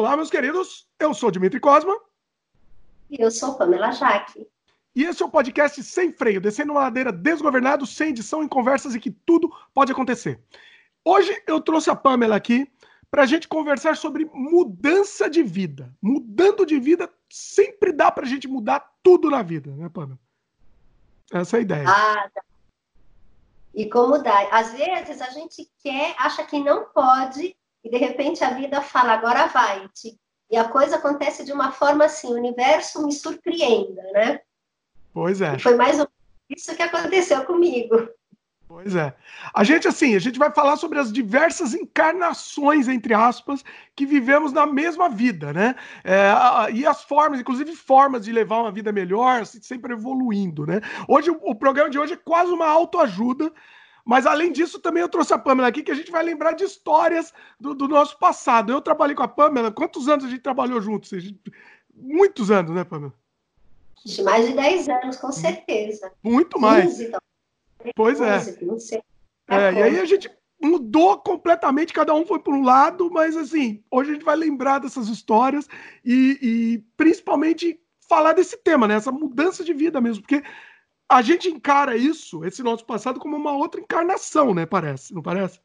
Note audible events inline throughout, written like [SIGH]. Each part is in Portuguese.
Olá, meus queridos. Eu sou Dimitri Cosma. E eu sou Pamela Jaque. E esse é o podcast Sem Freio, descendo uma ladeira desgovernado, sem edição, em conversas em que tudo pode acontecer. Hoje eu trouxe a Pamela aqui para a gente conversar sobre mudança de vida. Mudando de vida, sempre dá para a gente mudar tudo na vida, né, Pamela? Essa é a ideia. Ah, tá. E como dá? Às vezes a gente quer, acha que não pode, e de repente a vida fala, agora vai. E a coisa acontece de uma forma assim, o universo me surpreenda, né? Pois é. E foi mais ou menos isso que aconteceu comigo. Pois é. A gente, assim, a gente vai falar sobre as diversas encarnações, entre aspas, que vivemos na mesma vida, né? É, e as formas, inclusive formas de levar uma vida melhor, assim, sempre evoluindo, né? Hoje, o programa de hoje é quase uma autoajuda, mas além disso, também eu trouxe a Pamela aqui, que a gente vai lembrar de histórias do, do nosso passado. Eu trabalhei com a Pamela, quantos anos a gente trabalhou juntos? Muitos anos, né, Pamela? De mais de 10 anos, com certeza. Muito mais. 15, então. Pois é. é. E aí a gente mudou completamente, cada um foi para um lado, mas assim, hoje a gente vai lembrar dessas histórias e, e principalmente falar desse tema, né? Essa mudança de vida mesmo, porque a gente encara isso, esse nosso passado, como uma outra encarnação, né? Parece, não parece?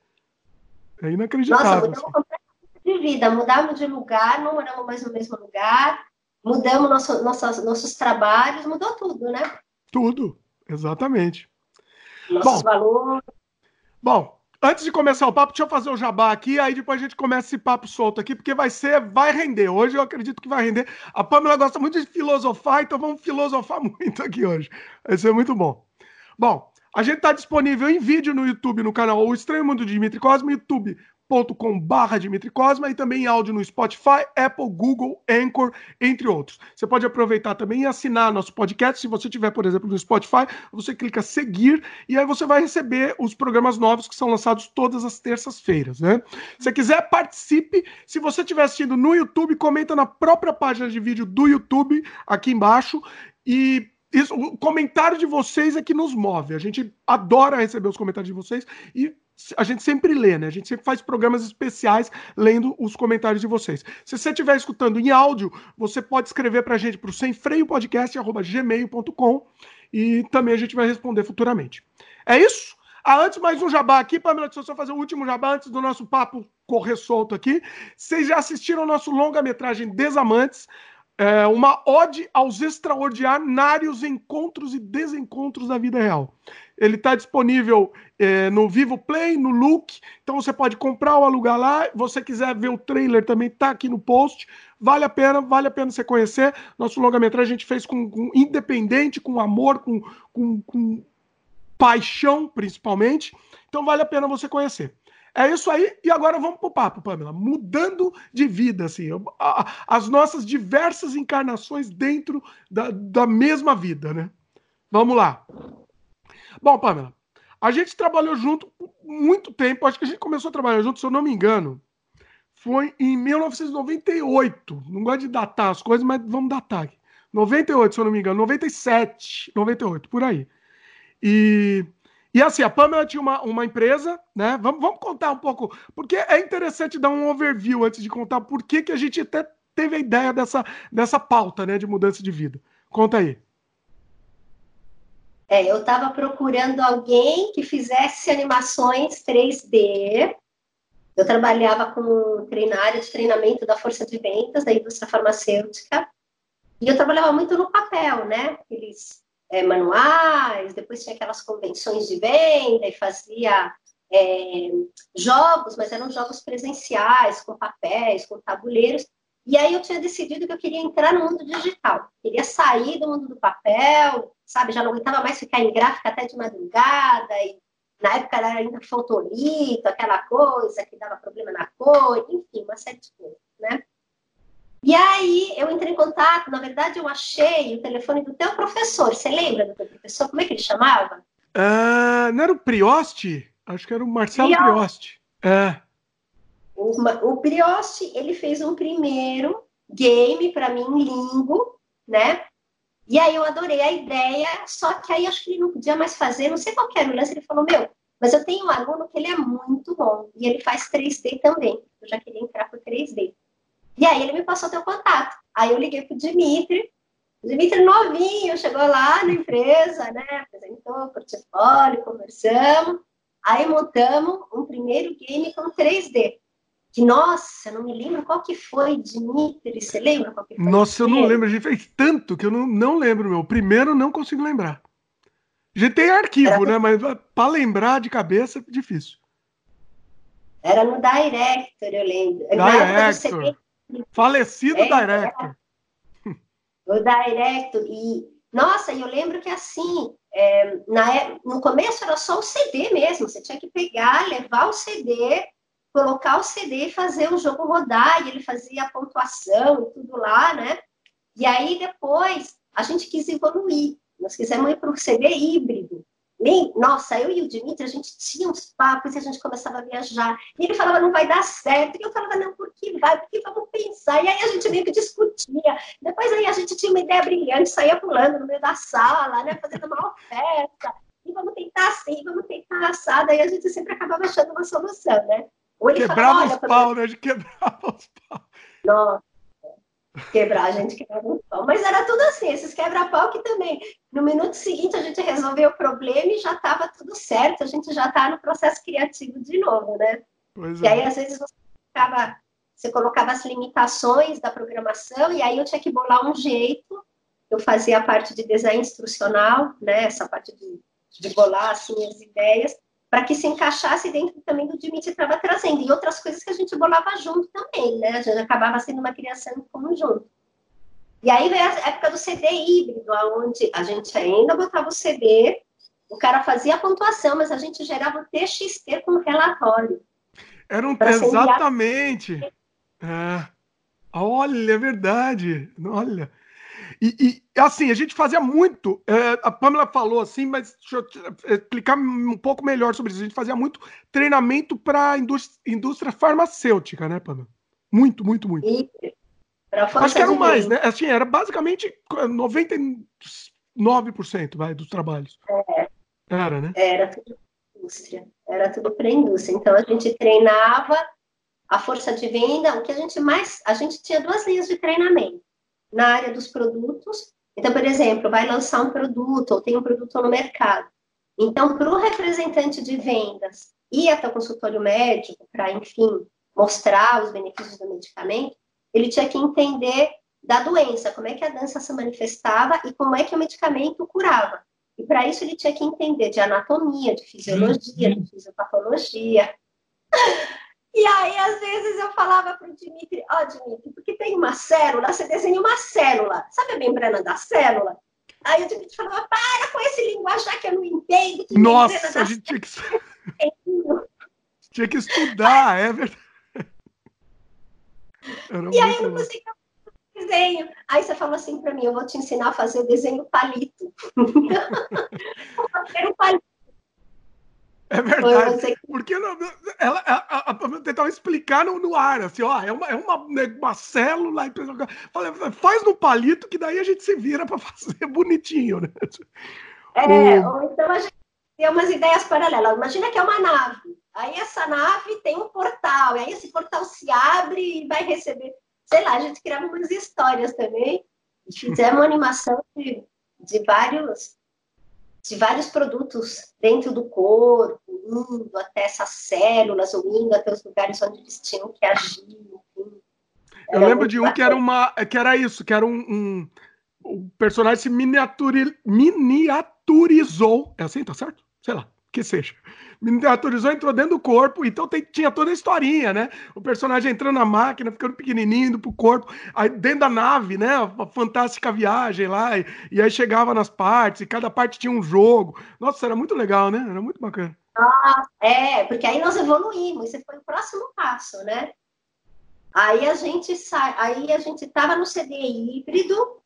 É inacreditável. Nossa, mudamos assim. completamente de vida, mudamos de lugar, não moramos mais no mesmo lugar, mudamos nosso, nossos, nossos trabalhos, mudou tudo, né? Tudo, exatamente. Nossos bom, valores. Bom, antes de começar o papo, deixa eu fazer o jabá aqui, aí depois a gente começa esse papo solto aqui, porque vai ser, vai render. Hoje eu acredito que vai render. A Pamela gosta muito de filosofar, então vamos filosofar [LAUGHS] muito aqui hoje. Vai ser muito bom. Bom, a gente está disponível em vídeo no YouTube, no canal O Estranho Mundo de Dimitri Cosmo, YouTube youtube.com.br Dimitri Cosma e também áudio no Spotify, Apple, Google, Anchor, entre outros. Você pode aproveitar também e assinar nosso podcast. Se você tiver, por exemplo, no Spotify, você clica seguir e aí você vai receber os programas novos que são lançados todas as terças-feiras, né? Se quiser, participe. Se você estiver assistindo no YouTube, comenta na própria página de vídeo do YouTube, aqui embaixo. E isso, o comentário de vocês é que nos move. A gente adora receber os comentários de vocês e a gente sempre lê, né? A gente sempre faz programas especiais lendo os comentários de vocês. Se você estiver escutando em áudio, você pode escrever para a gente para o semfreiopodcast.gmail.com e também a gente vai responder futuramente. É isso? Ah, antes, mais um jabá aqui, Pamela, deixa eu só fazer o último jabá antes do nosso papo correr solto aqui. Vocês já assistiram ao nosso longa-metragem Desamantes? É uma ode aos extraordinários encontros e desencontros da vida real. Ele está disponível é, no Vivo Play, no Look, então você pode comprar ou alugar lá. Você quiser ver o trailer também está aqui no post. Vale a pena, vale a pena você conhecer. Nosso longa-metragem a gente fez com, com, independente, com amor, com, com, com paixão, principalmente. Então vale a pena você conhecer. É isso aí, e agora vamos pro papo, Pamela. Mudando de vida, assim, as nossas diversas encarnações dentro da, da mesma vida, né? Vamos lá. Bom, Pamela, a gente trabalhou junto muito tempo, acho que a gente começou a trabalhar junto, se eu não me engano, foi em 1998. Não gosto de datar as coisas, mas vamos datar aqui. 98, se eu não me engano, 97, 98, por aí. E e assim, a Pamela tinha uma, uma empresa, né? Vamos, vamos contar um pouco, porque é interessante dar um overview antes de contar por que, que a gente até teve a ideia dessa, dessa pauta, né, de mudança de vida. Conta aí. É, eu estava procurando alguém que fizesse animações 3D. Eu trabalhava com treinária de treinamento da força de vendas da indústria farmacêutica. E eu trabalhava muito no papel, né? Eles é, manuais, depois tinha aquelas convenções de venda e fazia é, jogos, mas eram jogos presenciais, com papéis, com tabuleiros. E aí eu tinha decidido que eu queria entrar no mundo digital, queria sair do mundo do papel, sabe? Já não aguentava mais ficar em gráfica até de madrugada, e na época era ainda fotolito, aquela coisa que dava problema na cor, enfim, uma série de coisas, né? E aí eu entrei em contato, na verdade eu achei o telefone do teu professor. Você lembra do teu professor? Como é que ele chamava? Uh, não era o Prioste? Acho que era o Marcelo Prioste. É. O, Prioste, ele fez um primeiro game para mim, Lingo, né? E aí eu adorei a ideia, só que aí acho que ele não podia mais fazer, não sei qual era o lance, ele falou, meu, mas eu tenho um aluno que ele é muito bom, e ele faz 3D também, eu já queria entrar por 3D. E aí ele me passou teu contato. Aí eu liguei pro Dimitri, o Dimitri novinho, chegou lá na empresa, né? Apresentou o portfólio, conversamos. Aí montamos um primeiro game com 3D. Que, nossa, não me lembro qual que foi, Dimitri, você lembra qual que foi? Nossa, eu não lembro, a gente fez tanto que eu não, não lembro, meu. O primeiro não consigo lembrar. A gente tem arquivo, Era... né? Mas para lembrar de cabeça é difícil. Era no Director, eu lembro. Director. Falecido é, Director. O Director. E, nossa, eu lembro que assim, é, na, no começo era só o CD mesmo. Você tinha que pegar, levar o CD, colocar o CD e fazer o jogo rodar. E ele fazia a pontuação e tudo lá, né? E aí depois a gente quis evoluir. Nós quisemos ir para o CD híbrido. Nem, nossa, eu e o Dimitri, a gente tinha uns papos e a gente começava a viajar. E ele falava, não vai dar certo. E eu falava, não, por que vai? Por que vamos pensar? E aí a gente meio que discutia. Depois aí a gente tinha uma ideia brilhante, saía pulando no meio da sala, né, fazendo uma oferta. E vamos tentar assim, vamos tentar assada. E a gente sempre acabava achando uma solução, né? Ou ele quebrava os pau, né? A gente quebrava [LAUGHS] os pau. Nossa quebrar, a gente quebrava o pau. Mas era tudo assim, esses quebra-pau que também, no minuto seguinte, a gente resolveu o problema e já estava tudo certo, a gente já está no processo criativo de novo, né? Pois e é. aí, às vezes, você colocava, você colocava as limitações da programação e aí eu tinha que bolar um jeito, eu fazia a parte de design instrucional, né? Essa parte de, de bolar, assim, as ideias, para que se encaixasse dentro também do Dimitri estava trazendo, e outras coisas que a gente bolava junto também, né? A gente acabava sendo uma criação em conjunto. E aí veio a época do CD híbrido, onde a gente ainda botava o CD, o cara fazia a pontuação, mas a gente gerava o TXT com relatório. Era um exatamente. É. Olha, é verdade. Olha. E, e, assim, a gente fazia muito. É, a Pamela falou assim, mas deixa eu explicar um pouco melhor sobre isso. A gente fazia muito treinamento para indústria, indústria farmacêutica, né, Pamela? Muito, muito, muito. E, Acho que era mais, né? Assim, era basicamente 99% vai, dos trabalhos. É, era, né? Era tudo indústria. Era tudo para indústria. Então a gente treinava a força de venda. O que a gente mais. A gente tinha duas linhas de treinamento na área dos produtos. Então, por exemplo, vai lançar um produto ou tem um produto no mercado. Então, para o representante de vendas ir até o consultório médico para, enfim, mostrar os benefícios do medicamento, ele tinha que entender da doença, como é que a doença se manifestava e como é que o medicamento curava. E para isso ele tinha que entender de anatomia, de fisiologia, de fisiopatologia. E aí, às vezes, eu falava para o Dimitri, ó, oh, Dimitri, porque tem uma célula, você desenha uma célula. Sabe a membrana da célula? Aí o Dimitri falava, para com esse linguajar que eu não entendo. Nossa, a gente tinha que... tinha que estudar, é verdade. e aí eu não conseguia desenho. Aí você falou assim para mim, eu vou te ensinar a fazer o desenho palito. [LAUGHS] vou fazer um palito. É verdade. Porque ela, ela, tentava explicar no, no, ar, assim, ó, é uma, é uma, né, uma célula. Falei, faz no palito que daí a gente se vira para [LAUGHS] fazer bonitinho, né? É, o... ou então a gente tem umas ideias paralelas. Imagina que é uma nave. Aí essa nave tem um portal, e aí esse portal se abre e vai receber. Sei lá, a gente criava umas histórias também. Fizemos uma animação de, de vários de vários produtos dentro do corpo, indo até essas células, ou indo até os lugares onde eles tinham que agir. Enfim. Eu lembro de um que era uma. que era isso, que era um. um o personagem se miniaturi, miniaturizou. É assim, tá certo? Sei lá, que seja miniaturizou, entrou dentro do corpo, então tem, tinha toda a historinha, né? O personagem entrando na máquina, ficando pequenininho, indo pro corpo, aí dentro da nave, né? A fantástica viagem lá, e, e aí chegava nas partes, e cada parte tinha um jogo. Nossa, era muito legal, né? Era muito bacana. Ah, é, porque aí nós evoluímos, esse foi o próximo passo, né? Aí a gente sai, aí a gente estava no CD híbrido,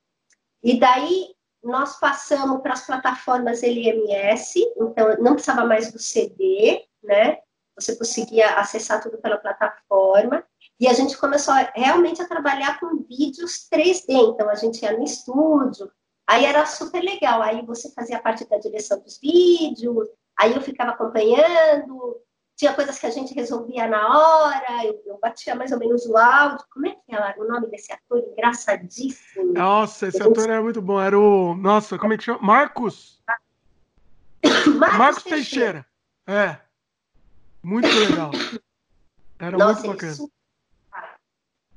e daí nós passamos para as plataformas LMS, então não precisava mais do CD, né? Você conseguia acessar tudo pela plataforma. E a gente começou realmente a trabalhar com vídeos 3D. Então a gente ia no estúdio, aí era super legal. Aí você fazia parte da direção dos vídeos, aí eu ficava acompanhando. tinha coisas que a gente resolvia na hora, eu, eu batia mais ou menos o áudio. Como é que é o nome desse ator engraçadíssimo? Nossa, esse ator era muito bom. Era o. Nossa, como é que chama? Marcos. [COUGHS] Marcos, Marcos Teixeira. Teixeira. É. Muito legal. Era Nossa, muito bacana. Super,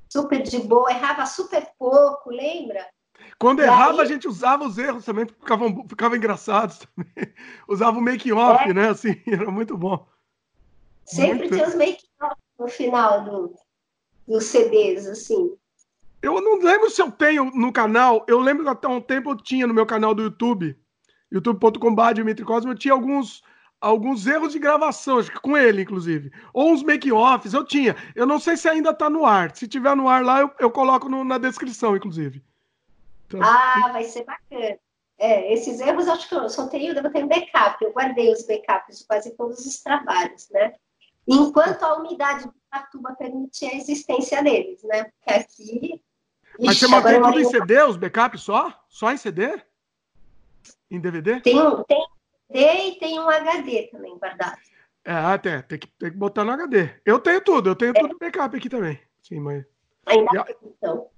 super de boa, errava super pouco, lembra? Quando e errava, aí... a gente usava os erros também, ficavam, ficavam engraçados também. [LAUGHS] Usava o make-off, é. né? Assim, [LAUGHS] era muito bom. Sempre muito... tinha os make-off no final do, dos CDs, assim. Eu não lembro se eu tenho no canal, eu lembro que até um tempo eu tinha no meu canal do YouTube, youtube.com.br Dimitri Cosmo, eu tinha alguns, alguns erros de gravação, acho que com ele, inclusive. Ou uns make-offs, eu tinha. Eu não sei se ainda tá no ar. Se tiver no ar lá, eu, eu coloco no, na descrição, inclusive. Então, ah, vai ser bacana. É, esses erros acho que eu só tenho, eu tenho backup, eu guardei os backups de quase todos os trabalhos, né? Enquanto a umidade de Patuba permitia a existência deles, né? Porque aqui. Mas você mantém tudo em CD, os backups só? Só em CD? Em DVD? Tem, um, tem CD e tem um HD também guardado. É, até, tem que, tem que botar no HD. Eu tenho tudo, eu tenho é. tudo backup aqui também. Sim, mas. Ainda então.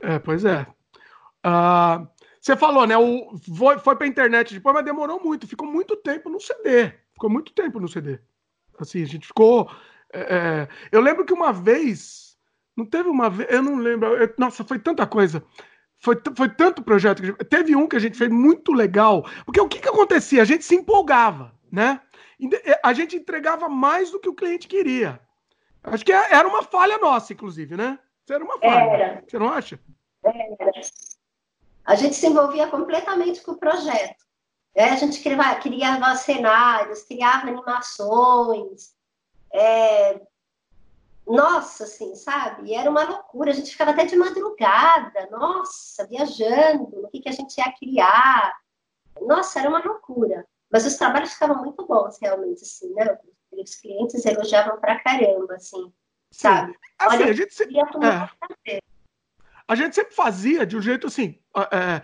É, pois é. Uh, você falou, né? O, foi, foi pra internet depois, mas demorou muito. Ficou muito tempo no CD. Ficou muito tempo no CD. Assim, a gente ficou. É, é, eu lembro que uma vez. Não teve uma vez. Eu não lembro. Eu, nossa, foi tanta coisa. Foi, foi tanto projeto. Que, teve um que a gente fez muito legal. Porque o que, que acontecia? A gente se empolgava, né? A gente entregava mais do que o cliente queria. Acho que era uma falha nossa, inclusive, né? Isso era uma falha. Era. Você não acha? Era a gente se envolvia completamente com o projeto. É, a gente criava, criava cenários, criava animações. É... Nossa, assim, sabe? Era uma loucura. A gente ficava até de madrugada, nossa, viajando, no que, que a gente ia criar. Nossa, era uma loucura. Mas os trabalhos ficavam muito bons, realmente, assim, né? Os clientes elogiavam pra caramba, assim, sabe? Assim, Olha, a gente se... é a gente sempre fazia de um jeito assim. É,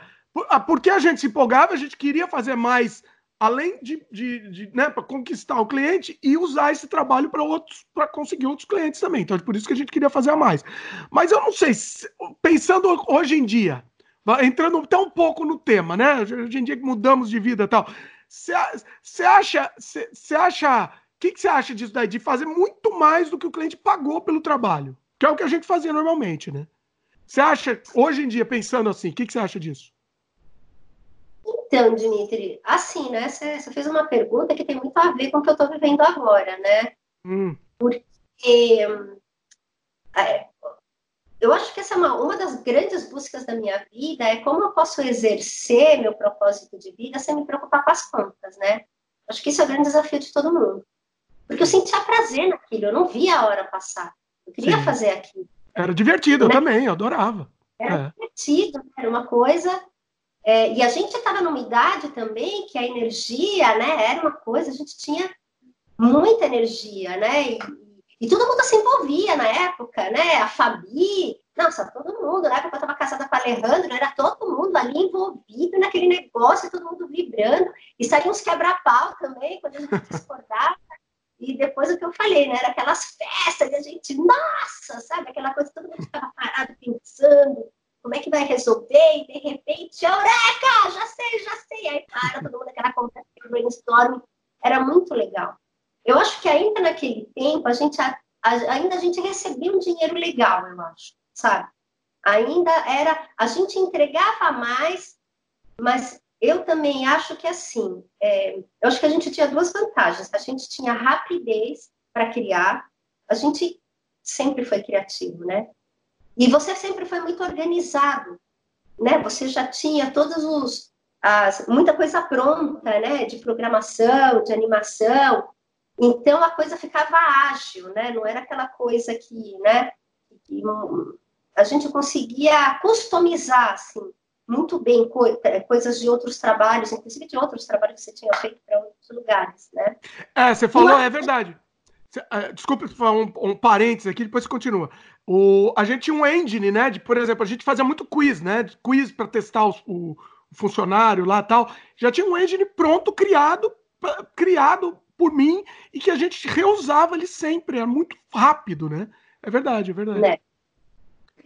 porque a gente se empolgava, a gente queria fazer mais, além de, de, de né, para conquistar o cliente e usar esse trabalho para outros, para conseguir outros clientes também. Então, é por isso que a gente queria fazer a mais. Mas eu não sei, pensando hoje em dia, entrando até um pouco no tema, né? Hoje em dia que mudamos de vida e tal. Você acha. Você acha. O que você acha disso daí? De fazer muito mais do que o cliente pagou pelo trabalho. Que é o que a gente fazia normalmente, né? Você acha, hoje em dia, pensando assim, o que, que você acha disso? Então, Dimitri, assim, né? Você, você fez uma pergunta que tem muito a ver com o que eu estou vivendo agora, né? Hum. Porque é, eu acho que essa é uma, uma das grandes buscas da minha vida é como eu posso exercer meu propósito de vida sem me preocupar com as contas, né? Acho que isso é o grande desafio de todo mundo. Porque eu sentia prazer naquilo, eu não via a hora passar. Eu queria Sim. fazer aquilo. Era divertido, eu né? também, eu adorava. Era é. divertido, era uma coisa. É, e a gente estava numa idade também que a energia, né, era uma coisa, a gente tinha muita energia, né? E, e todo mundo se envolvia na época, né? A Fabi, nossa, todo mundo, na época eu estava casada com a Alejandro, era todo mundo ali envolvido naquele negócio, todo mundo vibrando, e saíam uns quebra-pau também, quando a gente [LAUGHS] discordava. E depois o que eu falei, né? Era aquelas festas e a gente, nossa, sabe? Aquela coisa que todo mundo ficava parado pensando, como é que vai resolver? E de repente, eureka! Já sei, já sei! Aí para todo mundo aquela conversa, brainstorm. Era muito legal. Eu acho que ainda naquele tempo, a gente, a, ainda a gente recebia um dinheiro legal, eu acho, sabe? Ainda era, a gente entregava mais, mas eu também acho que assim, é, eu acho que a gente tinha duas vantagens. A gente tinha rapidez para criar, a gente sempre foi criativo, né? E você sempre foi muito organizado, né? Você já tinha todos os as, muita coisa pronta, né? De programação, de animação. Então a coisa ficava ágil, né? Não era aquela coisa que, né? Que, a gente conseguia customizar, assim, muito bem co é, coisas de outros trabalhos, inclusive de outros trabalhos que você tinha feito para outros lugares, né? É, você falou, é verdade. É, desculpe um, um parênteses aqui, depois você continua. O, a gente tinha um engine, né? De, por exemplo, a gente fazia muito quiz, né? Quiz para testar os, o, funcionário lá tal. Já tinha um engine pronto, criado, criado por mim e que a gente reusava ele sempre, é muito rápido, né? É verdade, é verdade. Né?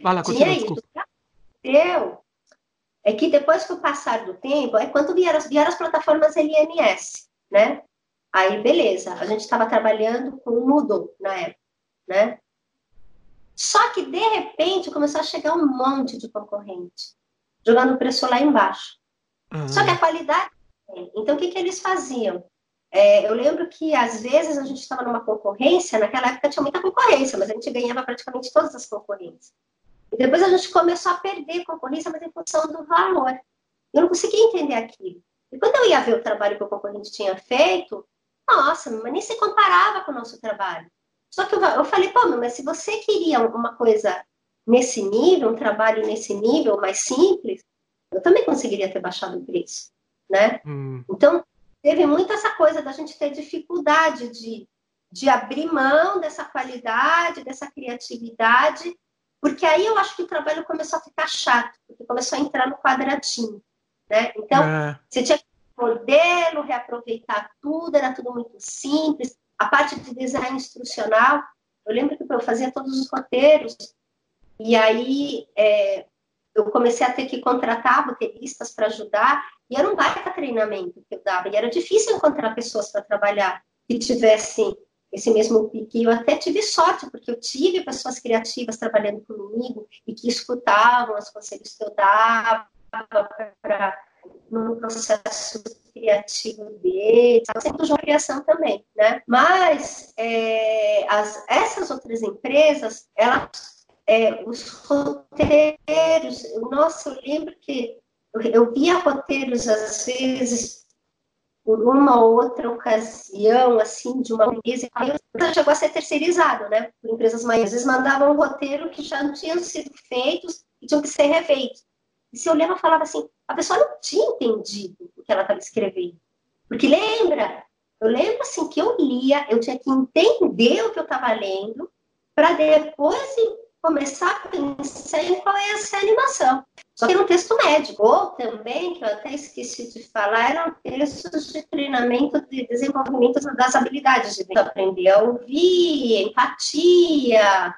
Vai lá, continua, desculpa. Eu, é que depois que o passar do tempo, é quando vieram, vieram as plataformas LMS, né? Aí, beleza, a gente estava trabalhando com o Moodle na época, né? Só que, de repente, começou a chegar um monte de concorrente, jogando o preço lá embaixo. Uhum. Só que a qualidade. Então, o que, que eles faziam? É, eu lembro que, às vezes, a gente estava numa concorrência, naquela época tinha muita concorrência, mas a gente ganhava praticamente todas as concorrências. E depois a gente começou a perder concorrência, mas em função do valor. Eu não conseguia entender aquilo. E quando eu ia ver o trabalho que o concorrente tinha feito, nossa, mas nem se comparava com o nosso trabalho. Só que eu, eu falei, pô, mas se você queria uma coisa nesse nível, um trabalho nesse nível mais simples, eu também conseguiria ter baixado o preço, né? Hum. Então, teve muito essa coisa da gente ter dificuldade de, de abrir mão dessa qualidade, dessa criatividade, porque aí eu acho que o trabalho começou a ficar chato, porque começou a entrar no quadradinho, né? Então, é. você tinha que modelo, reaproveitar tudo, era tudo muito simples. A parte de design instrucional, eu lembro que eu fazia todos os roteiros, e aí é, eu comecei a ter que contratar roteiristas para ajudar, e era um baita treinamento que eu dava, e era difícil encontrar pessoas para trabalhar que tivessem esse mesmo pique. Eu até tive sorte, porque eu tive pessoas criativas trabalhando comigo e que escutavam os conselhos que eu dava para no processo criativo dele, sempre de uma criação também, né? Mas é, as, essas outras empresas, elas, é, os roteiros, nossa, eu lembro que eu, eu via roteiros às vezes por uma ou outra ocasião, assim, de uma empresa, chegou a ser terceirizado, né? Por empresas maiores, eles mandavam um roteiro que já não tinham sido feitos e tinham que ser refeitos. E se eu olhava falava assim, a pessoa não tinha entendido o que ela estava escrevendo. Porque lembra, eu lembro assim que eu lia, eu tinha que entender o que eu estava lendo, para depois começar a pensar em qual é essa animação. Só que era um texto médico, ou também, que eu até esqueci de falar, eram textos de treinamento de desenvolvimento das habilidades de aprender a ouvir, empatia,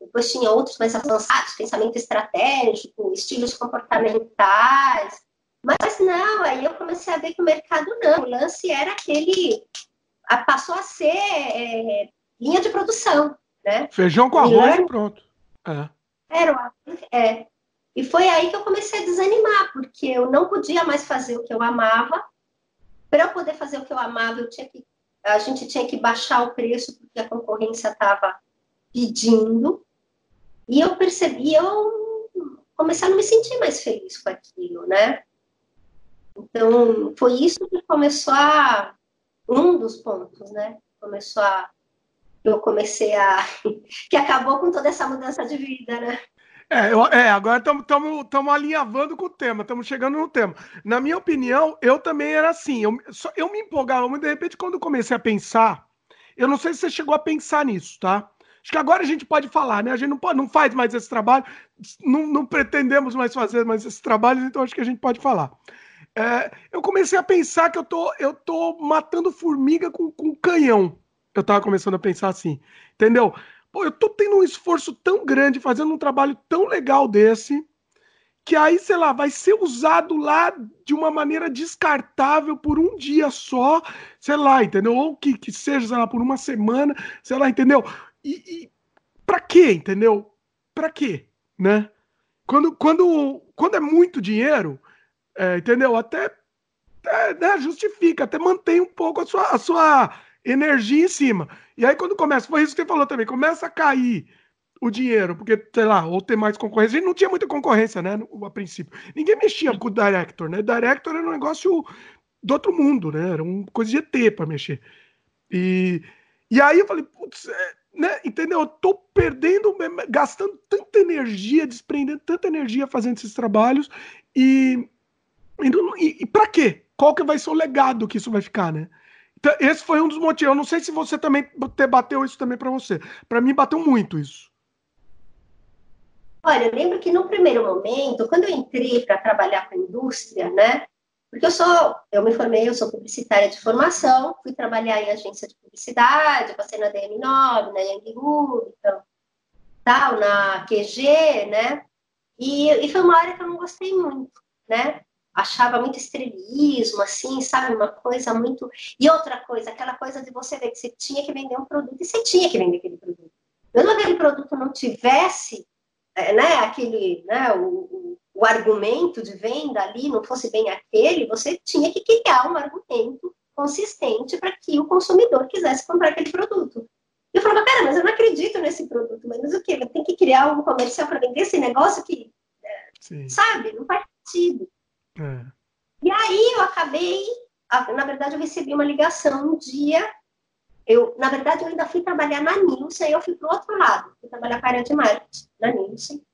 depois tinha outros mais avançados, pensamento estratégico, estilos comportamentais. Mas não, aí eu comecei a ver que o mercado não. O lance era aquele. Passou a ser é, linha de produção. Né? Feijão com arroz e pronto. É. Era, é. E foi aí que eu comecei a desanimar, porque eu não podia mais fazer o que eu amava. Para eu poder fazer o que eu amava, eu tinha que, a gente tinha que baixar o preço, porque a concorrência estava pedindo. E eu percebi, eu comecei a não me sentir mais feliz com aquilo, né? Então, foi isso que começou a. Um dos pontos, né? Começou a. Eu comecei a. [LAUGHS] que acabou com toda essa mudança de vida, né? É, eu, é agora estamos alinhavando com o tema, estamos chegando no tema. Na minha opinião, eu também era assim. Eu, só, eu me empolgava muito, de repente, quando comecei a pensar. Eu não sei se você chegou a pensar nisso, tá? Acho que agora a gente pode falar, né? A gente não, pode, não faz mais esse trabalho, não, não pretendemos mais fazer mais esse trabalho, então acho que a gente pode falar. É, eu comecei a pensar que eu tô, eu tô matando formiga com, com canhão. Eu tava começando a pensar assim, entendeu? Pô, eu tô tendo um esforço tão grande, fazendo um trabalho tão legal desse, que aí, sei lá, vai ser usado lá de uma maneira descartável por um dia só, sei lá, entendeu? Ou que, que seja, sei lá, por uma semana, sei lá, entendeu? E, e para quê, entendeu? Para quê, né? Quando, quando, quando é muito dinheiro, é, entendeu? Até, até né, justifica, até mantém um pouco a sua, a sua energia em cima. E aí quando começa, foi isso que você falou também, começa a cair o dinheiro, porque, sei lá, ou ter mais concorrência. E não tinha muita concorrência, né, no, a princípio. Ninguém mexia com o Director, né? Director era um negócio do outro mundo, né? Era uma coisa de ET para mexer. E, e aí eu falei, putz, é, né? Entendeu? Eu tô perdendo, gastando tanta energia, desprendendo tanta energia fazendo esses trabalhos e, e, e para quê? Qual que vai ser o legado que isso vai ficar, né? Então, esse foi um dos motivos. Eu não sei se você também bateu isso também para você. Para mim bateu muito isso. Olha, eu lembro que no primeiro momento, quando eu entrei para trabalhar com a indústria, né? Porque eu sou, eu me formei, eu sou publicitária de formação, fui trabalhar em agência de publicidade, passei na DM9, na Young Rubicon, tal, na QG, né? E, e foi uma área que eu não gostei muito, né? Achava muito estrelismo, assim, sabe? Uma coisa muito. E outra coisa, aquela coisa de você ver que você tinha que vender um produto e você tinha que vender aquele produto. Mesmo aquele produto não tivesse, é, né, aquele, né, o, o argumento de venda ali não fosse bem aquele, você tinha que criar um argumento consistente para que o consumidor quisesse comprar aquele produto. E eu falava, cara, mas eu não acredito nesse produto, mas o quê? Tem que criar um comercial para vender esse negócio que, Sim. sabe, não faz sentido. É. E aí eu acabei, na verdade eu recebi uma ligação um dia, eu, na verdade eu ainda fui trabalhar na Nielsen, aí eu fui para o outro lado, fui trabalhar com a área de marketing da Nielsen,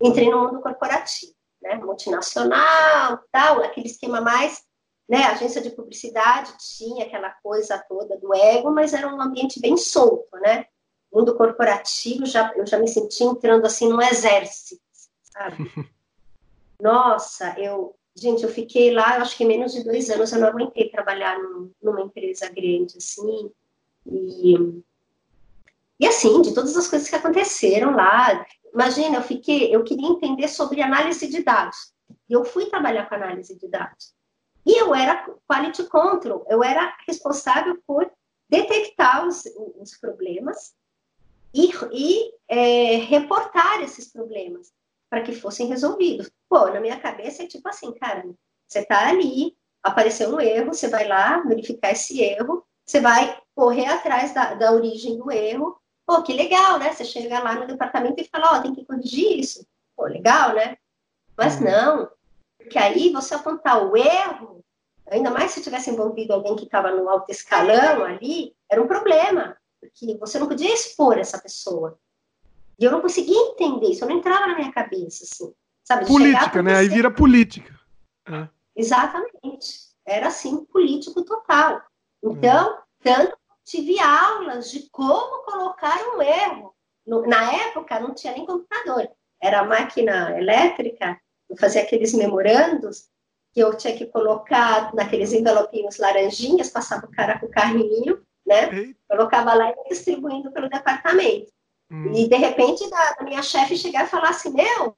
entrei no mundo corporativo né, multinacional, tal, aquele esquema mais, né, agência de publicidade tinha aquela coisa toda do ego, mas era um ambiente bem solto, né? Mundo corporativo, já, eu já me senti entrando assim no exército, sabe? [LAUGHS] Nossa, eu, gente, eu fiquei lá, eu acho que menos de dois anos eu não aguentei trabalhar num, numa empresa grande, assim, e, e assim, de todas as coisas que aconteceram lá, Imagina, eu fiquei, eu queria entender sobre análise de dados. E eu fui trabalhar com análise de dados. E eu era quality control, eu era responsável por detectar os, os problemas e, e é, reportar esses problemas para que fossem resolvidos. Pô, na minha cabeça é tipo assim, cara, você está ali, apareceu um erro, você vai lá verificar esse erro, você vai correr atrás da, da origem do erro Pô, que legal, né? Você chega lá no departamento e fala, ó, oh, tem que corrigir isso. Pô, legal, né? Mas uhum. não, porque aí você apontar o erro, ainda mais se tivesse envolvido alguém que estava no alto escalão ali, era um problema, porque você não podia expor essa pessoa. E eu não conseguia entender isso, não entrava na minha cabeça, assim. Sabe, política, né? Aí vira política. É. Exatamente. Era assim, político total. Então, tanto tive aulas de como colocar um erro. Na época não tinha nem computador, era máquina elétrica, eu fazia aqueles memorandos que eu tinha que colocar naqueles envelopinhos laranjinhas, passava o cara com o carrinho, né? Colocava lá e distribuindo pelo departamento. Hum. E de repente da, da minha chefe chegar e falar assim, meu,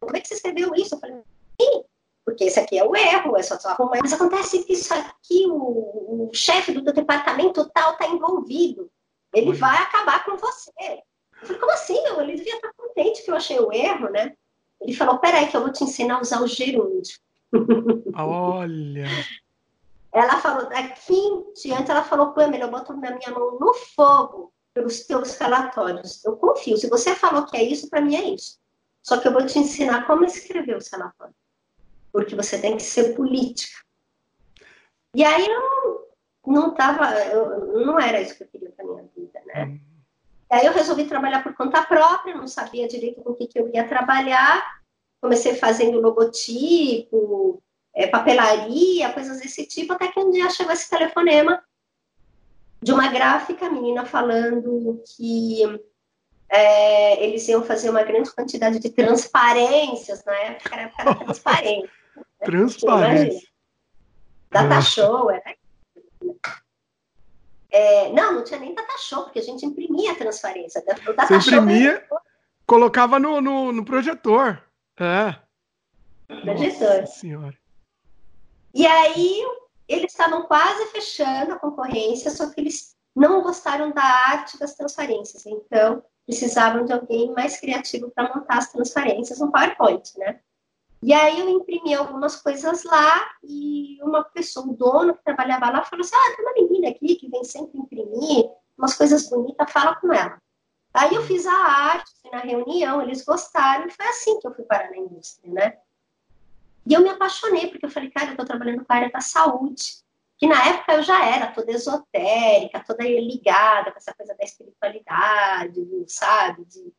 como é que você escreveu isso? Eu falei, Sim porque esse aqui é o erro, é só tu arrumar. Mas acontece que isso aqui, o, o chefe do, departamento tal está envolvido. Ele vai acabar com você. Eu falei, como assim? Ele devia estar contente que eu achei o erro, né? Ele falou, peraí que eu vou te ensinar a usar o gerúndio. Olha! Ela falou, daqui em diante, ela falou, Pamela, eu boto minha mão no fogo pelos teus relatórios. Eu confio. Se você falou que é isso, para mim é isso. Só que eu vou te ensinar como escrever o relatório porque você tem que ser política. E aí eu não tava, eu, não era isso que eu queria para minha vida, né? Uhum. E aí eu resolvi trabalhar por conta própria, não sabia direito com o que, que eu ia trabalhar. Comecei fazendo logotipo, é, papelaria, coisas desse tipo, até que um dia chegou esse telefonema de uma gráfica, menina falando que é, eles iam fazer uma grande quantidade de transparências, na época era, era transparente. [LAUGHS] Transparência. Data show, era. É, não, não tinha nem data show, porque a gente imprimia a transparência. O data Você imprimia, era... colocava no, no, no, projetor. É. Projetor. Nossa senhora. E aí, eles estavam quase fechando a concorrência, só que eles não gostaram da arte das transparências. Então, precisavam de alguém mais criativo para montar as transparências no PowerPoint, né? E aí eu imprimi algumas coisas lá e uma pessoa, um dono que trabalhava lá, falou assim, ah, tem uma menina aqui que vem sempre imprimir umas coisas bonitas, fala com ela. Aí eu fiz a arte, na reunião, eles gostaram, e foi assim que eu fui parar na indústria, né? E eu me apaixonei, porque eu falei, cara, eu tô trabalhando com a área da saúde, que na época eu já era toda esotérica, toda ligada com essa coisa da espiritualidade, sabe? De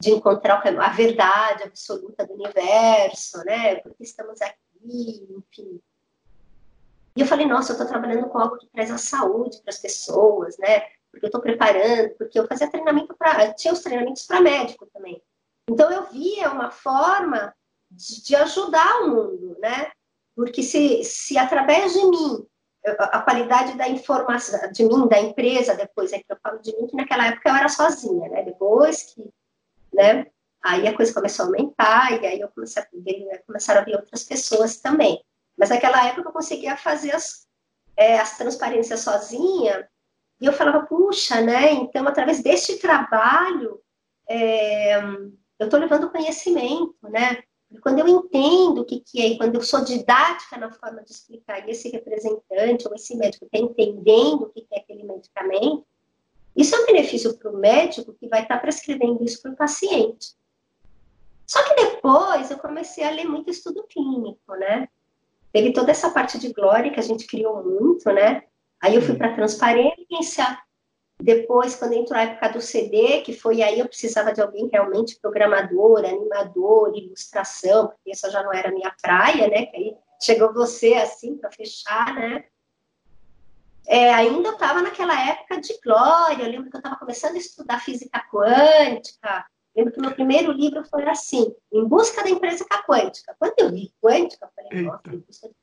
de encontrar a verdade absoluta do universo, né? Porque estamos aqui, enfim. E eu falei, nossa, eu estou trabalhando com algo que traz a saúde para as pessoas, né? Porque eu estou preparando, porque eu fazia treinamento para. Tinha os treinamentos para médico também. Então eu via uma forma de, de, ajudar o mundo, né? Porque se, se através de mim, a qualidade da informação, de mim, da empresa, depois é que eu falo de mim, que naquela época eu era sozinha, né? Depois que, né? Aí a coisa começou a aumentar, e aí eu comecei a ver, né, começaram a vir outras pessoas também. Mas naquela época eu conseguia fazer as, é, as transparências sozinha, e eu falava, puxa, né? Então, através deste trabalho, é, eu estou levando conhecimento, né? Quando eu entendo o que, que é, e quando eu sou didática na forma de explicar, e esse representante ou esse médico está entendendo o que, que é aquele medicamento, isso é um benefício para o médico que vai estar tá prescrevendo isso para o paciente. Só que depois eu comecei a ler muito estudo clínico, né? Teve toda essa parte de glória que a gente criou muito, né? Aí eu fui para transparência, depois, quando entrou a época do CD, que foi aí eu precisava de alguém realmente programador, animador, ilustração, porque isso já não era minha praia, né? Que aí chegou você assim para fechar, né? É, ainda eu estava naquela época de glória, eu lembro que eu estava começando a estudar física quântica. Lembro que meu primeiro livro foi assim, Em Busca da Empresa Quântica. Quando eu li quântica, eu falei, nossa, em busca de...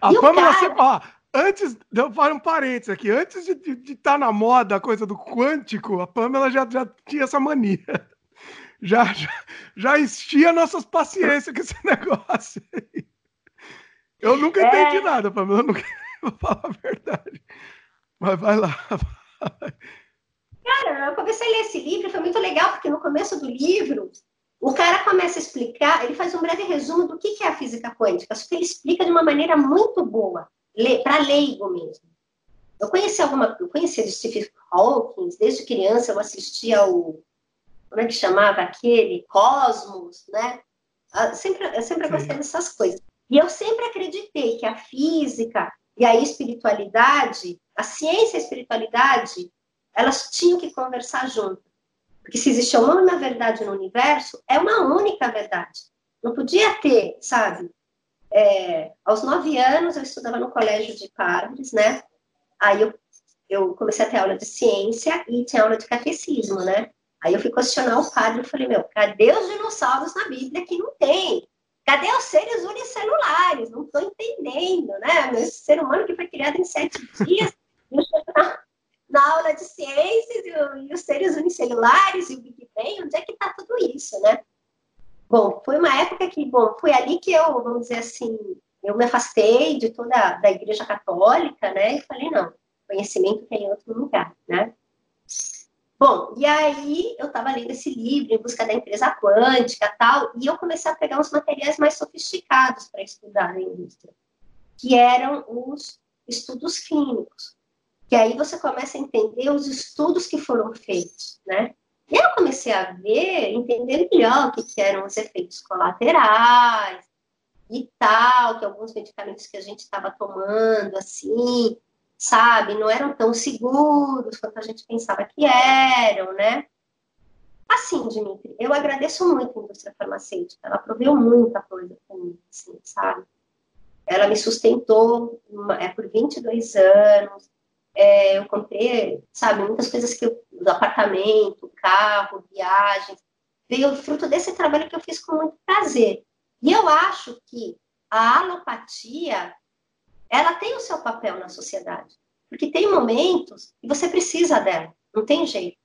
A Pamela, cara... ó, antes, eu falo um parênteses aqui, antes de estar tá na moda a coisa do quântico, a Pamela já, já tinha essa mania. [LAUGHS] Já, já, já enchia nossas paciências com esse [LAUGHS] negócio aí. Eu nunca é... entendi nada, Pamela, eu nunca [LAUGHS] vou falar a verdade. Mas vai lá. Cara, eu comecei a ler esse livro, foi muito legal, porque no começo do livro, o cara começa a explicar, ele faz um breve resumo do que é a física quântica, só que ele explica de uma maneira muito boa para leigo mesmo. Eu conheci alguma, eu conhecia de Stephen Hawking, desde criança eu assistia ao, como é que chamava aquele? Cosmos, né? Eu sempre, eu sempre gostei dessas coisas. E eu sempre acreditei que a física e a espiritualidade, a ciência e a espiritualidade, elas tinham que conversar junto. Porque se existe uma verdade no universo, é uma única verdade. Não podia ter, sabe, é, aos nove anos, eu estudava no colégio de padres, né? Aí eu, eu comecei a ter aula de ciência e tinha aula de catecismo, né? Aí eu fui questionar o padre e falei, meu, cadê os dinossauros na Bíblia que não tem? Cadê os seres unicelulares? Não estou entendendo, né? Esse ser humano que foi criado em sete dias, [LAUGHS] na, na aula de ciências e, e, os seres unicelulares e o Big Bang, onde é que está tudo isso, né? Bom, foi uma época que, bom, foi ali que eu, vamos dizer assim, eu me afastei de toda da igreja católica, né? E falei, não, conhecimento tem em outro lugar, né? Bom, e aí eu estava lendo esse livro em busca da empresa quântica tal, e eu comecei a pegar uns materiais mais sofisticados para estudar na indústria, que eram os estudos clínicos. Que aí você começa a entender os estudos que foram feitos, né? E eu comecei a ver, entender melhor o que, que eram os efeitos colaterais e tal, que alguns medicamentos que a gente estava tomando, assim, sabe, não eram tão seguros quanto a gente pensava que eram, né? Assim, Dimitri, eu agradeço muito a indústria farmacêutica, ela proveu muita coisa para mim, assim, sabe? Ela me sustentou é, por 22 anos, é, eu comprei, sabe, muitas coisas que eu, do apartamento, carro, viagens, veio fruto desse trabalho que eu fiz com muito prazer. E eu acho que a alopatia, ela tem o seu papel na sociedade, porque tem momentos que você precisa dela, não tem jeito,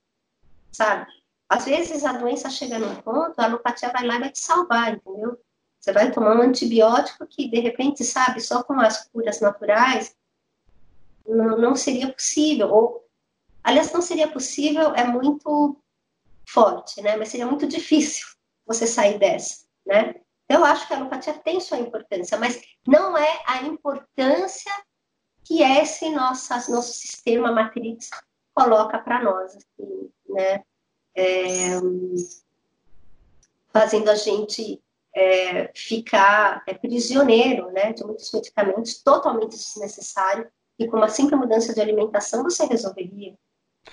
sabe? Às vezes a doença chega num ponto, a alopatia vai lá e vai te salvar, entendeu? Você vai tomar um antibiótico que, de repente, sabe, só com as curas naturais, não, não seria possível, ou, aliás, não seria possível, é muito forte, né? Mas seria muito difícil você sair dessa, né? Eu acho que a alopatia tem sua importância, mas não é a importância que esse nosso, nosso sistema matrix coloca para nós, assim, né? É, fazendo a gente é, ficar é, prisioneiro né, de muitos medicamentos totalmente desnecessários e com uma simples mudança de alimentação você resolveria.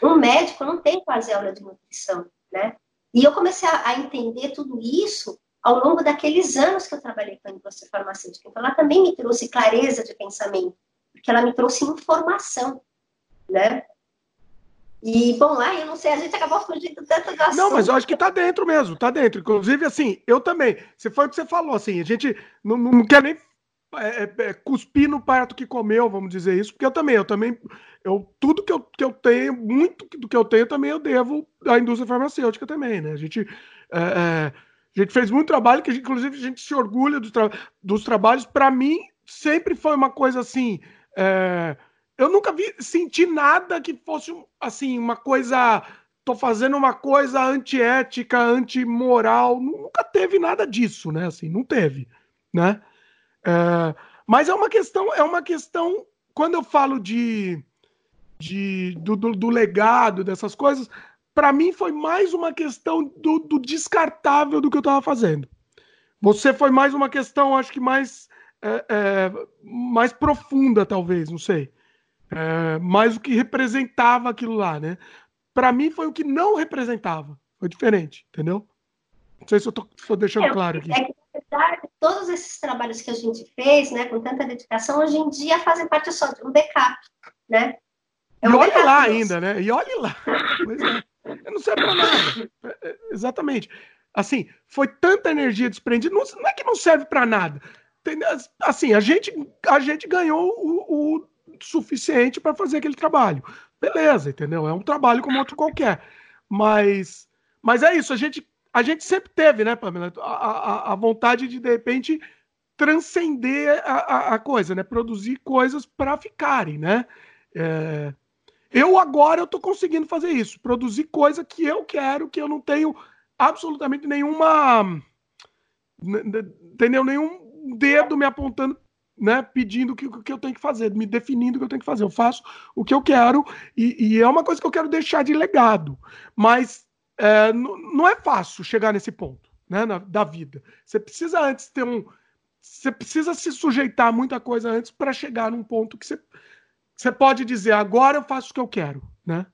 Um médico não tem quase aula de nutrição, né? E eu comecei a, a entender tudo isso ao longo daqueles anos que eu trabalhei com a indústria farmacêutica. Então, ela também me trouxe clareza de pensamento, porque ela me trouxe informação, né? E, bom, lá eu não sei, a gente acabou fugindo tanto do assunto. Não, mas eu acho que tá dentro mesmo, tá dentro. Inclusive, assim, eu também. Se foi o que você falou, assim, a gente não, não quer nem é, é, é, cuspir no prato que comeu, vamos dizer isso, porque eu também, eu também, eu, tudo que eu, que eu tenho, muito do que eu tenho também eu devo à indústria farmacêutica também, né? A gente, é, é a gente fez muito trabalho, que inclusive a gente se orgulha dos, tra dos trabalhos. Para mim, sempre foi uma coisa assim. É, eu nunca vi, senti nada que fosse assim, uma coisa. Tô fazendo uma coisa antiética, antimoral. Nunca teve nada disso, né? Assim, não teve, né? É, mas é uma questão, é uma questão. Quando eu falo de, de do, do, do legado dessas coisas, para mim foi mais uma questão do, do descartável do que eu estava fazendo. Você foi mais uma questão, acho que mais é, é, mais profunda, talvez, não sei. É, mais o que representava aquilo lá, né? Para mim foi o que não representava. Foi diferente, entendeu? Não sei se eu estou deixando é, claro aqui. É que, na verdade, todos esses trabalhos que a gente fez, né, com tanta dedicação, hoje em dia fazem parte só de um backup, né? É um e olhe lá ainda, né? E olhe lá. Pois é. Não serve para nada. É, é, exatamente. Assim, foi tanta energia desprendida, não, não é que não serve para nada. Assim, a gente, a gente ganhou o, o suficiente para fazer aquele trabalho. Beleza, entendeu? É um trabalho como outro qualquer. Mas, mas é isso, a gente, a gente sempre teve, né, Pamela, a, a, a vontade de, de repente, transcender a, a, coisa, né? Produzir coisas para ficarem, né? É, eu agora eu tô conseguindo fazer isso, produzir coisa que eu quero, que eu não tenho absolutamente nenhuma entendeu? Nenhum dedo me apontando, né, pedindo o que, que eu tenho que fazer, me definindo o que eu tenho que fazer. Eu faço o que eu quero e, e é uma coisa que eu quero deixar de legado. Mas é, não é fácil chegar nesse ponto, né, na, da vida. Você precisa antes ter um, você precisa se sujeitar a muita coisa antes para chegar num ponto que você você pode dizer, agora eu faço o que eu quero, né?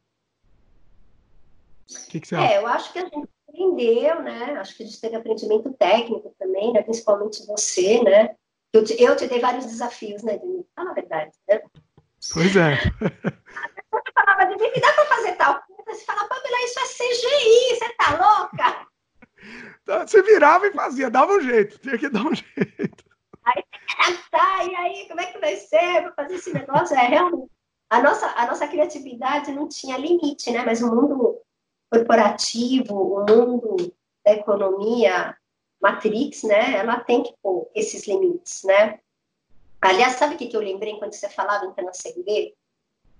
O que, que você é, acha? Eu acho que a gente aprendeu, né? Acho que a gente teve aprendimento técnico também, né? principalmente você, né? Eu te, eu te dei vários desafios, né, Denise? Fala a verdade, né? Pois é. [LAUGHS] Pessoa falava mim, dá para fazer tal? Você fala, Pamela, isso é CGI, você tá louca? Então, você virava e fazia, dava um jeito, tinha que dar um [LAUGHS] jeito. Aí tá, e aí, como é que vai ser para fazer esse negócio? É realmente. A nossa, a nossa criatividade não tinha limite, né? Mas o mundo corporativo, o mundo da economia Matrix, né? Ela tem que pôr esses limites, né? Aliás, sabe o que, eu lembrei quando você falava em transcender?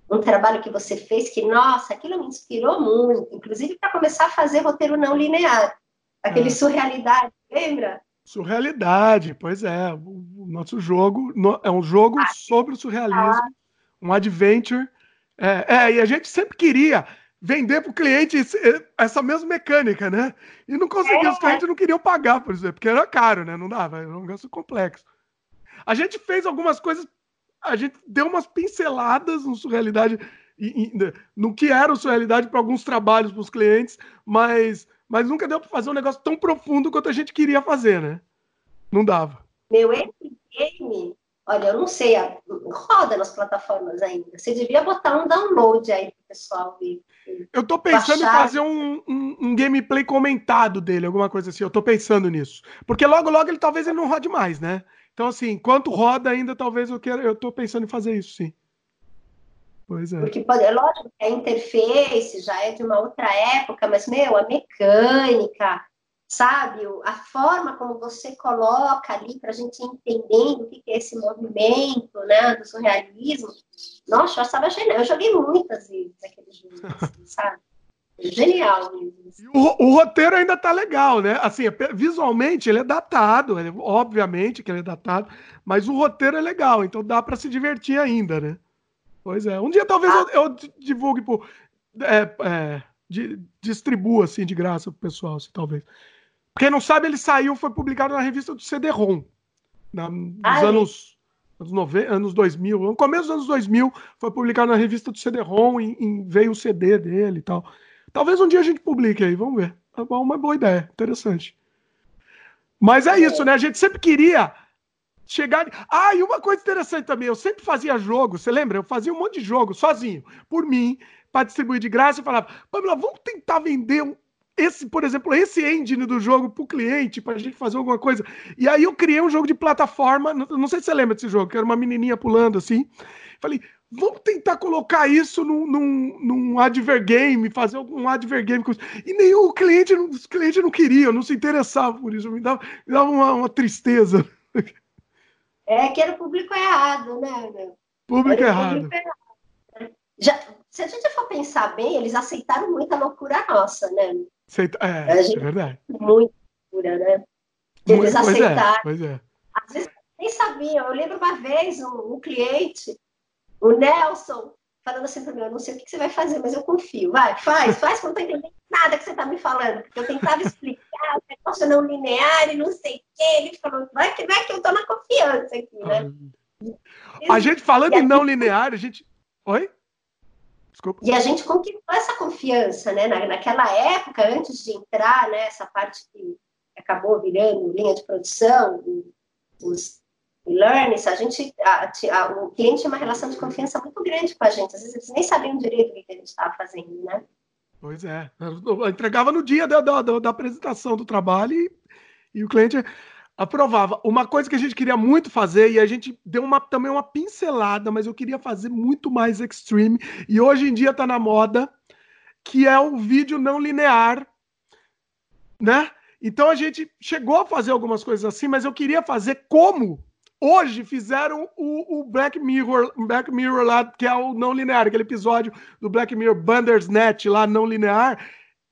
Um trabalho que você fez que, nossa, aquilo me inspirou muito, inclusive para começar a fazer roteiro não linear, aquele ah. surrealidade, lembra? Surrealidade, pois é. O nosso jogo é um jogo ah, sobre o surrealismo, um adventure. É, é, e a gente sempre queria vender para o cliente essa mesma mecânica, né? E não conseguia, é, os clientes não queriam pagar, por exemplo, porque era caro, né? Não dava, era um negócio complexo. A gente fez algumas coisas, a gente deu umas pinceladas no surrealidade, no que era o surrealidade para alguns trabalhos para os clientes, mas mas nunca deu para fazer um negócio tão profundo quanto a gente queria fazer, né? Não dava. Meu game, olha, eu não sei, roda nas plataformas ainda. Você devia botar um download aí pro pessoal ver. Eu tô pensando baixar. em fazer um, um, um, gameplay comentado dele, alguma coisa assim. Eu tô pensando nisso. Porque logo, logo ele talvez ele não rode mais, né? Então, assim, enquanto roda ainda, talvez eu queira. Eu tô pensando em fazer isso, sim. Pois é. Porque pode, é lógico que a interface já é de uma outra época, mas, meu, a mecânica, sabe? A forma como você coloca ali para a gente entender o que é esse movimento, né, do surrealismo. Nossa, eu estava genial. Eu joguei muitas vezes aquele jogo, [LAUGHS] assim, sabe? Genial. O, o, roteiro ainda tá legal, né? Assim, visualmente ele é datado, ele, obviamente que ele é datado, mas o roteiro é legal, então dá para se divertir ainda, né? Pois é. Um dia talvez ah. eu, eu, divulgue. É, é, distribua assim de graça pro pessoal, assim, talvez. Quem não sabe, ele saiu, foi publicado na revista do CD-ROM. Nos Ai. anos, anos, 90, anos 2000. No começo dos anos 2000, foi publicado na revista do CD-ROM e, veio o CD dele e tal. Talvez um dia a gente publique aí, vamos ver. É uma boa ideia, interessante. Mas é isso, né? A gente sempre queria chegar. Ah, e uma coisa interessante também, eu sempre fazia jogo, você lembra? Eu fazia um monte de jogo sozinho, por mim, para distribuir de graça. Eu falava, Pamela, vamos tentar vender um, esse, por exemplo, esse engine do jogo para o cliente, para a gente fazer alguma coisa. E aí eu criei um jogo de plataforma, não sei se você lembra desse jogo, que era uma menininha pulando assim. Falei, vamos tentar colocar isso num, num, num adver game, fazer algum adver game. E nenhum cliente, os clientes não queriam, não se interessavam por isso, me dava, me dava uma, uma tristeza. É que era o público errado, né? Público errado. Público errado. Já, se a gente for pensar bem, eles aceitaram muita loucura nossa, né? Aceita... É, é verdade. Muito loucura, né? Eles pois é, aceitaram. É, pois é. Às vezes nem sabiam. Eu lembro uma vez um, um cliente, o Nelson, falando assim para mim, eu não sei o que você vai fazer, mas eu confio. Vai, faz, faz, que eu não estou entendendo nada que você está me falando. Porque eu tentava explicar o negócio não linear e não sei o quê. Ele falou, vai que vai que eu estou na confiança aqui, né? A gente falando em não linear, a gente. Oi? Desculpa. E a gente conquistou essa confiança, né? Na, naquela época, antes de entrar, né, essa parte que acabou virando linha de produção, os e-learnings, a gente, a, a, o cliente tinha uma relação de confiança muito grande com a gente. Às vezes eles nem sabiam direito o que a gente estava fazendo, né? Pois é. Eu entregava no dia da, da, da apresentação do trabalho e, e o cliente aprovava. Uma coisa que a gente queria muito fazer, e a gente deu uma, também uma pincelada, mas eu queria fazer muito mais extreme, e hoje em dia está na moda, que é o vídeo não linear, né? Então a gente chegou a fazer algumas coisas assim, mas eu queria fazer como hoje fizeram o, o Black Mirror, Black Mirror lá, que é o não linear, aquele episódio do Black Mirror Bandersnatch lá não linear,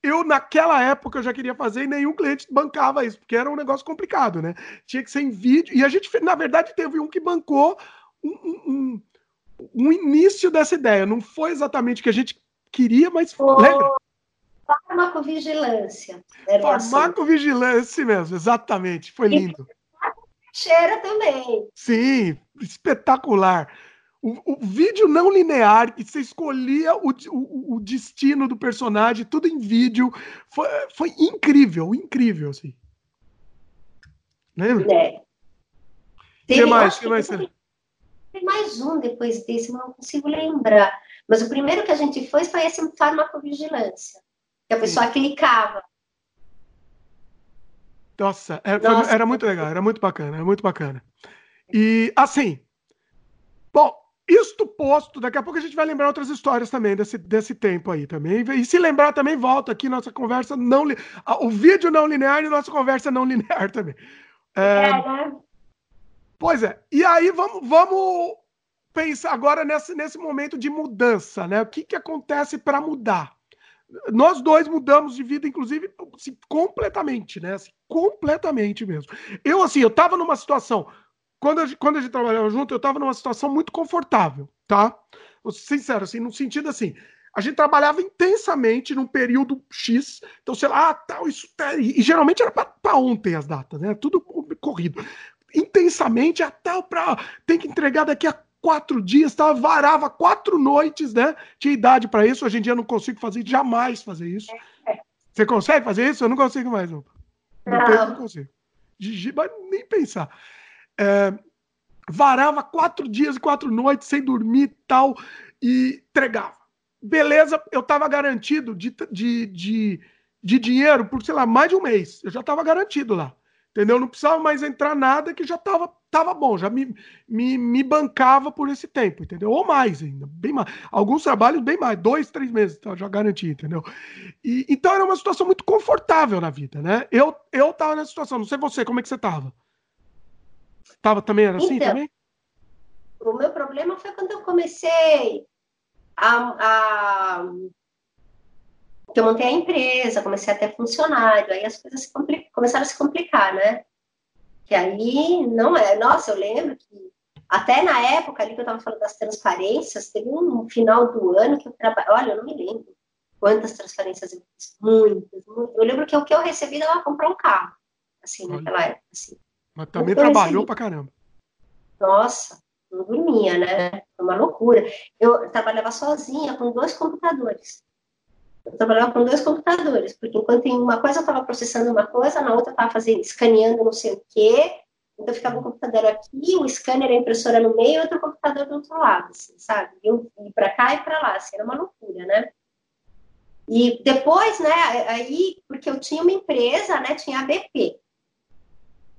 eu, naquela época, eu já queria fazer e nenhum cliente bancava isso, porque era um negócio complicado, né? Tinha que ser em vídeo. E a gente, na verdade, teve um que bancou um, um, um início dessa ideia. Não foi exatamente o que a gente queria, mas oh, lembra? Farmacovigilância. Farmacovigilância mesmo, exatamente. Foi lindo. Cheira também. Sim, espetacular. O, o, vídeo não linear, que você escolhia o, o, o, destino do personagem, tudo em vídeo, foi, foi incrível, incrível, assim. Lembra? É. Tem, que mais? Que mais? Tem, tem mais um depois desse, não consigo lembrar. Mas o primeiro que a gente foi foi esse farmacovigilância. Que a pessoa Sim. clicava. Nossa, era, Nossa, era muito legal, era muito bacana, era muito bacana. E assim, bom, isto posto, daqui a pouco a gente vai lembrar outras histórias também desse, desse tempo aí também. E se lembrar também, volta aqui nossa conversa não o vídeo não linear e nossa conversa não [LAUGHS] linear também. É, é, né? Pois é. E aí vamos, vamos pensar agora nesse, nesse momento de mudança, né? O que, que acontece para mudar? Nós dois mudamos de vida, inclusive, assim, completamente, né? Assim, completamente mesmo. Eu, assim, eu tava numa situação quando a, quando a gente trabalhava junto, eu estava numa situação muito confortável, tá? Sincero, assim, no sentido assim, a gente trabalhava intensamente num período X, então, sei lá, ah, tal, isso, e, e geralmente era para ontem as datas, né? Tudo corrido. Intensamente, a tal, para tem que entregar daqui a quatro dias, tá? varava quatro noites, né? Tinha idade para isso, hoje em dia eu não consigo fazer, jamais fazer isso. Você consegue fazer isso? Eu não consigo mais, não. Não, não. não consigo. Mas nem pensar é, varava quatro dias e quatro noites sem dormir e tal, e entregava. Beleza, eu estava garantido de, de, de, de dinheiro por, sei lá, mais de um mês. Eu já estava garantido lá. Entendeu? Não precisava mais entrar nada que já estava tava bom, já me, me, me bancava por esse tempo, entendeu? Ou mais ainda, bem mais. Alguns trabalhos bem mais, dois, três meses, então, já garanti, entendeu? E, então era uma situação muito confortável na vida, né? Eu, eu tava nessa situação, não sei você, como é que você tava? Tava também era assim então, também? O meu problema foi quando eu comecei a, a que eu montei a empresa, comecei a ter funcionário, aí as coisas começaram a se complicar, né? Que aí não é. Nossa, eu lembro que até na época ali que eu estava falando das transparências, teve um final do ano que eu trabalhei. Olha, eu não me lembro quantas transferências eu fiz. Muitas, muitas. Eu lembro que o que eu recebi dava comprar um carro, assim, naquela época. Assim. Mas também trabalhou pra caramba. Nossa, não dormia, né? Foi uma loucura. Eu trabalhava sozinha com dois computadores. Eu trabalhava com dois computadores, porque enquanto em uma coisa eu estava processando uma coisa, na outra eu estava fazendo, escaneando não sei o quê. Então ficava um computador aqui, o scanner, a impressora no meio e outro computador do outro lado, assim, sabe? Eu ir para cá e para lá, assim, era uma loucura, né? E depois, né, aí, porque eu tinha uma empresa, né, tinha a BP,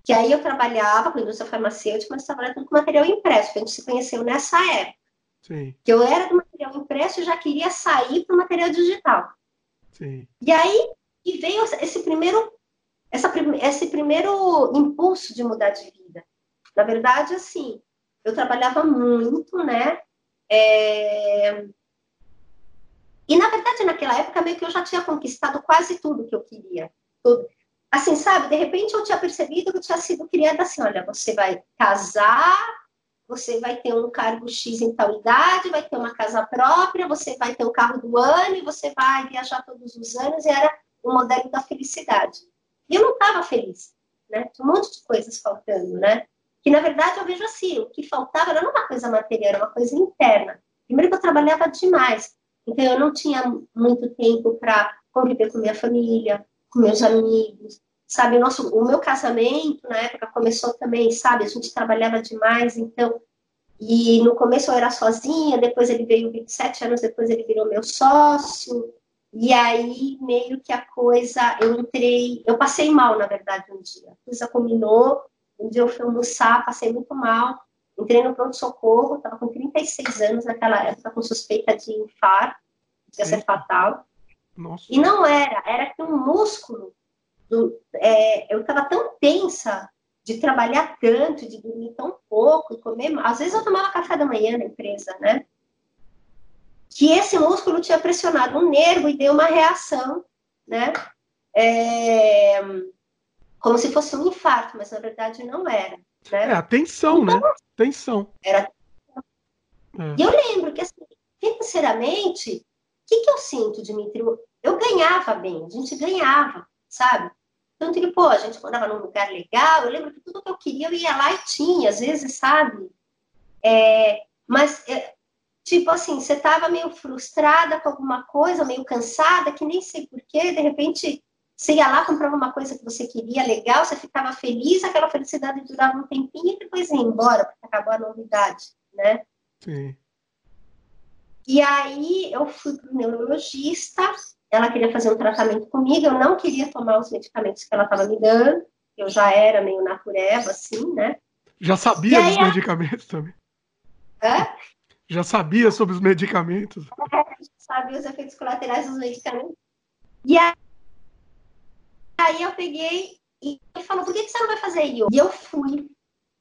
que aí eu trabalhava com indústria farmacêutica, mas trabalhava com material impresso, que a gente se conheceu nessa época. Sim. Que eu era do material impresso e já queria sair para o material digital. Sim. E aí e veio esse primeiro, essa, esse primeiro impulso de mudar de vida. Na verdade, assim, eu trabalhava muito, né? É... E, na verdade, naquela época, meio que eu já tinha conquistado quase tudo que eu queria. Tudo. Assim, sabe? De repente, eu tinha percebido que eu tinha sido criada assim: olha, você vai casar, você vai ter um cargo X em tal idade, vai ter uma casa própria, você vai ter o carro do ano e você vai viajar todos os anos. E era o modelo da felicidade. E eu não estava feliz, né? Tinha um monte de coisas faltando, né? Que na verdade eu vejo assim, o que faltava não era uma coisa material, era uma coisa interna. Primeiro que eu trabalhava demais, então eu não tinha muito tempo para conviver com minha família, com meus amigos, sabe? Nosso, o meu casamento na época começou também, sabe? A gente trabalhava demais, então e no começo eu era sozinha, depois ele veio 27 anos depois ele virou meu sócio. E aí, meio que a coisa, eu entrei, eu passei mal, na verdade, um dia. A coisa combinou, um dia eu fui almoçar, passei muito mal, entrei no pronto-socorro, estava com 36 anos naquela época, com suspeita de infarto, de ser fatal. Nossa. E não era, era que um músculo, do, é, eu estava tão tensa de trabalhar tanto, de dormir tão pouco, comer. Às vezes eu tomava café da manhã na empresa, né? que esse músculo tinha pressionado um nervo e deu uma reação, né? É, como se fosse um infarto, mas na verdade não era. Né? É, a tensão, né? então, né? Tensão. Era. É. E eu lembro que, assim, financeiramente, o que, que eu sinto, Dimitri? Eu ganhava bem, a gente ganhava, sabe? Tanto que, pô, a gente morava num lugar legal, eu lembro que tudo que eu queria eu ia lá e tinha, às vezes, sabe? É, mas é, Tipo assim, você estava meio frustrada com alguma coisa, meio cansada, que nem sei porquê, de repente você ia lá, comprava uma coisa que você queria, legal, você ficava feliz, aquela felicidade durava um tempinho e depois ia embora, porque acabou a novidade, né? Sim. E aí eu fui para o neurologista, ela queria fazer um tratamento comigo, eu não queria tomar os medicamentos que ela estava me dando, eu já era meio natureba, assim, né? Já sabia dos medicamentos também. Hã? Já sabia sobre os medicamentos? É, sabia os efeitos colaterais dos medicamentos. E aí, aí eu peguei e falou, por que, você não vai fazer yoga? E eu fui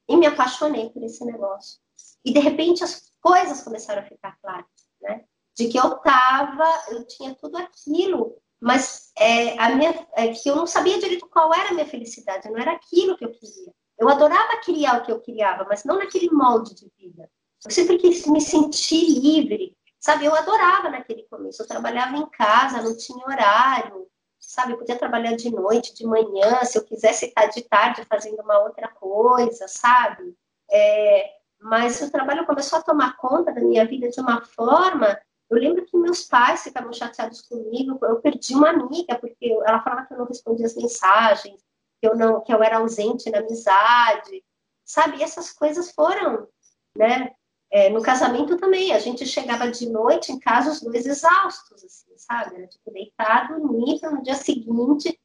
e me apaixonei por esse negócio. E de repente as coisas começaram a ficar claras, né? De que eu tava, eu tinha tudo aquilo, mas é, a minha, é, que eu não sabia direito qual era a minha felicidade, não era aquilo que eu queria. Eu adorava criar o que eu criava, mas não naquele molde de vida. Eu sempre quis me sentir livre, sabe? Eu adorava naquele começo. Eu trabalhava em casa, não tinha horário, sabe? Eu podia trabalhar de noite, de manhã, se eu quisesse estar de tarde fazendo uma outra coisa, sabe? É, mas o trabalho começou a tomar conta da minha vida de uma forma. Eu lembro que meus pais ficavam chateados comigo. Eu perdi uma amiga porque ela falava que eu não respondia as mensagens, que eu não, que eu era ausente na amizade, sabe? E essas coisas foram, né? É, no casamento também, a gente chegava de noite em casa os dois exaustos, assim, sabe? Era, tipo, deitado, nível, no dia seguinte.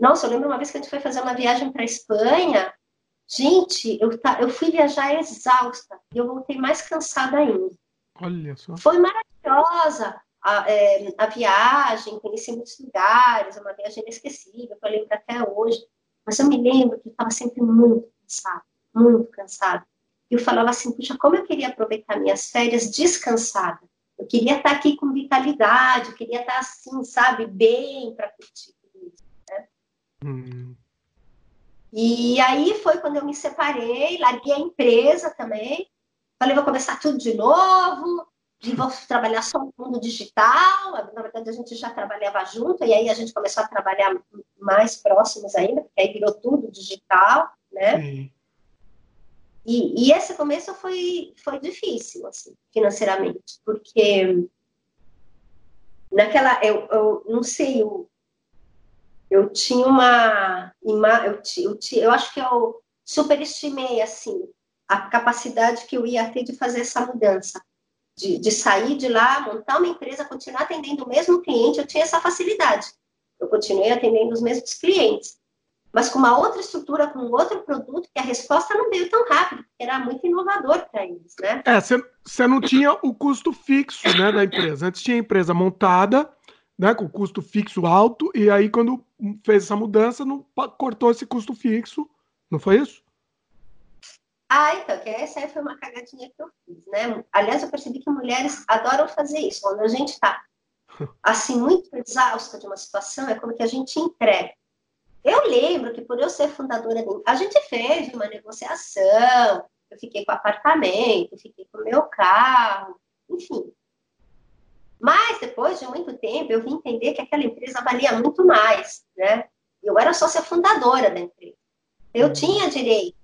Nossa, eu lembro uma vez que a gente foi fazer uma viagem para Espanha. Gente, eu, tá, eu fui viajar exausta e eu voltei mais cansada ainda. Olha só. Foi maravilhosa a, é, a viagem, conheci muitos lugares, uma viagem inesquecível, que eu lembro até hoje. Mas eu me lembro que eu estava sempre muito cansada, muito cansada eu falava assim, puxa, como eu queria aproveitar minhas férias descansada. Eu queria estar aqui com vitalidade, eu queria estar assim, sabe, bem para curtir tudo isso, né? Hum. E aí foi quando eu me separei, larguei a empresa também. Falei, vou começar tudo de novo, e vou trabalhar só no mundo digital. Na verdade, a gente já trabalhava junto, e aí a gente começou a trabalhar mais próximos ainda, porque aí virou tudo digital, né? E, e, esse começo foi, foi difícil, assim, financeiramente, porque naquela, eu, eu não sei, eu, eu tinha uma, eu, eu, eu acho que eu superestimei, assim, a capacidade que eu ia ter de fazer essa mudança. de, de sair de lá, montar uma empresa, continuar atendendo o mesmo cliente, eu tinha essa facilidade. Eu continuei atendendo os mesmos clientes, mas com uma outra estrutura, com outro produto, que a resposta não veio tão rápido, porque era muito inovador para eles, né? É, você não tinha o custo fixo né, da empresa. Antes tinha a empresa montada, né, com custo fixo alto, e aí quando fez essa mudança, não cortou esse custo fixo, não foi isso? Ah, então, que essa aí foi uma cagadinha que eu fiz, né? Aliás, eu percebi que mulheres adoram fazer isso. Quando a gente está, [LAUGHS] assim, muito exausta de uma situação, é como que a gente entrega. Eu lembro que por eu ser fundadora, a gente fez uma negociação, eu fiquei com apartamento, fiquei com meu carro, enfim. Mas depois de muito tempo, eu vim entender que aquela empresa valia muito mais, né? Eu era sócia fundadora da empresa. Eu tinha direito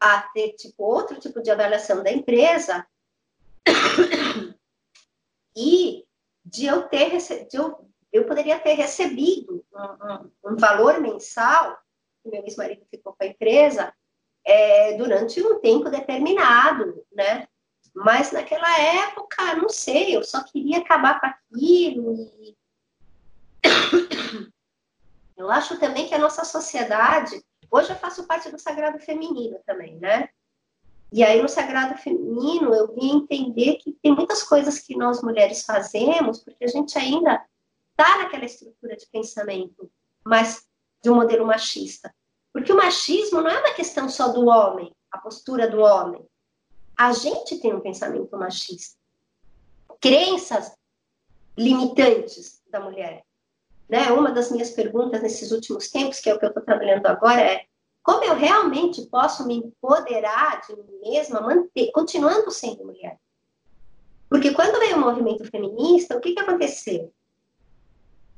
a ter tipo outro tipo de avaliação da empresa [COUGHS] e de eu ter de eu, eu poderia ter recebido um, um, um valor mensal que meu ex-marido ficou com a empresa é, durante um tempo determinado, né? Mas naquela época, não sei, eu só queria acabar com aquilo e [COUGHS] eu acho também que a nossa sociedade Hoje eu faço parte do Sagrado Feminino também, né? E aí no Sagrado Feminino eu vim entender que tem muitas coisas que nós mulheres fazemos porque a gente ainda está naquela estrutura de pensamento, mas de um modelo machista. Porque o machismo não é uma questão só do homem, a postura do homem. A gente tem um pensamento machista. Crenças limitantes da mulher. Né? Uma das minhas perguntas nesses últimos tempos, que é o que eu estou trabalhando agora, é como eu realmente posso me empoderar de mim mesma, manter, continuando sendo mulher? Porque quando veio o movimento feminista, o que, que aconteceu?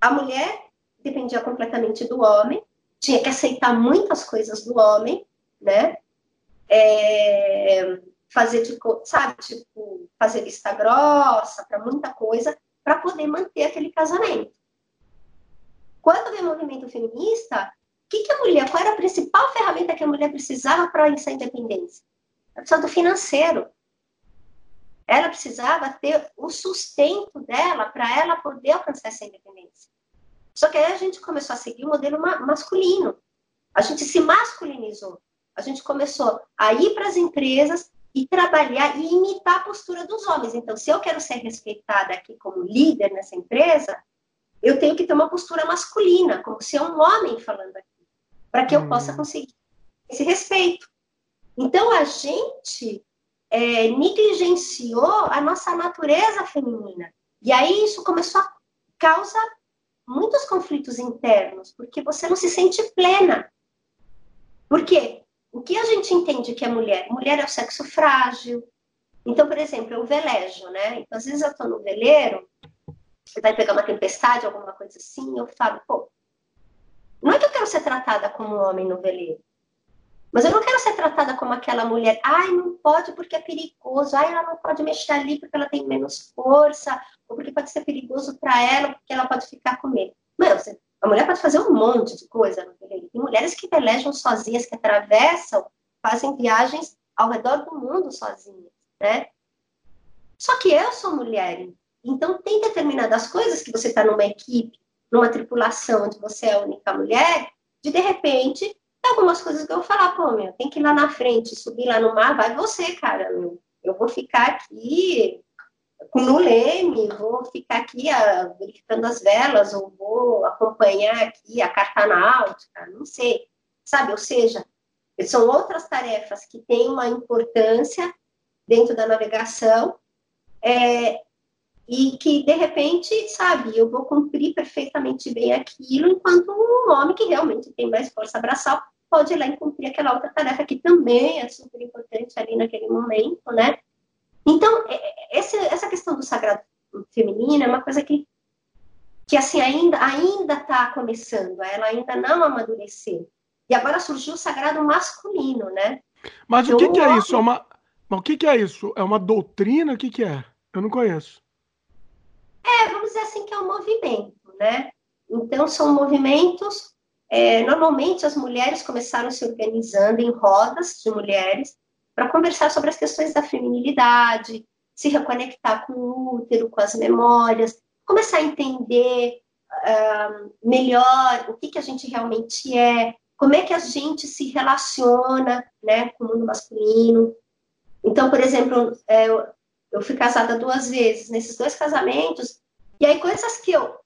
A mulher dependia completamente do homem, tinha que aceitar muitas coisas do homem, né? É, fazer de, sabe, tipo, fazer vista grossa para muita coisa, para poder manter aquele casamento. Quando veio o movimento feminista, o que, que a mulher, qual era a principal ferramenta que a mulher precisava para essa independência? Ela precisava do financeiro. Ela precisava ter o sustento dela para ela poder alcançar essa independência. Só que aí a gente começou a seguir o modelo ma masculino. A gente se masculinizou. A gente começou a ir para as empresas e trabalhar e imitar a postura dos homens. Então, se eu quero ser respeitada aqui como líder nessa empresa, eu tenho que ter uma postura masculina, como se é um homem falando aqui, para que eu hum. possa conseguir esse respeito. Então, a gente é, negligenciou a nossa natureza feminina. E aí isso começou a causar muitos conflitos internos, porque você não se sente plena. Por quê? O que a gente entende que é mulher? Mulher é o sexo frágil. Então, por exemplo, eu velejo, né? Então, às vezes eu estou no veleiro você vai pegar uma tempestade, alguma coisa assim, eu falo, pô, não é que eu quero ser tratada como um homem no veleiro, mas eu não quero ser tratada como aquela mulher, ai, não pode porque é perigoso, ai, ela não pode mexer ali porque ela tem menos força, ou porque pode ser perigoso para ela, porque ela pode ficar com medo. Meu, a mulher pode fazer um monte de coisa no veleiro. Tem mulheres que velejam sozinhas, que atravessam, fazem viagens ao redor do mundo sozinhas, né? Só que eu sou mulher, então, tem determinadas coisas que você está numa equipe, numa tripulação onde você é a única mulher, de de repente, tem algumas coisas que eu vou falar, pô, meu, tem que ir lá na frente, subir lá no mar, vai você, cara, meu. Eu vou ficar aqui no leme, vou ficar aqui a, verificando as velas, ou vou acompanhar aqui a carta náutica, não sei, sabe? Ou seja, são outras tarefas que têm uma importância dentro da navegação, é, e que de repente, sabe, eu vou cumprir perfeitamente bem aquilo, enquanto um homem que realmente tem mais força braçal pode ir lá e cumprir aquela outra tarefa que também é super importante ali naquele momento, né? Então, é, é, esse, essa questão do sagrado feminino é uma coisa que, que assim, ainda ainda está começando, ela ainda não amadureceu. E agora surgiu o sagrado masculino, né? Mas então, o que, que é isso? É uma... o que, que é isso? É uma doutrina? O que, que é? Eu não conheço. É, vamos dizer assim que é um movimento, né? Então, são movimentos. É, normalmente, as mulheres começaram se organizando em rodas de mulheres para conversar sobre as questões da feminilidade, se reconectar com o útero, com as memórias, começar a entender uh, melhor o que, que a gente realmente é, como é que a gente se relaciona né, com o mundo masculino. Então, por exemplo, é, eu, fui casada duas vezes, nesses dois casamentos, e aí coisas que eu,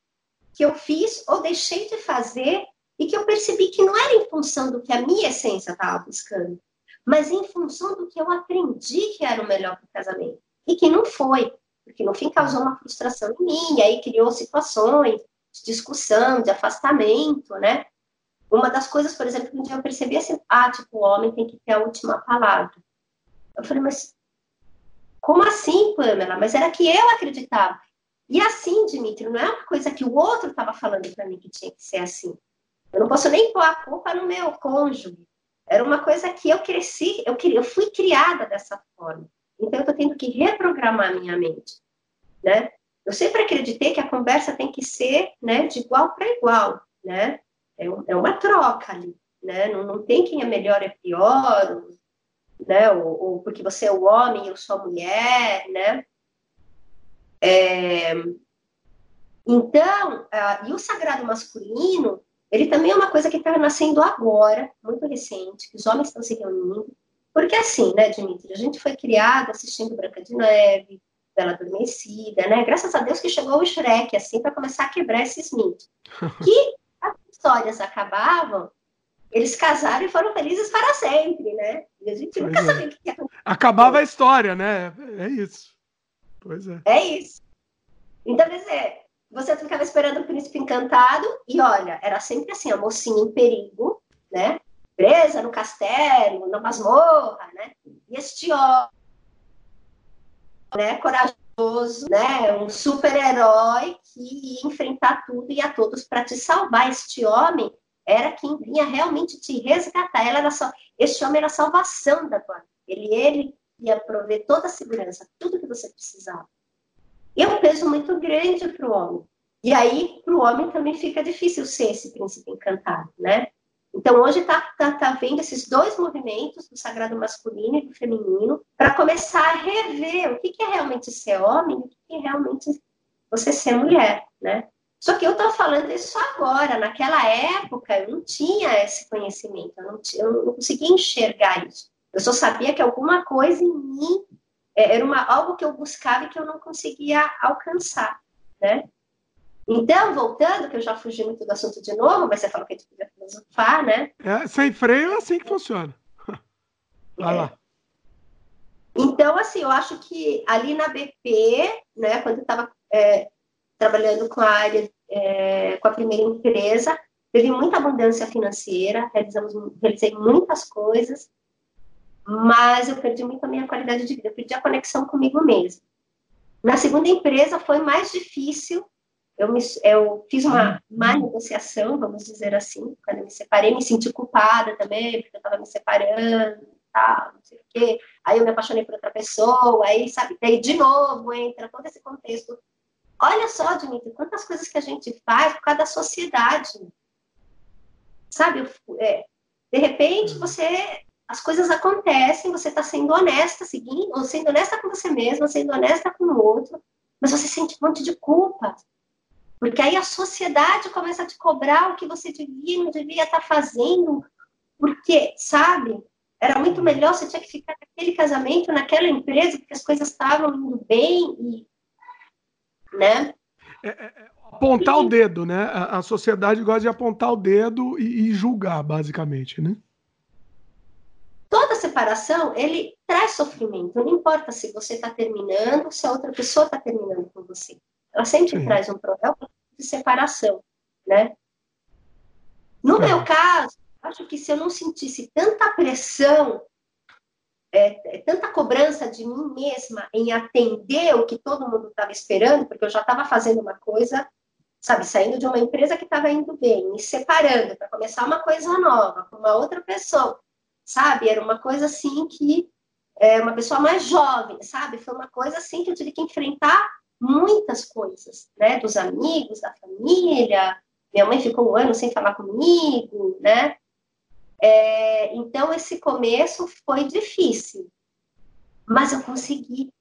que eu fiz ou deixei de fazer e que eu percebi que não era em função do que a minha essência estava buscando, mas em função do que eu aprendi que era o melhor para o casamento. E que não foi, porque no fim causou uma frustração em mim, e aí criou situações de discussão, de afastamento, né? Uma das coisas, por exemplo, que um dia eu percebi assim, ah, tipo, o homem tem que ter a última palavra. Eu falei, mas como assim, Pamela? Mas era que eu acreditava. E assim, Dimitri, não é uma coisa que o outro estava falando para mim que tinha que ser assim. Eu não posso nem pôr a culpa no meu cônjuge. Era uma coisa que eu cresci, eu, eu fui criada dessa forma. Então, eu estou tendo que reprogramar minha mente, né? Eu sempre acreditei que a conversa tem que ser, né, de igual para igual, né? É, é, uma troca ali, né? Não, não tem quem é melhor é pior, né? Ou, ou, porque você é o homem e eu sou a mulher, né? É... Então, uh, e o sagrado masculino, ele também é uma coisa que está nascendo agora, muito recente, que os homens estão se reunindo. Porque assim, né, Dimitri, a gente foi criado assistindo Branca de Neve, Bela Adormecida, né? Graças a Deus que chegou o Shrek, assim, para começar a quebrar esses [LAUGHS] mitos. Que as histórias acabavam, eles casaram e foram felizes para sempre, né? E a gente pois nunca é. sabia o que ia acontecer. Acabava a história, né? É isso. Pois é. É isso. Então, quer dizer, você ficava esperando o príncipe encantado e olha, era sempre assim, a mocinha em perigo, né? Presa no castelo, na masmorra, né? E este homem, né, corajoso, né, um super-herói que ia enfrentar tudo e a todos para te salvar. Este homem era quem vinha realmente te resgatar. Ela era só, este homem era a salvação da tua vida. Ele, ele ia prover toda a segurança, tudo que você precisava. E é um peso muito grande para o homem. E aí, para o homem também fica difícil ser esse príncipe encantado, né? Então, hoje está tá, tá vendo esses dois movimentos, do sagrado masculino e do feminino, para começar a rever o que, que é realmente ser homem e o que, que é realmente você ser mulher, né? Só que eu estou falando isso agora. Naquela época, eu não tinha esse conhecimento, eu não, tinha, eu não conseguia enxergar isso. Eu só sabia que alguma coisa em mim é, era uma, algo que eu buscava e que eu não conseguia alcançar, né? Então, voltando, que eu já fugi muito do assunto de novo, mas você falou que a gente podia filosofar, né? É, sem freio é assim que funciona. [LAUGHS] Vai é. lá. Então, assim, eu acho que ali na BP, né, quando eu estava é, trabalhando com a área, é, com a primeira empresa, teve muita abundância financeira, realizamos, realizei muitas coisas, mas eu perdi muito a minha qualidade de vida, eu perdi a conexão comigo mesma. Na segunda empresa foi mais difícil, eu, me, eu fiz uma má negociação, vamos dizer assim, quando eu me separei, me senti culpada também, porque eu estava me separando, não sei o quê. Aí eu me apaixonei por outra pessoa, aí, sabe, daí de novo entra todo esse contexto. Olha só, Dimitri, quantas coisas que a gente faz por causa da sociedade. Sabe, é, de repente você as coisas acontecem, você está sendo honesta, seguindo, ou sendo honesta com você mesma, sendo honesta com o outro, mas você sente um monte de culpa. Porque aí a sociedade começa a te cobrar o que você devia e não devia estar tá fazendo, porque, sabe, era muito melhor, você tinha que ficar naquele casamento, naquela empresa, porque as coisas estavam indo bem, e, né? É, é, é apontar e... o dedo, né? A, a, sociedade gosta de apontar o dedo e, e julgar, basicamente, né? toda separação, ele traz sofrimento. Não importa se você está terminando, se a outra pessoa está terminando com você. Ela sempre Sim. traz um problema de separação, né? No é. meu caso, acho que se eu não sentisse tanta pressão, é, é, tanta cobrança de mim mesma em atender o que todo mundo estava esperando, porque eu já estava fazendo uma coisa, sabe, saindo de uma empresa que estava indo bem, me separando para começar uma coisa nova com uma outra pessoa sabe? Era uma coisa assim que é uma pessoa mais jovem, sabe? Foi uma coisa assim que eu tive que enfrentar muitas coisas, né? Dos amigos, da família. Minha mãe ficou um ano sem falar comigo, né? É, então esse começo foi difícil, mas eu consegui.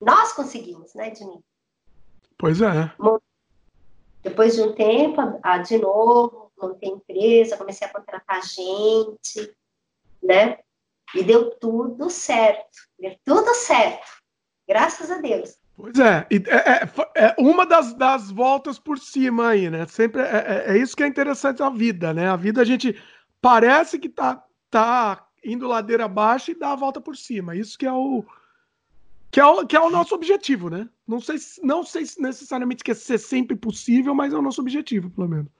Nós conseguimos, né, Dimitri? Pois é. Depois de um tempo, a, de novo, montei empresa, comecei a contratar gente, né? E deu tudo certo. Deu tudo certo. Graças a Deus. Pois é, é, é, é, uma das, das voltas por cima aí, né? Sempre é, é, é isso que é interessante na vida, né? A vida a gente parece que tá, tá indo ladeira abaixo e dá a volta por cima. Isso que é o que é o, que é o nosso objetivo, né? Não sei, não sei se necessariamente quer ser sempre possível, mas é o nosso objetivo, pelo menos.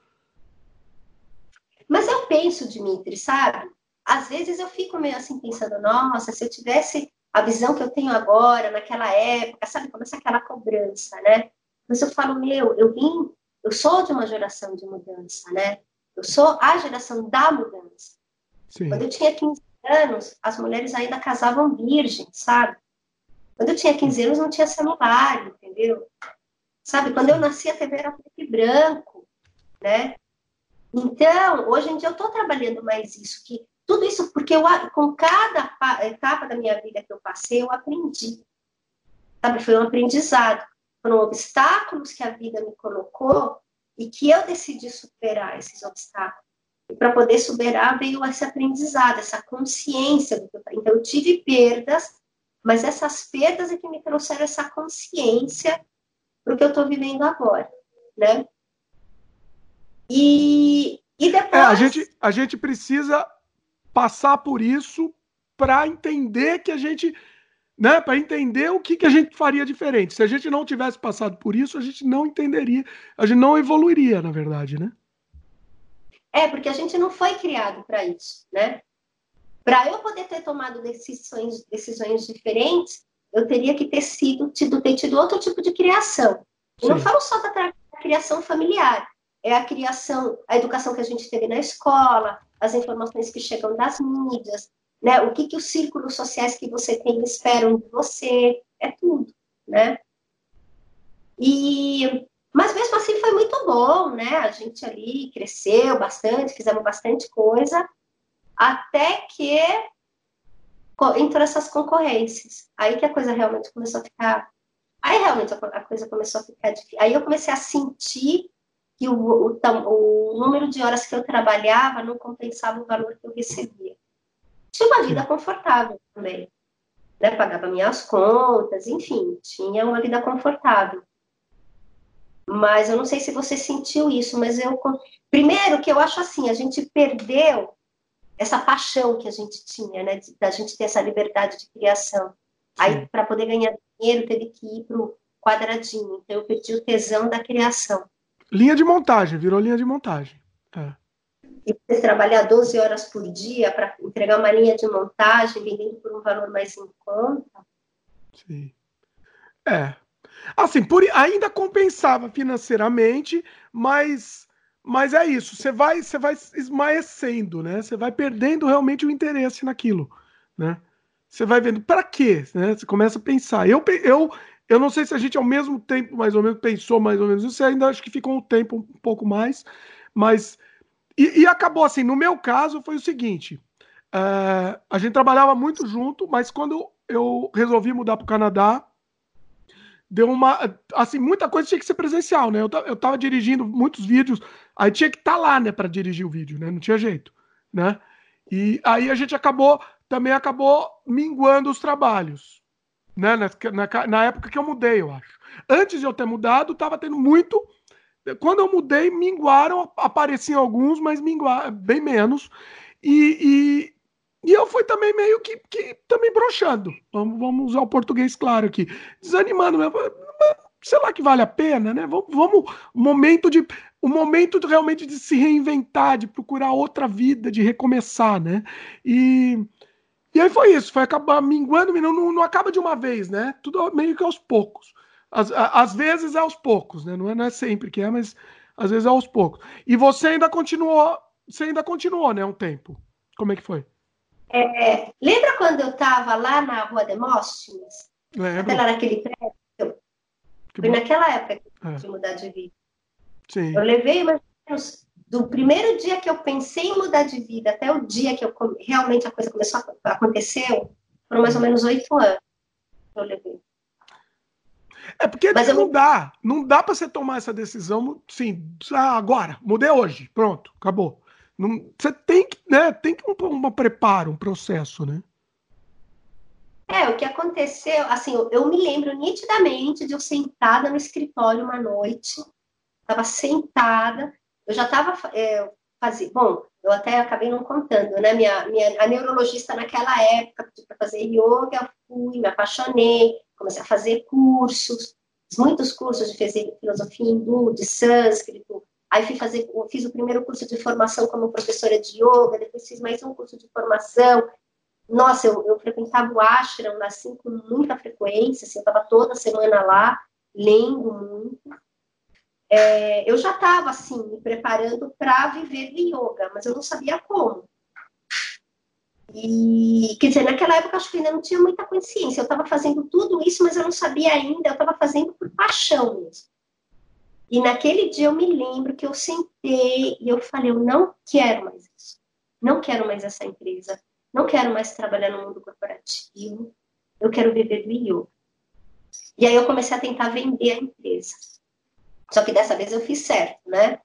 Mas eu penso, Dimitri, sabe? Às vezes eu fico meio assim pensando, nossa, se eu tivesse a visão que eu tenho agora, naquela época, sabe? Começa aquela cobrança, né? Mas eu falo, meu, eu vim, eu sou de uma geração de mudança, né? Eu sou a geração da mudança. Sim. Quando eu tinha 15 anos, as mulheres ainda casavam virgens, sabe? Quando eu tinha 15 anos, não tinha celular, entendeu? Sabe? Quando eu nasci, a TV era preto e branco, né? Então, hoje em dia, eu estou trabalhando mais isso, que tudo isso porque eu, com cada etapa da minha vida que eu passei, eu aprendi. Sabe? Foi um aprendizado. Foram obstáculos que a vida me colocou e que eu decidi superar esses obstáculos. E para poder superar, veio esse aprendizado, essa consciência. Do que eu... Então, eu tive perdas, mas essas perdas é que me trouxeram essa consciência para o que eu estou vivendo agora, né? E, e depois... É, a, gente, a gente precisa passar por isso para entender que a gente, né, para entender o que, que a gente faria diferente. Se a gente não tivesse passado por isso, a gente não entenderia, a gente não evoluiria, na verdade, né? É, porque a gente não foi criado para isso, né? Para eu poder ter tomado decisões, decisões diferentes, eu teria que ter sido tido, ter tido outro tipo de criação. Eu não falo só da criação familiar, é a criação, a educação que a gente teve na escola, as informações que chegam das mídias, né? O que, que os círculos sociais que você tem esperam de você, é tudo, né? E, mas mesmo assim foi muito bom, né? A gente ali cresceu bastante, fizemos bastante coisa, até que entrou essas concorrências. Aí que a coisa realmente começou a ficar. Aí realmente a coisa começou a ficar difícil. Aí eu comecei a sentir que o, o, o, número de horas que eu trabalhava não compensava o valor que eu recebia. Tinha uma vida confortável também, né? Pagava minhas contas, enfim, tinha uma vida confortável. Mas eu não sei se você sentiu isso, mas eu primeiro que eu acho assim, a gente perdeu essa paixão que a gente tinha, né, da gente ter essa liberdade de criação. Aí para poder ganhar dinheiro teve que ir pro quadradinho. Então eu perdi o tesão da criação. Linha de montagem, virou linha de montagem. É. E você trabalhar 12 horas por dia para entregar uma linha de montagem, vendendo por um valor mais em conta. Sim. É. Assim, por, ainda compensava financeiramente, mas, mas é isso. Você vai, você vai esmaecendo, né? Você vai perdendo realmente o interesse naquilo, né? Você vai vendo para quê, né? Você começa a pensar. Eu, eu, eu não sei se a gente ao mesmo tempo, mais ou menos, pensou mais ou menos isso, ainda acho que ficou um tempo um pouco mais, mas. E, e acabou assim, no meu caso foi o seguinte: uh, a gente trabalhava muito junto, mas quando eu resolvi mudar para o Canadá, deu uma. Assim, muita coisa tinha que ser presencial, né? Eu, eu tava dirigindo muitos vídeos, aí tinha que estar tá lá, né, para dirigir o vídeo, né? Não tinha jeito, né? E aí a gente acabou, também acabou minguando os trabalhos né? Na, na, na, época que eu mudei, eu acho. Antes de eu ter mudado, estava tendo muito. Quando eu mudei, minguaram, apareciam alguns, mas minguaram bem menos. E, e, e eu fui também meio que, que também broxando. Vamos, vamos usar o português claro aqui. Desanimando mesmo. Sei lá que vale a pena, né? Vamos, vamos momento de o momento realmente de se reinventar, de procurar outra vida, de recomeçar, né? E e aí foi isso, foi acabar minguando, não, não, não acaba de uma vez, né? Tudo meio que aos poucos. Às, às vezes é aos poucos, né? Não é, não é sempre que é, mas às vezes é aos poucos. E você ainda continuou, você ainda continuou, né? Um tempo. Como é que foi? É, lembra quando eu estava lá na Rua Demóstenes? Lembro. Até lá naquele prédio? Que foi bom. naquela época que eu é. mudar de vida. Sim. Eu levei mais ou menos do primeiro dia que eu pensei em mudar de vida até o dia que eu realmente a coisa começou a acontecer, foram mais ou menos oito anos que eu levei. É porque Mas não eu... dá, não dá para você tomar essa decisão, sim, ah, agora, mudei hoje, pronto, acabou. Não, você tem que, né, tem que um, um preparo, um processo, né? É, o que aconteceu, assim, eu, eu me lembro nitidamente de eu sentada no escritório uma noite, estava sentada, eu já estava é, fazendo, bom, eu até acabei não contando, né? Minha, minha, a neurologista naquela época para fazer yoga, eu fui, me apaixonei, comecei a fazer cursos, muitos cursos de filosofia hindu, de sânscrito. Aí fui fazer, fiz o primeiro curso de formação como professora de yoga, depois fiz mais um curso de formação. Nossa, eu, eu frequentava o ashram assim com muita frequência, assim, eu estava toda semana lá, lendo muito. É, eu já estava assim me preparando para viver do yoga, mas eu não sabia como. E, quer dizer, naquela época acho que ainda não tinha muita consciência. Eu estava fazendo tudo isso, mas eu não sabia ainda, eu estava fazendo por paixão mesmo. E naquele dia eu me lembro que eu sentei e eu falei: eu não quero mais isso. Não quero mais essa empresa. Não quero mais trabalhar no mundo corporativo. Eu quero viver do yoga. E aí eu comecei a tentar vender a empresa. Só que dessa vez eu fiz certo, né?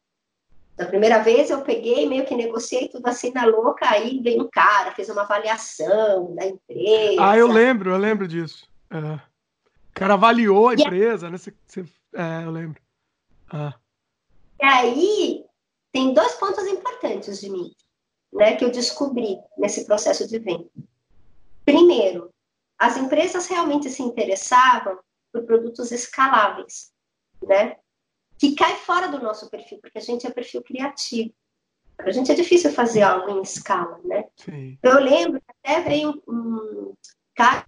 Da primeira vez eu peguei, meio que negociei tudo assim na louca, aí veio um cara, fez uma avaliação da empresa. Ah, eu lembro, eu lembro disso. É. O cara avaliou a empresa, né? Você, você... É, eu lembro. Ah. E aí, tem dois pontos importantes de mim, né, que eu descobri nesse processo de venda. Primeiro, as empresas realmente se interessavam por produtos escaláveis, né? Que cai fora do nosso perfil, porque a gente é perfil criativo. Para a gente é difícil fazer algo em escala, né? Sim. Eu lembro que até veio um cara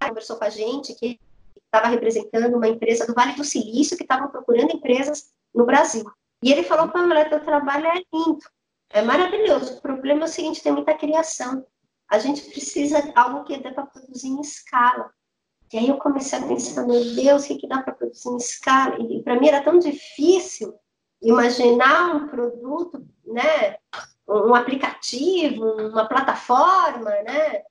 que conversou com a gente que estava representando uma empresa do Vale do Silício que estava procurando empresas no Brasil. E ele falou, Pamela, teu trabalho é lindo, é maravilhoso. O problema é o seguinte, tem muita criação. A gente precisa de algo que dê para produzir em escala. E aí eu comecei a pensar, meu Deus, o que, que dá para produzir em escala? E para mim era tão difícil imaginar um produto, né? Um aplicativo, uma plataforma, né?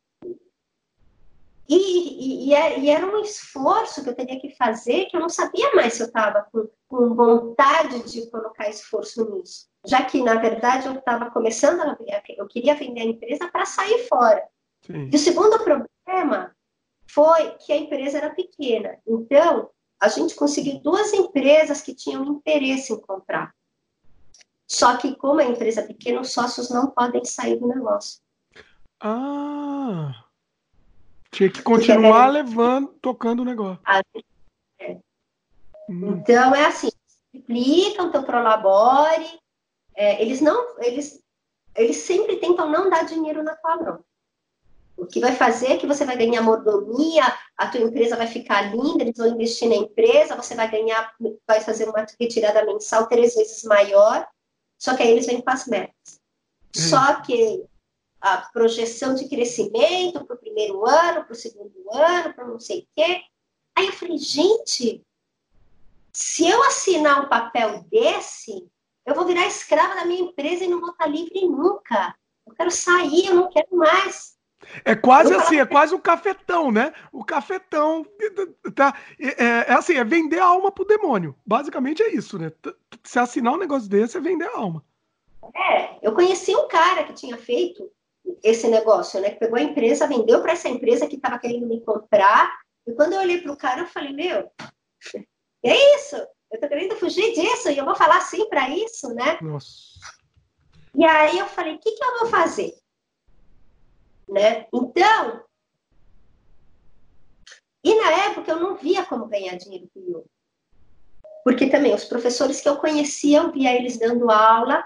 E, e, e, é, era um esforço que eu teria que fazer que eu não sabia mais se eu estava com, com, vontade de colocar esforço nisso. Já que, na verdade, eu estava começando a eu queria vender a empresa para sair fora. Sim. E o segundo problema foi que a empresa era pequena. Então, a gente conseguiu duas empresas que tinham interesse em comprar. Só que, como é empresa pequena, os sócios não podem sair do negócio. Ah! Tinha que continuar é... levando, tocando o negócio. É. hum. Então, é assim: explicam, teu prolabore. É, eles não. Eles, eles sempre tentam não dar dinheiro na tua mão. O que vai fazer é que você vai ganhar mordomia, a tua empresa vai ficar linda, eles vão investir na empresa, você vai ganhar, vai fazer uma retirada mensal três vezes maior, só que aí eles vêm com as metas. Hum. Só que a projeção de crescimento para o primeiro ano, para o segundo ano, para não sei o quê. Aí eu falei, gente, se eu assinar um papel desse, eu vou virar escrava da minha empresa e não vou estar livre nunca. Eu quero sair, eu não quero mais. É quase assim, é quase um cafetão, né? O cafetão tá, é, é, assim, é vender a alma pro demônio. Basicamente é isso, né? Se assinar um negócio desse, é vender a alma. É, eu conheci um cara que tinha feito esse negócio, né? Que pegou a empresa, vendeu para essa empresa que estava querendo me comprar. E quando eu olhei pro cara, eu falei, meu, é isso? Eu tô querendo fugir disso e eu vou falar sim para isso, né? Nossa. E aí eu falei, o que, que eu vou fazer? Né? Então, e na época eu não via como ganhar dinheiro com yoga. Porque também os professores que eu conhecia, eu via eles dando aula,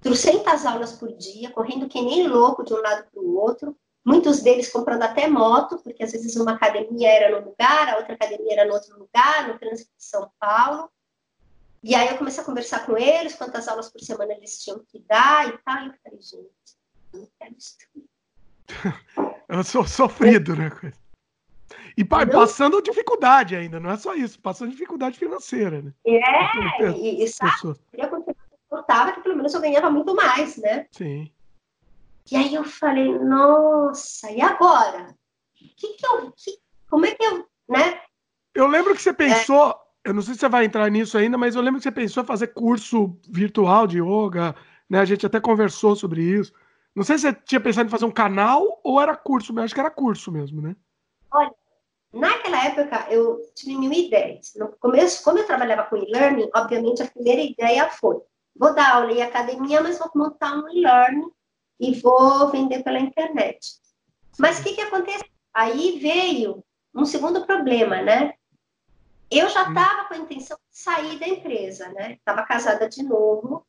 trocentas aulas por dia, correndo que nem louco de um lado para o outro, muitos deles comprando até moto, porque às vezes uma academia era num lugar, a outra academia era no outro lugar, no trânsito de São Paulo. E aí eu comecei a conversar com eles, quantas aulas por semana eles tinham que dar e tal, e eu falei, gente, eu não quero isso [LAUGHS] Eu sou sofrido, né? E passando dificuldade ainda, não é só isso, passando dificuldade financeira, né? É, e, e sabe, eu contava que pelo menos eu ganhava muito mais, né? Sim. E aí eu falei, nossa, e agora? Que que eu, que, como é que eu, né? Eu lembro que você pensou, é. eu não sei se você vai entrar nisso ainda, mas eu lembro que você pensou em fazer curso virtual de yoga, né? A gente até conversou sobre isso. Não sei se você tinha pensado em fazer um canal ou era curso, mas acho que era curso mesmo, né? Olha, naquela época eu tive mil ideias. No começo, como eu trabalhava com e-learning, obviamente a primeira ideia foi: vou dar aula em academia, mas vou montar um e-learning e vou vender pela internet. Mas o que, que aconteceu? Aí veio um segundo problema, né? Eu já estava com a intenção de sair da empresa, né? Estava casada de novo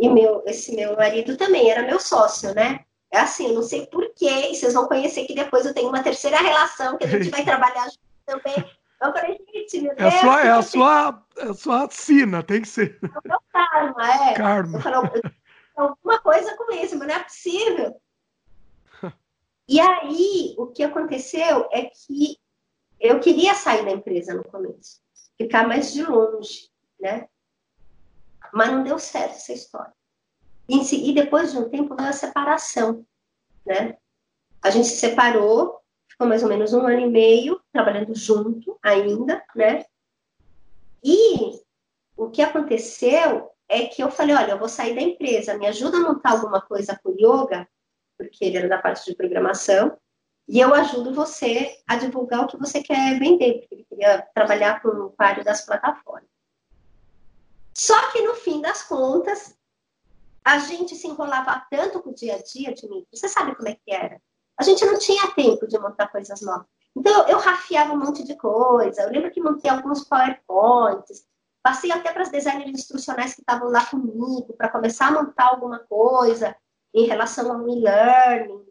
e meu, esse meu marido também era meu sócio, né? É assim, eu não sei porquê, e vocês vão conhecer que depois eu tenho uma terceira relação, que a gente vai trabalhar junto também. Eu falei, gente, meu Deus. É a sua, é a sua, é a sua sina, tem que ser. É o meu karma, é. Karma. Eu falei, alguma coisa com isso, mas não é possível. E aí, o que aconteceu é que eu queria sair da empresa no começo, ficar mais de longe, né? Mas não deu certo essa história. E, depois de um tempo veio a separação, né? A gente se separou, ficou mais ou menos um ano e meio trabalhando junto ainda, né? E o que aconteceu é que eu falei, olha, eu vou sair da empresa, me ajuda a montar alguma coisa com yoga, porque ele era da parte de programação, e eu ajudo você a divulgar o que você quer vender, porque ele queria trabalhar com o páreo das plataformas. Só que no fim das contas, a gente se enrolava tanto com o dia a dia, Dimitri, você sabe como é que era. A gente não tinha tempo de montar coisas novas. Então, eu rafiava um monte de coisa. Eu lembro que montei alguns PowerPoints. Passei até para as designers instrucionais que estavam lá comigo, para começar a montar alguma coisa em relação ao e-learning.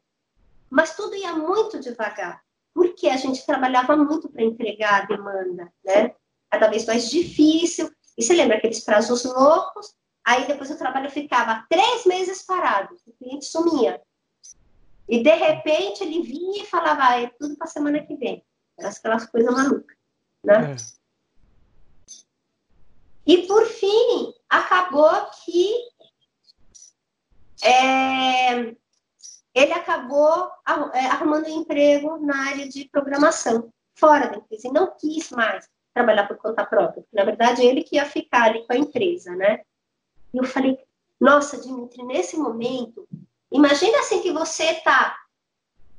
Mas tudo ia muito devagar, porque a gente trabalhava muito para entregar a demanda, né? Cada vez mais difícil, e você lembra aqueles prazos loucos? Aí depois o trabalho ficava três meses parado, o cliente sumia. E de repente ele vinha e falava, ah, é tudo para semana que vem. Aquelas coisas malucas, né? É. E por fim, acabou que é, ele acabou é, arrumando um emprego na área de programação, fora da empresa, e não quis mais trabalhar por conta própria. Na verdade, ele que ia ficar ali com a empresa, né? E eu falei, nossa, Dimitri, nesse momento, imagina assim que você tá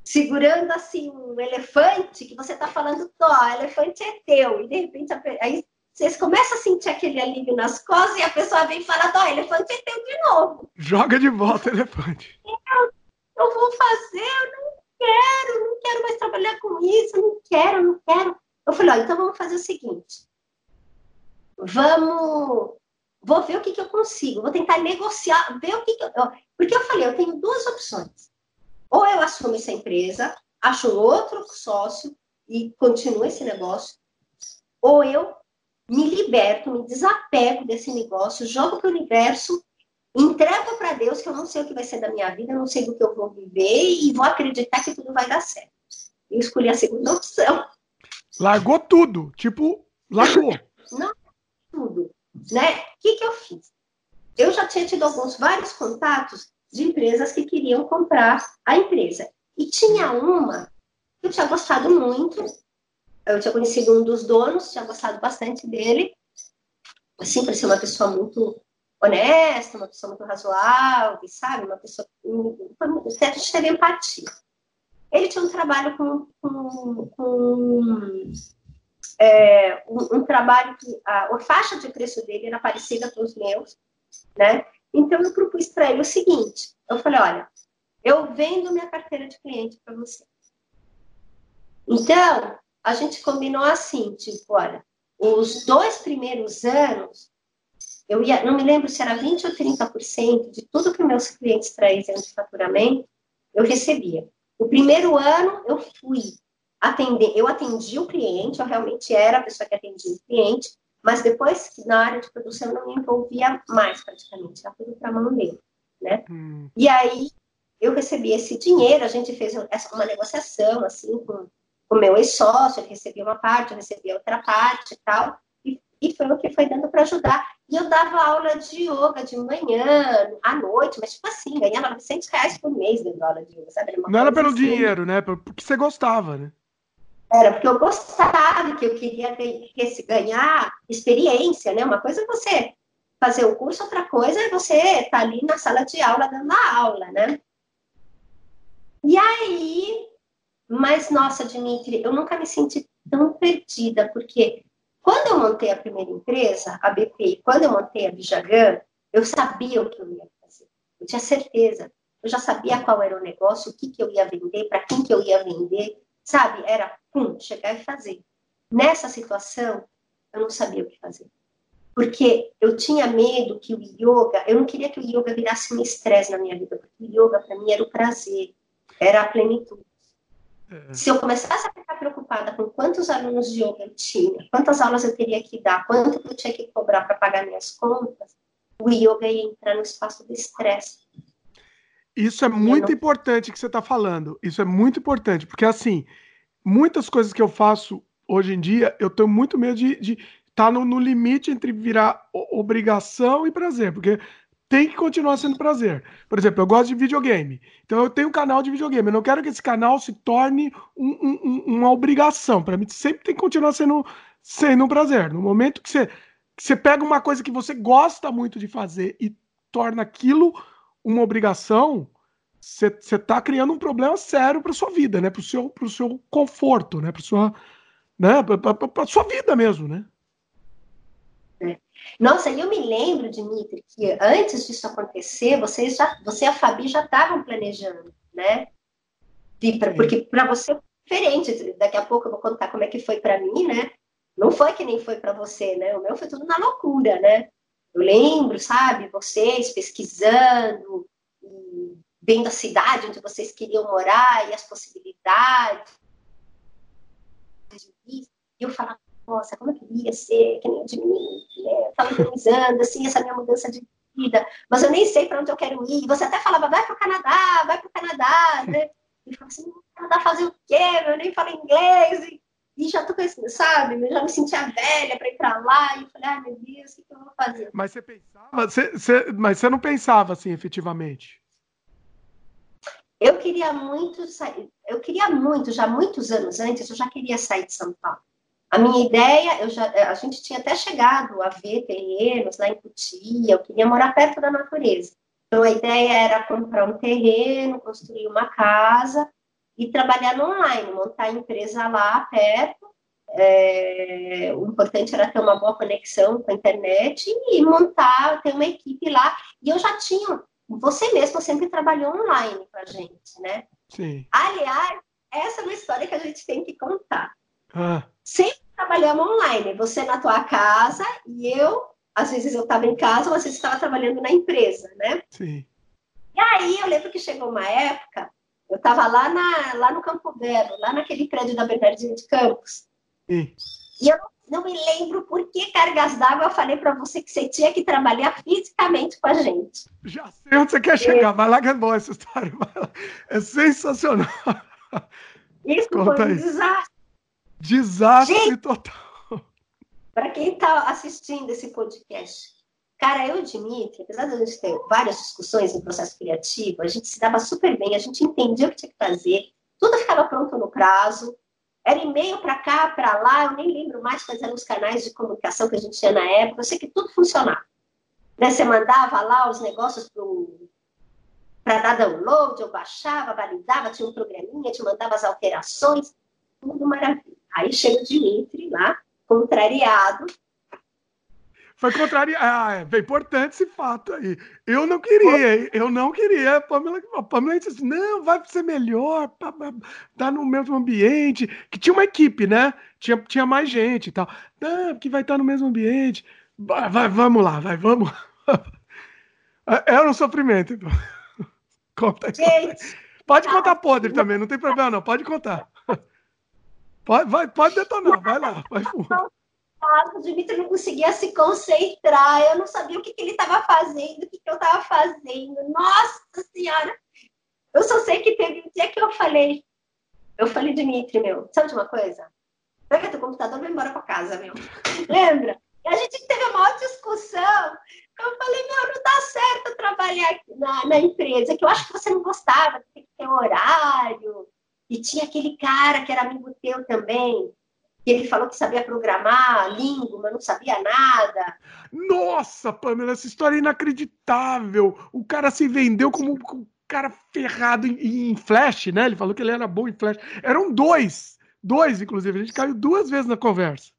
segurando assim um elefante, que você tá falando, ó, elefante é teu, e de repente aí vocês começam a sentir aquele alívio nas costas e a pessoa vem e fala, ó, elefante é teu de novo. Joga de volta elefante. Eu, eu vou fazer, eu não quero, não quero mais trabalhar com isso, não quero, não quero. Eu falei, ó, então vamos fazer o seguinte. Vamos. Vou ver o que, que eu consigo. Vou tentar negociar, ver o que, que eu. Porque eu falei, eu tenho duas opções. Ou eu assumo essa empresa, acho outro sócio e continuo esse negócio, ou eu me liberto, me desapego desse negócio, jogo para o universo, entrego para Deus que eu não sei o que vai ser da minha vida, não sei do que eu vou viver e vou acreditar que tudo vai dar certo. Eu escolhi a segunda opção. Largou tudo, tipo, largou. Não, tudo. Né? O que, que eu fiz? Eu já tinha tido alguns, vários contatos de empresas que queriam comprar a empresa. E tinha uma que eu tinha gostado muito. Eu tinha conhecido um dos donos, tinha gostado bastante dele. Assim, parecia uma pessoa muito honesta, uma pessoa muito razoável, sabe? Uma pessoa. A gente teve empatia. Ele tinha um trabalho com, com, com é, um, um, trabalho que a, a, faixa de preço dele era parecida com os meus, né? Então eu propus para ele o seguinte: eu falei, olha, eu vendo minha carteira de cliente para você. Então a gente combinou assim, tipo, olha, os dois primeiros anos eu ia, não me lembro se era 20 ou 30% de tudo que meus clientes traziam de faturamento, eu recebia. O primeiro ano eu fui atender, eu atendi o cliente, eu realmente era a pessoa que atendia o cliente, mas depois, na área de produção, eu não me envolvia mais praticamente, era tudo para a mão dele, né? Hum. E aí, eu recebi esse dinheiro, a gente fez uma negociação, assim, com o meu ex-sócio, ele recebia uma parte, eu recebia outra parte e tal, e, foi o que foi dando para ajudar. E eu dava aula de yoga de manhã, à noite, mas tipo assim, ganhava 900 reais por mês dando aula de yoga, sabe? Era Não era pelo assim. dinheiro, né? Porque você gostava, né? Era porque eu gostava, que eu queria ganhar experiência, né? Uma coisa é você fazer o curso, outra coisa é você estar tá ali na sala de aula dando a aula, né? E aí, mas nossa, Dimitri, eu nunca me senti tão perdida, porque quando eu montei a primeira empresa, a BP, quando eu montei a Bijagan, eu sabia o que eu ia fazer. Eu tinha certeza. Eu já sabia qual era o negócio, o que, que eu ia vender, para quem que eu ia vender, sabe? Era, pum, chegar e fazer. Nessa situação, eu não sabia o que fazer. Porque eu tinha medo que o yoga, eu não queria que o yoga virasse um estresse na minha vida, porque o yoga para mim era o prazer, era a plenitude. Se eu começasse a ficar preocupada com quantos alunos de yoga eu tinha, quantas aulas eu teria que dar, quanto eu tinha que cobrar para pagar minhas contas, o yoga ia entrar no espaço do estresse. Isso é muito não... importante que você está falando. Isso é muito importante, porque assim, muitas coisas que eu faço hoje em dia, eu tenho muito medo de estar tá no, no, limite entre virar obrigação e prazer, porque tem que continuar sendo prazer. Por exemplo, eu gosto de videogame, então eu tenho um canal de videogame. Eu não quero que esse canal se torne um, um, uma obrigação. Para mim, sempre tem que continuar sendo, sendo um prazer. No momento que você, que você pega uma coisa que você gosta muito de fazer e torna aquilo uma obrigação, você está criando um problema sério para sua vida, né? Para o seu, pro seu conforto, né? Para sua, né? Para sua vida mesmo, né? Nossa, eu me lembro, Dimitri, que antes disso acontecer, vocês já, você e a Fabi já estavam planejando, né? Pra, porque para você é diferente. Daqui a pouco eu vou contar como é que foi para mim, né? Não foi que nem foi para você, né? O meu foi tudo na loucura, né? Eu lembro, sabe, vocês pesquisando, vendo a cidade onde vocês queriam morar e as possibilidades. E eu falava, nossa, como eu queria ser que nem de mim, né? Falando, assim, essa minha mudança de vida, mas eu nem sei para onde eu quero ir. Você até falava, vai para o Canadá, vai para o Canadá, né? E [LAUGHS] eu falava assim, Canadá fazer o quê? Eu nem falo inglês. E e já tô pensando, sabe? Eu já me sentia velha para ir para lá. E falei, ai ah, meu Deus, o que, que, eu vou fazer? Mas você pensava, você, você, mas você não pensava assim, efetivamente? Eu queria muito sair, eu queria muito, já muitos anos antes, eu já queria sair de São Paulo. A minha ideia, eu já, a gente tinha até chegado a ver terrenos lá em Cutia, eu queria morar perto da natureza. Então a ideia era comprar um terreno, construir uma casa e trabalhar no online, montar a empresa lá perto. É, o importante era ter uma boa conexão com a internet e montar, ter uma equipe lá. E eu já tinha, você mesmo sempre trabalhou online com a gente, né? Sim. Aliás, essa é uma história que a gente tem que contar. Ah. Sempre trabalhamos online, você na tua casa e eu, às vezes eu estava em casa, às vezes estava trabalhando na empresa, né? Sim. E aí eu lembro que chegou uma época eu estava lá, na, lá no Campo Belo, lá naquele prédio da Bernardinha de Campos. Sim. E eu não me lembro por que cargas d'água eu falei para você que você tinha que trabalhar fisicamente com a gente. Já sei onde você quer chegar. Vai lá que é boa essa história. É sensacional. Isso Conta foi um desastre. Desastre gente, total. Para quem está assistindo esse podcast, Cara, eu e o Dimitri, apesar de a gente ter várias discussões no processo criativo, a gente se dava super bem, a gente entendia o que tinha que fazer, tudo ficava pronto no prazo, era e-mail para cá, para lá, eu nem lembro mais quais eram os canais de comunicação que a gente tinha na época, eu sei que tudo funcionava. Né? Você mandava lá os negócios para dar download, eu baixava, validava, tinha um programinha, te mandava as alterações, tudo maravilha. Aí chega o Dimitri lá, contrariado, foi contrário. Ah, é importante esse fato aí. Eu não queria, eu não queria. A Pamela, a Pamela disse assim, não, vai ser melhor, tá no mesmo ambiente. Que tinha uma equipe, né? Tinha, tinha mais gente e tal. Não, que vai estar no mesmo ambiente. Vai, vai vamos lá, vai, vamos. [LAUGHS] Era um sofrimento. [LAUGHS] Conta aí. Pode contar podre também, não tem problema não, pode contar. Pode, vai, pode detonar, vai lá, vai o Dimitri não conseguia se concentrar, eu não sabia o que, que ele estava fazendo, o que, que eu estava fazendo. Nossa Senhora! Eu só sei que teve um dia que eu falei, eu falei, Dimitri, meu, sabe de uma coisa? Pega teu computador e vai embora para casa, meu. [LAUGHS] Lembra? E a gente teve uma maior discussão. Eu falei, meu, não dá certo trabalhar na, na empresa, que eu acho que você não gostava, tem que ter horário, E tinha aquele cara que era amigo teu também, que ele falou que sabia programar língua, mas não sabia nada. Nossa, Pamela, essa história é inacreditável. O cara se vendeu como um cara ferrado em, em Flash, né? Ele falou que ele era bom em Flash. Eram dois, dois, inclusive. A gente caiu duas vezes na conversa.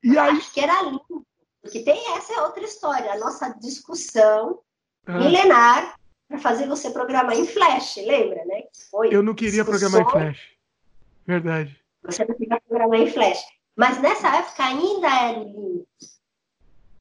E aí... Acho que era lindo. Porque tem essa outra história, a nossa discussão ah. milenar para fazer você programar em Flash, lembra, né? Foi Eu não queria programar em Flash. Verdade. Você não queria programar em Flash. Mas nessa época ainda era Linux.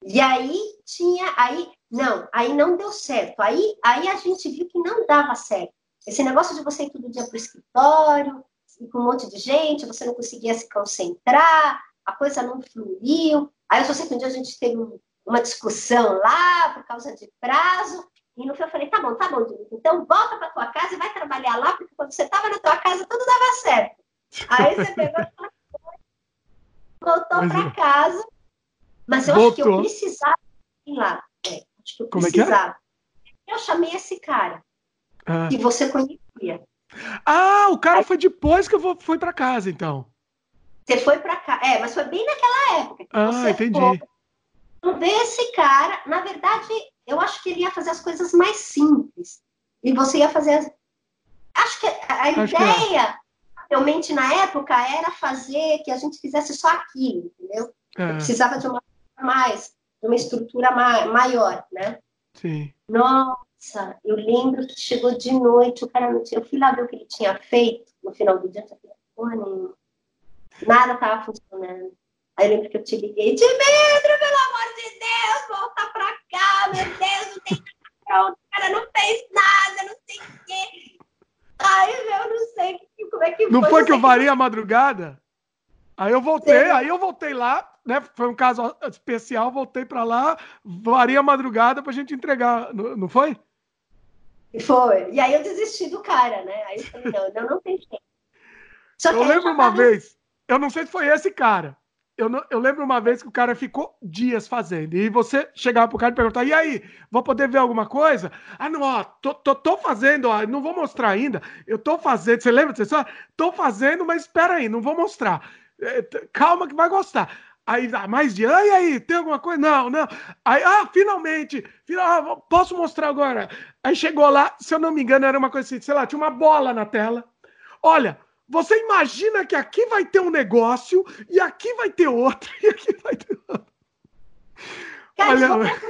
E aí tinha, aí não, aí não deu certo. Aí, aí a gente viu que não dava certo. Esse negócio de você ir todo dia para o escritório, com um monte de gente, você não conseguia se concentrar, a coisa não fluiu. Aí eu só sei que um dia a gente teve uma discussão lá por causa de prazo, e no fim eu falei, tá bom, tá bom, Dinico, então volta para tua casa e vai trabalhar lá, porque quando você estava na tua casa tudo dava certo. Aí você pegou e voltou para é. casa, mas eu voltou. acho que eu precisava ir lá. É, acho que eu Como precisava. É que é? Eu chamei esse cara, ah. que você conhecia. Ah, o cara Aí, foi depois que eu vou, foi para casa, então. Você foi para cá. É, mas foi bem naquela época. ah, entendi. Foi. Então, esse cara, na verdade, eu acho que ele ia fazer as coisas mais simples. E você ia fazer. As... Acho que a acho ideia, que realmente, na época, era fazer que a gente fizesse só aquilo, entendeu? É. precisava de uma mais, de uma estrutura ma maior, né? Sim. Nossa, eu lembro que chegou de noite, o cara não tinha. Eu fui lá ver o que ele tinha feito no final do dia, eu porra nenhuma. Nada estava funcionando. Aí eu lembro que eu te liguei, Dimedro, pelo amor de Deus, volta pra cá, meu Deus, não tem nada o cara não fez nada, não sei o quê. Aí eu não sei como é que Não foi, foi que eu varei a madrugada? Aí eu voltei, Sim. aí eu voltei lá, né? Foi um caso especial, voltei para lá, varei a madrugada pra gente entregar, não, não foi? Foi. E aí eu desisti do cara, né? Aí eu falei, não, não, não tem jeito. eu lembro uma tava... vez, eu não sei se foi esse cara. Eu, não, eu, lembro uma vez que o cara ficou dias fazendo. E você chegava pro cara e perguntava: e aí, vou poder ver alguma coisa? Ah, não, ó, tô, tô, tô fazendo, ó, não vou mostrar ainda. Eu tô fazendo. Você lembra? Só, tô fazendo, mas espera aí, não vou mostrar. É, calma que vai gostar. Aí, ah, mais de, ah, e aí, tem alguma coisa? Não, não. Aí, ah, finalmente, final, ah, posso mostrar agora. Aí chegou lá, se eu não me engano, era uma coisa assim, sei lá, tinha uma bola na tela. Olha, você imagina que aqui vai ter um negócio, e aqui vai ter outro, e aqui vai ter outro. Cara, Olha...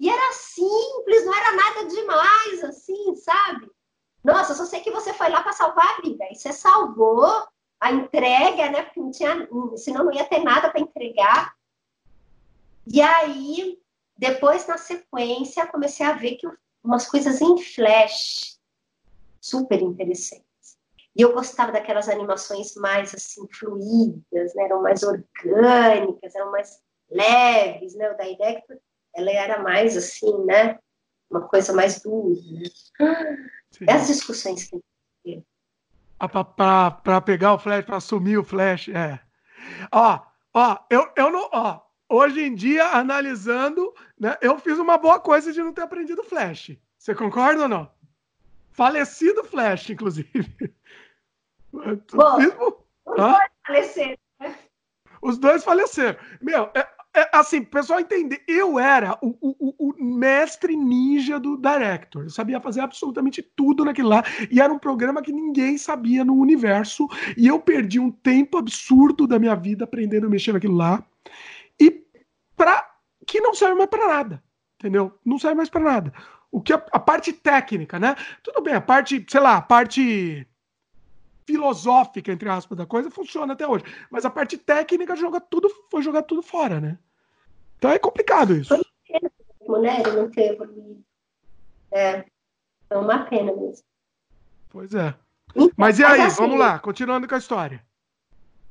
E era simples, não era nada demais, assim, sabe? Nossa, só sei que você foi lá para salvar a vida. E você salvou a entrega, né? Porque não tinha, senão não ia ter nada para entregar. E aí, depois, na sequência, comecei a ver que umas coisas em flash super interessantes. E eu gostava daquelas animações mais assim fluídas, né? eram mais orgânicas, eram mais leves, né? O da Director, ela era mais assim, né? Uma coisa mais dura. Né? É as discussões que tem. Ah, para pegar o flash, para assumir o flash, é. Ó, ó, eu, eu não, ó, hoje em dia, analisando, né, eu fiz uma boa coisa de não ter aprendido flash. Você concorda ou não? Falecido Flash, inclusive. Bom, os dois faleceram. Né? Os dois faleceram. Meu, é, é, assim, pessoal entender, eu era o, o, o, mestre ninja do Director. Eu sabia fazer absolutamente tudo naquilo lá. E era um programa que ninguém sabia no universo. E eu perdi um tempo absurdo da minha vida aprendendo a mexer naquilo lá. E pra, que não serve mais para nada. Entendeu? Não serve mais para nada. O que a, a parte técnica, né? Tudo bem, a parte, sei lá, a parte filosófica, entre aspas, da coisa, funciona até hoje. Mas a parte técnica joga tudo, foi jogar tudo fora, né? Então é complicado isso. Foi né? Ele não ter evoluído. É. Foi uma pena mesmo. Pois é. Então, mas e aí, mas assim, vamos lá, continuando com a história.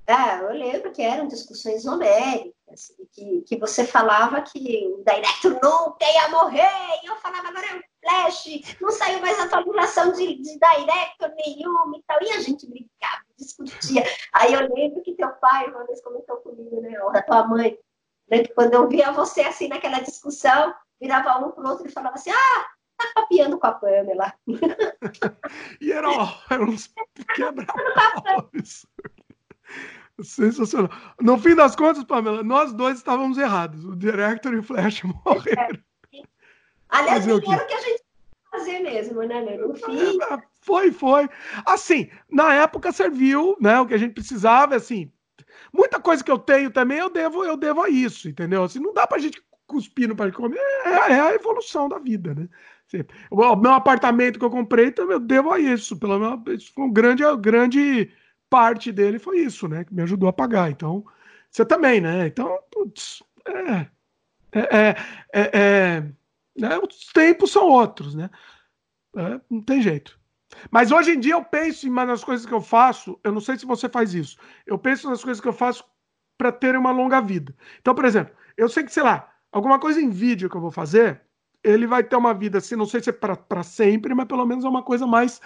Ah, eu lembro que eram discussões homéricas, que, que você falava que o Director nunca ia morrer, e eu falava, agora um Flash, não saiu mais atualização de, de Director nenhuma e tal, e a gente brincava, discutia. Aí eu lembro que teu pai uma vez comentou comigo, né, ou a tua mãe, né, que quando eu via você assim naquela discussão, virava um pro outro e falava assim, ah, tá copiando com a Pamela. [LAUGHS] e era, era uns quebra-pau. Sensacional. No fim das contas, Pamela, nós dois estávamos errados. O Director e o Flash [LAUGHS] morreram. Aliás, era o que a gente fazer mesmo, né, meu? No fim. É, foi, foi. Assim, na época serviu, né? O que a gente precisava, assim. Muita coisa que eu tenho também eu devo, eu devo a isso, entendeu? Assim, não dá pra gente cuspir no para comer, é, é, a evolução da vida, né? Assim, o meu apartamento que eu comprei, eu devo a isso. Pelo menos, foi um grande, grande parte dele foi isso, né? Que me ajudou a pagar. Então, você também, né? Então, putz, é, é, é, é, né? os tempos são outros, né? É, não tem jeito. Mas hoje em dia eu penso em nas coisas que eu faço, eu não sei se você faz isso, eu penso nas coisas que eu faço para ter uma longa vida. Então, por exemplo, eu sei que, sei lá, alguma coisa em vídeo que eu vou fazer, ele vai ter uma vida assim, não sei se é para sempre, mas pelo menos é uma coisa mais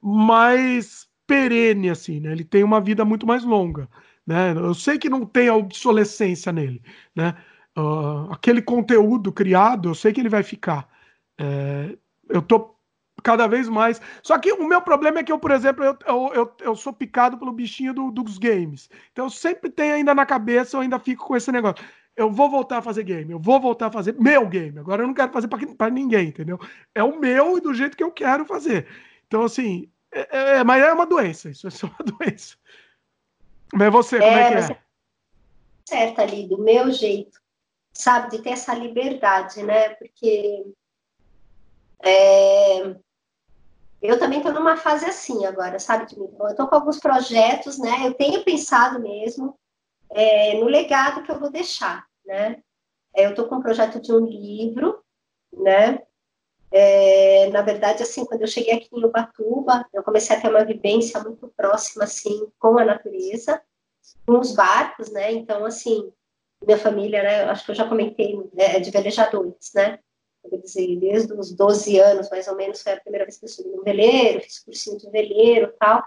mais perene, assim, né? Ele tem uma vida muito mais longa, né? Eu sei que não tem a obsolescência nele, né? Uh, aquele conteúdo criado, eu sei que ele vai ficar. É, eu tô cada vez mais. Só que o meu problema é que eu, por exemplo, eu, eu, eu, sou picado pelo bichinho do, dos games. Então eu sempre tenho ainda na cabeça, eu ainda fico com esse negócio. Eu vou voltar a fazer game, eu vou voltar a fazer meu game. Agora eu não quero fazer para ninguém, entendeu? É o meu e do jeito que eu quero fazer. Então, assim, é, é, mas é uma doença, isso [LAUGHS] é só uma doença. Mas você, como é, é que é? Certo ali, do meu jeito, sabe, de ter essa liberdade, né? Porque é, eu também estou numa fase assim agora, sabe, de Eu estou com alguns projetos, né? Eu tenho pensado mesmo é, no legado que eu vou deixar, né? É, eu estou com um projeto de um livro, né? É, na verdade, assim, quando eu cheguei aqui em Ubatuba, eu comecei a ter uma vivência muito próxima, assim, com a natureza, com os barcos, né? Então, assim, minha família, né? Acho que eu já comentei, é, de velejadores, né? Quer dizer, desde os 12 anos, mais ou menos, foi a primeira vez que eu subi no veleiro, fiz cursinho de veleiro tal.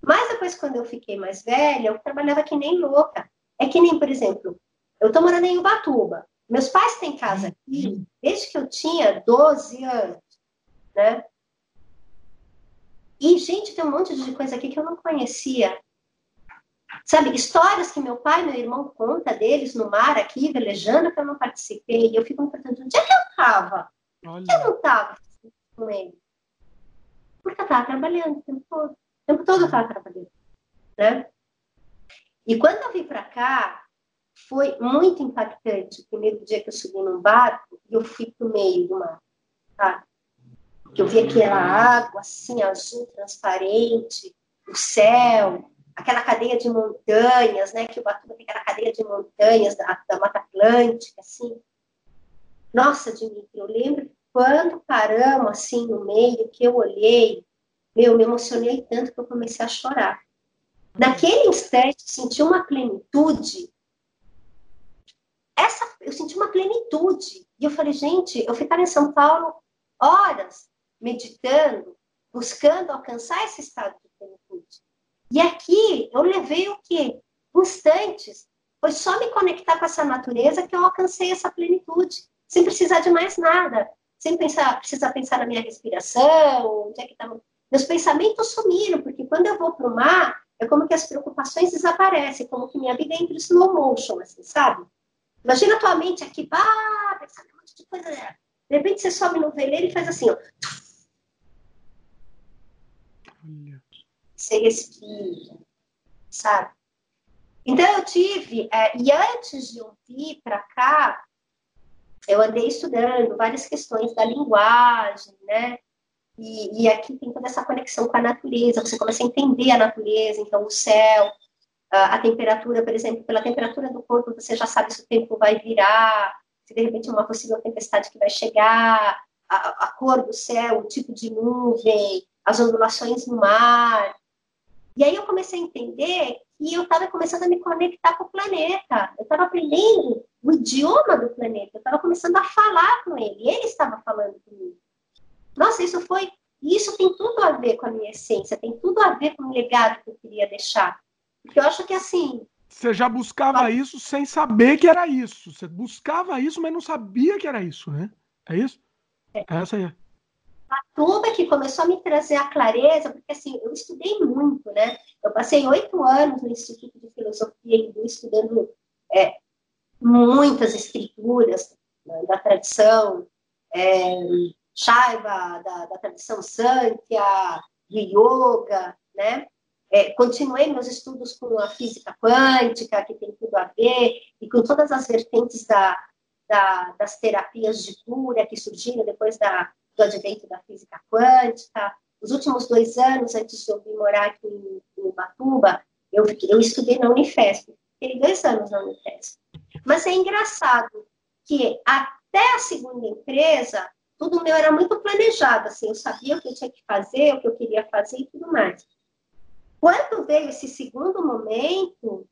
Mas depois, quando eu fiquei mais velha, eu trabalhava que nem louca. É que nem, por exemplo, eu tô morando em Ubatuba. Meus pais têm casa aqui desde que eu tinha 12 anos, né? E, gente, tem um monte de coisa aqui que eu não conhecia. Sabe, histórias que meu pai e meu irmão conta deles no mar aqui, velejando, que eu não participei. E eu fico me perguntando, onde é que eu estava? Que eu não estava com ele? Porque eu estava trabalhando o tempo todo. O tempo todo eu estava trabalhando, né? E quando eu vim para cá, foi muito impactante o primeiro dia que eu subi num barco e eu fui para o meio do mar, tá? Que eu vi aquela água assim, azul, transparente, o céu, aquela cadeia de montanhas, né? Que o Batuba tem aquela cadeia de montanhas da, da Mata Atlântica, assim. Nossa, Dimitri, eu lembro quando paramos assim no meio, que eu olhei, meu, me emocionei tanto que eu comecei a chorar. Naquele instante, senti uma plenitude essa, eu senti uma plenitude. E eu falei, gente, eu ficar em São Paulo horas meditando, buscando alcançar esse estado de. E aqui eu levei o quê? Instantes. Foi só me conectar com essa natureza que eu alcancei essa plenitude, sem precisar de mais nada, sem pensar, precisar pensar na minha respiração, onde é que tá... Meus pensamentos sumiram, porque quando eu vou para o mar, é como que as preocupações desaparecem, como que minha vida entra em slow motion, assim, sabe? Imagina a tua mente aqui, pá, pensando um monte de coisa. De repente você sobe no veleiro e faz assim, ó. Você respira, sabe? Então eu tive, é, e antes de eu vir para cá, eu andei estudando várias questões da linguagem, né? E, e, aqui tem toda essa conexão com a natureza, você começa a entender a natureza, então o céu, a temperatura, por exemplo, pela temperatura do corpo, você já sabe se o tempo vai virar, se de repente é uma possível tempestade que vai chegar, a, a cor do céu, o tipo de nuvem, as ondulações no mar. E aí eu comecei a entender que eu estava começando a me conectar com o planeta. Eu estava aprendendo o idioma do planeta. Eu estava começando a falar com ele. Ele estava falando comigo. Nossa, isso foi. Isso tem tudo a ver com a minha essência. Tem tudo a ver com o legado que eu queria deixar. Porque eu acho que assim. Você já buscava isso sem saber que era isso. Você buscava isso, mas não sabia que era isso, né? É isso? É. Essa aí. Batuba que começou a me trazer a clareza, porque assim, eu estudei muito, né? Eu passei oito anos no Instituto de Filosofia Hindu estudando é, muitas escrituras né, da tradição é, Shaiva, da, da tradição Sankhya, do Yoga, né? É, continuei meus estudos com a física quântica, que tem tudo a ver, e com todas as vertentes da, da, das terapias de cura que surgiram depois da, do advento da física quântica. Os últimos dois anos, antes de eu vir morar aqui em, em Ubatuba, eu, eu estudei na Unifesp. Fiquei dois anos na Unifesp. Mas é engraçado que até a segunda empresa, tudo meu era muito planejado, assim, eu sabia o que eu tinha que fazer, o que eu queria fazer e tudo mais. Quando veio esse segundo momento,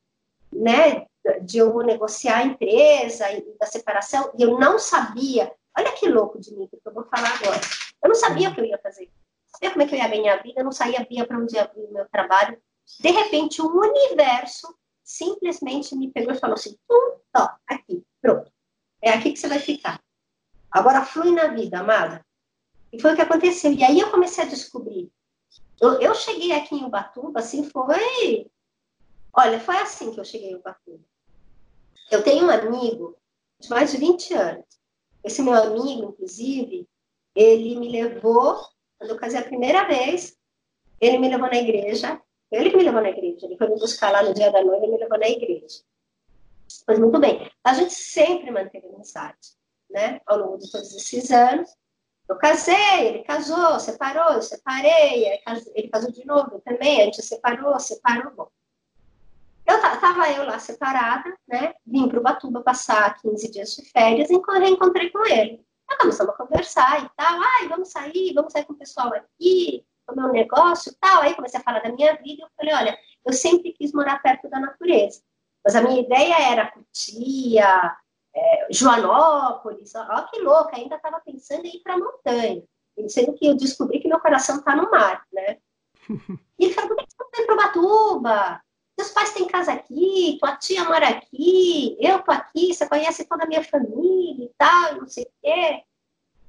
né, de eu negociar a empresa e da separação, e eu não sabia, olha que louco de mim, que eu vou falar agora, eu não sabia o que eu ia fazer, sabia como é que eu ia ganhar vida, eu não sabia para onde ia o meu trabalho, de repente o universo simplesmente me pegou e falou assim, hum, ó, aqui, pronto, é aqui que você vai ficar. Agora flui na vida, amada. E foi o que aconteceu. E aí eu comecei a descobrir eu, eu cheguei aqui em Ubatuba, assim, foi. Olha, foi assim que eu cheguei em Ubatuba. Eu tenho um amigo de mais de 20 anos. Esse meu amigo, inclusive, ele me levou, quando eu casei a primeira vez, ele me levou na igreja. Ele que me levou na igreja. Ele foi me buscar lá no dia da noite e me levou na igreja. Pois muito bem. A gente sempre manteve amizade, né? Ao longo de todos esses anos. Eu casei, ele casou, separou, eu separei, ele casou de novo também, a gente separou, separou, bom. Eu tava eu lá separada, né? Vim para o Batuba passar 15 dias de férias e reencontrei com ele. Começamos a conversar e tal. Ai, vamos sair, vamos sair com o pessoal aqui, comer um negócio e tal. Aí comecei a falar da minha vida. Eu falei, olha, eu sempre quis morar perto da natureza. Mas a minha ideia era Cutia, é, Joanópolis, ó, que louca, ainda estava pensando em ir para a montanha, sendo que eu descobri que meu coração está no mar, né? [LAUGHS] E ele falou, por que você não vem para Ubatuba? Seus pais têm casa aqui, tua tia mora aqui, eu tô aqui, você conhece toda a minha família e tal, não sei o quê.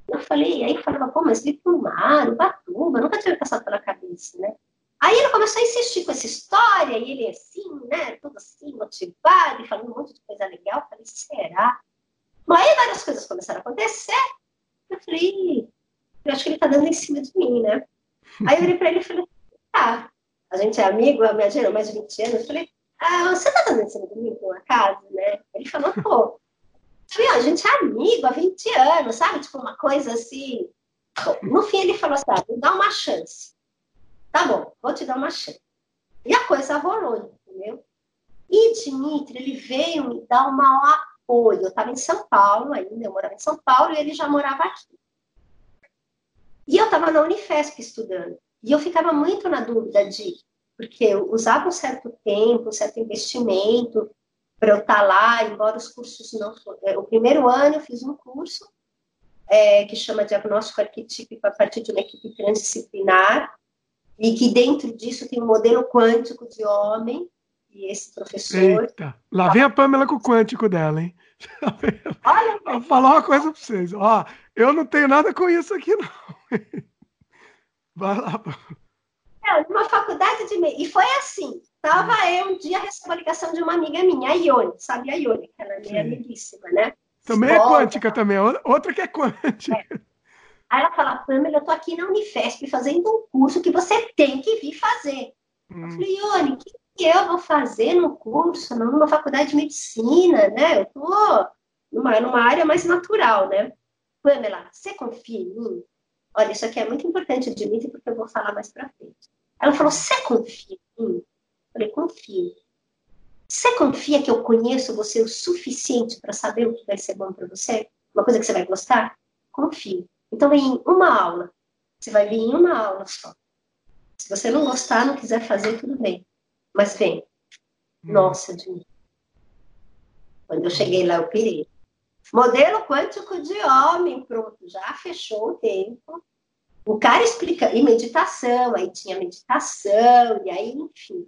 Eu falei, aí eu falava, pô, mas vir para o mar, Ubatuba, nunca tinha passado pela cabeça, né? Aí ele começou a insistir com essa história, e ele assim, né, tudo assim, motivado, e falando um monte de coisa legal. Eu falei, será? Mas aí várias coisas começaram a acontecer. Eu falei, eu acho que ele tá dando em cima de mim, né? Aí eu olhei pra ele e falei, tá, a gente é amigo, a minha gerou mais de 20 anos. Eu falei, ah, você tá cima de mim por um acaso, né? Ele falou, pô. Eu falei, a gente é amigo há 20 anos, sabe? Tipo, uma coisa assim. No fim, ele falou assim: ah, me dá uma chance. Tá bom, vou te dar uma chance. E a coisa rolou, entendeu? E Dimitri, ele veio me dar um maior apoio. Eu estava em São Paulo ainda, eu morava em São Paulo e ele já morava aqui. E eu estava na Unifesp estudando. E eu ficava muito na dúvida de, porque eu usava um certo tempo, um certo investimento para eu estar tá lá, embora os cursos não. É, o primeiro ano eu fiz um curso é, que chama Diagnóstico Arquetípico a partir de uma equipe transdisciplinar, e que dentro disso tem um modelo quântico de homem, e esse professor. Eita, lá vem a Pamela com o quântico dela, hein? Olha, [LAUGHS] Vou falar uma coisa para vocês. Ó, eu não tenho nada com isso aqui, não. Vai lá. É, numa faculdade de. E foi assim. Tava hum. eu um dia recebendo a ligação de uma amiga minha, a Ione, sabe a Ione, que ela é minha amiguíssima, né? Também é quântica também, outra que é quântica. É. Aí ela fala, Pamela, eu tô aqui na Unifesp fazendo um curso que você tem que vir fazer. Hum. Eu falei, Ione, o que, que eu vou fazer no curso, numa faculdade de medicina, né? Eu tô numa, numa área mais natural, né? Pamela, você confia em mim? Olha, isso aqui é muito importante, mim, porque eu vou falar mais pra frente. Ela falou, você confia em mim? Eu falei, confio. Você confia que eu conheço você o suficiente para saber o que vai ser bom para você? Uma coisa que você vai gostar? Confio. Então, vem em uma aula. Você vai vir em uma aula só. Se você não gostar, não quiser fazer, tudo bem. Mas vem. Hum. Nossa, de Quando eu cheguei lá, eu pirei. Modelo quântico de homem, pronto, já fechou o tempo. O cara explica, e meditação, aí tinha meditação, e aí, enfim.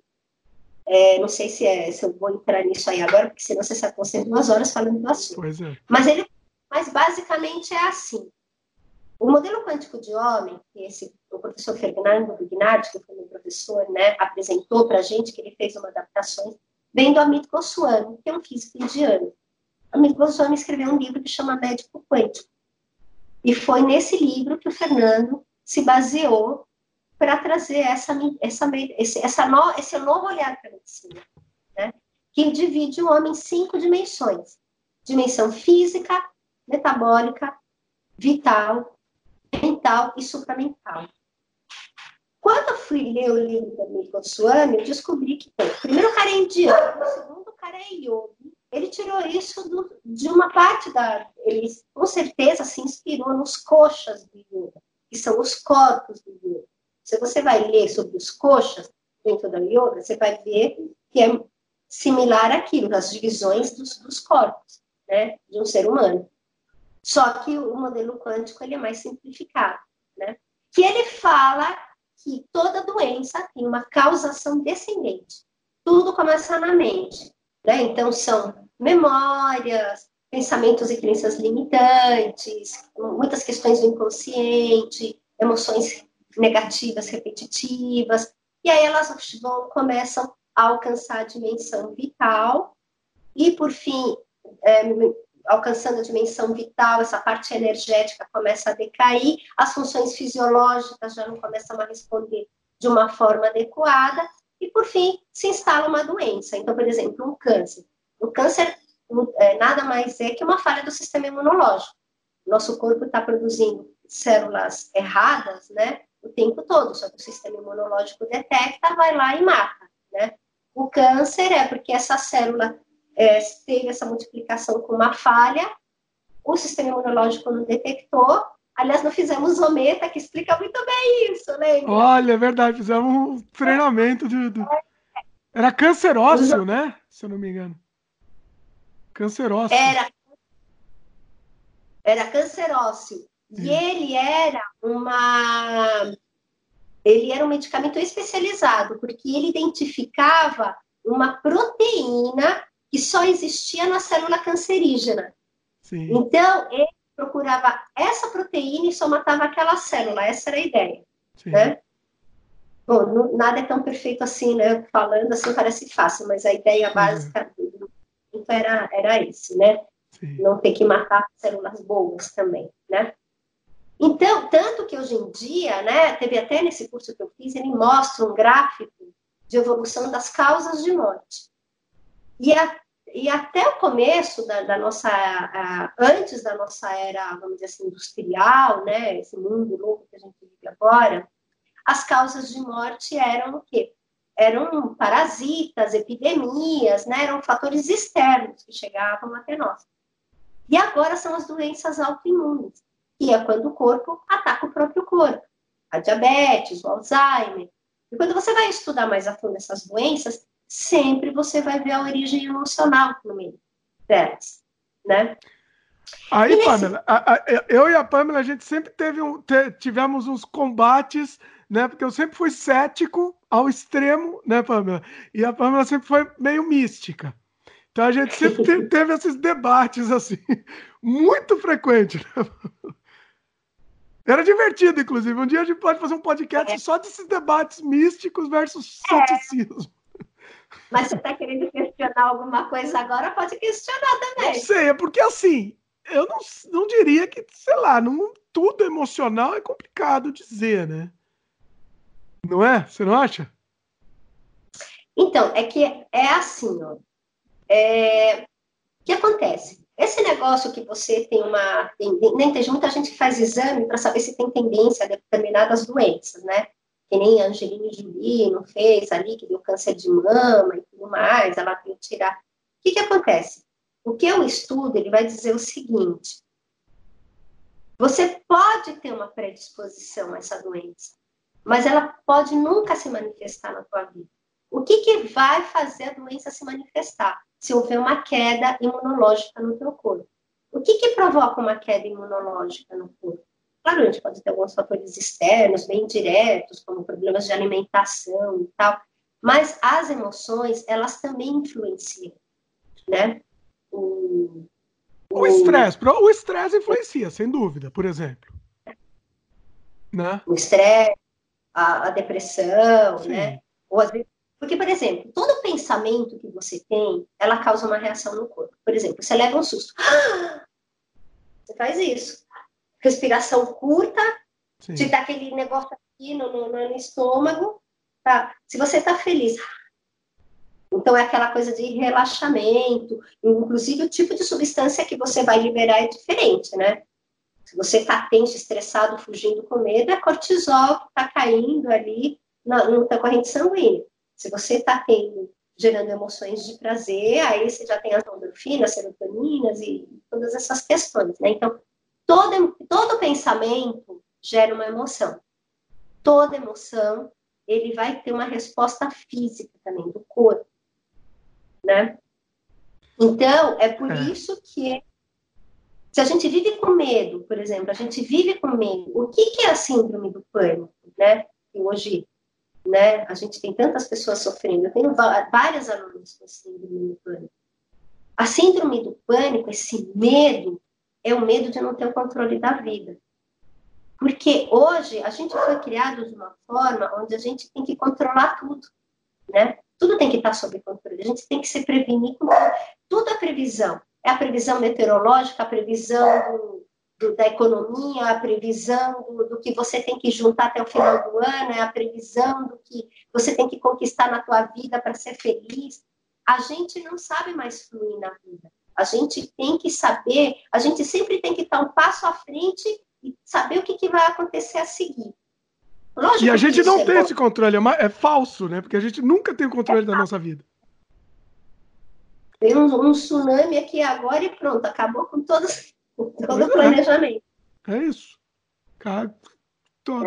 É, não sei se, é, se eu vou entrar nisso aí agora, porque senão você se aconselha duas horas falando do assunto. É. Mas, ele, mas basicamente é assim. O modelo quântico de homem, que esse, o professor Fernando Vignardi, que foi meu professor, né, apresentou para a gente, que ele fez uma adaptação, vem do Amit Goswami, que é um físico indiano. Amit Goswami escreveu um livro que chama Médico Quântico. E foi nesse livro que o Fernando se baseou para trazer essa, essa, esse, essa no, esse novo olhar para a medicina, né? que divide o homem em cinco dimensões: dimensão física, metabólica, vital, mental e supramental. Quando eu fui ler o livro da Milton Swami, eu descobri que, bom, primeiro o cara é indiano, o segundo cara é yogi, ele tirou isso do, de uma parte da. Ele com certeza se inspirou nos coxas do yoga, que são os corpos do yoga. Se você vai ler sobre os coxas dentro da yoga, você vai ver que é similar àquilo, as divisões dos, dos corpos, né, de um ser humano. Só que o modelo quântico ele é mais simplificado, né? Que ele fala que toda doença tem uma causação descendente. Tudo começa na mente, né? Então são memórias, pensamentos e crenças limitantes, muitas questões do inconsciente, emoções negativas repetitivas, e aí elas vão, começam a alcançar a dimensão vital, e por fim, é, alcançando a dimensão vital, essa parte energética começa a decair, as funções fisiológicas já não começam a responder de uma forma adequada, e por fim, se instala uma doença. Então, por exemplo, um câncer. O câncer é, nada mais é que uma falha do sistema imunológico. Nosso corpo está produzindo células erradas, né? o tempo todo, só que o sistema imunológico detecta, vai lá e mata, né? O câncer é porque essa célula é, teve essa multiplicação com uma falha, o sistema imunológico não detectou, aliás, não fizemos o meta, que explica muito bem isso, lembra? Olha, é verdade, fizemos um treinamento de... de... Era cancerócio, né? Se eu não me engano. Cancerócio. Era, era cancerócio. E ele era uma ele era um medicamento especializado, porque ele identificava uma proteína que só existia na célula cancerígena. Sim. Então, ele procurava essa proteína e só matava aquela célula, essa era a ideia. Sim. Né? Bom, não, nada é tão perfeito assim, né? Falando assim parece fácil, mas a ideia básica do era, era esse, né? Sim. Não ter que matar células boas também, né? Então, tanto que hoje em dia, né, teve até nesse curso que eu fiz, ele mostra um gráfico de evolução das causas de morte. E, a, e até o começo da, da nossa, antes da nossa era, vamos dizer assim, industrial, né, esse mundo louco que a gente vive agora, as causas de morte eram o quê? Eram parasitas, epidemias, né, eram fatores externos que chegavam até nós. E agora são as doenças autoimunes que é quando o corpo ataca o próprio corpo. A diabetes, o Alzheimer. E quando você vai estudar mais a fundo essas doenças, sempre você vai ver a origem emocional meio delas, né? Aí, nesse... Pamela, a, a, eu e a Pamela, a gente sempre teve um, te, tivemos uns combates, né? Porque eu sempre fui cético ao extremo, né, Pamela? E a Pamela sempre foi meio mística. Então a gente sempre [LAUGHS] teve esses debates assim, muito frequentes. Né? Era divertido, inclusive. Um dia a gente pode fazer um podcast é. só desses debates místicos versus é. ceticismo. Mas você está querendo questionar alguma coisa agora? Pode questionar também. Não sei, é porque assim, eu não, não diria que, sei lá, não, tudo emocional é complicado dizer, né? Não é? Você não acha? Então, é que é assim, ó. É... O que acontece? Esse negócio que você tem uma. Tem, nem tem muita gente que faz exame para saber se tem tendência a determinadas doenças, né? Que nem a Angelina Jolie não fez ali, que deu câncer de mama e tudo mais, ela tem que tirar. O que, que acontece? O que eu estudo, ele vai dizer o seguinte: você pode ter uma predisposição a essa doença, mas ela pode nunca se manifestar na tua vida. O que, que vai fazer a doença se manifestar? se houver uma queda imunológica no teu corpo. O que, que provoca uma queda imunológica no corpo? Claro, a gente pode ter alguns fatores externos, bem diretos, como problemas de alimentação e tal, mas as emoções, elas também influenciam, né? O estresse, o estresse influencia, sem dúvida, por exemplo. né? o estresse, a, a, depressão, Sim. né? Ou às vezes, porque, por exemplo, todo pensamento que você tem, ela causa uma reação no corpo. Por exemplo, você leva um susto. [GASPS] Você faz isso. Respiração curta, Sim. te dá aquele negócio aqui no, no, no estômago. Tá? Se você está feliz, então, é aquela coisa de relaxamento, inclusive o tipo de substância que você vai liberar é diferente, né? Se você está tenso, estressado, fugindo com medo, é cortisol que está caindo ali na, na corrente sanguínea. Se você está tendo, gerando emoções de prazer, aí você já tem as endorfinas, serotoninas e todas essas questões, né? Então, todo, todo pensamento gera uma emoção. Toda emoção, ele vai ter uma resposta física também do corpo né? Então, é por é. isso que se a gente vive com medo, por exemplo, a gente vive com medo, o que, que é a síndrome do pânico, né? E hoje, né, a gente tem tantas pessoas sofrendo, eu tenho várias alunos com síndrome do pânico. A síndrome do pânico, esse medo, é o medo de não ter o controle da vida. Porque hoje a gente foi criado de uma forma onde a gente tem que controlar tudo, né? Tudo tem que estar sob controle. A gente tem que se prevenir com tudo é previsão. É a previsão meteorológica, a previsão do, do, da economia, a previsão do, do, que você tem que juntar até o final do ano, é a previsão do que você tem que conquistar na tua vida para ser feliz. A gente não sabe mais fluir na vida. A gente tem que saber, a gente sempre tem que estar um passo à frente e saber o que, que vai acontecer a seguir. Lógico e a gente não tem esse controle, é, é, falso, né? Porque a gente nunca tem o controle é da nossa vida. Tem um, um, tsunami aqui agora e pronto, acabou com todo, [LAUGHS] todo o é. planejamento. É, isso. Cara,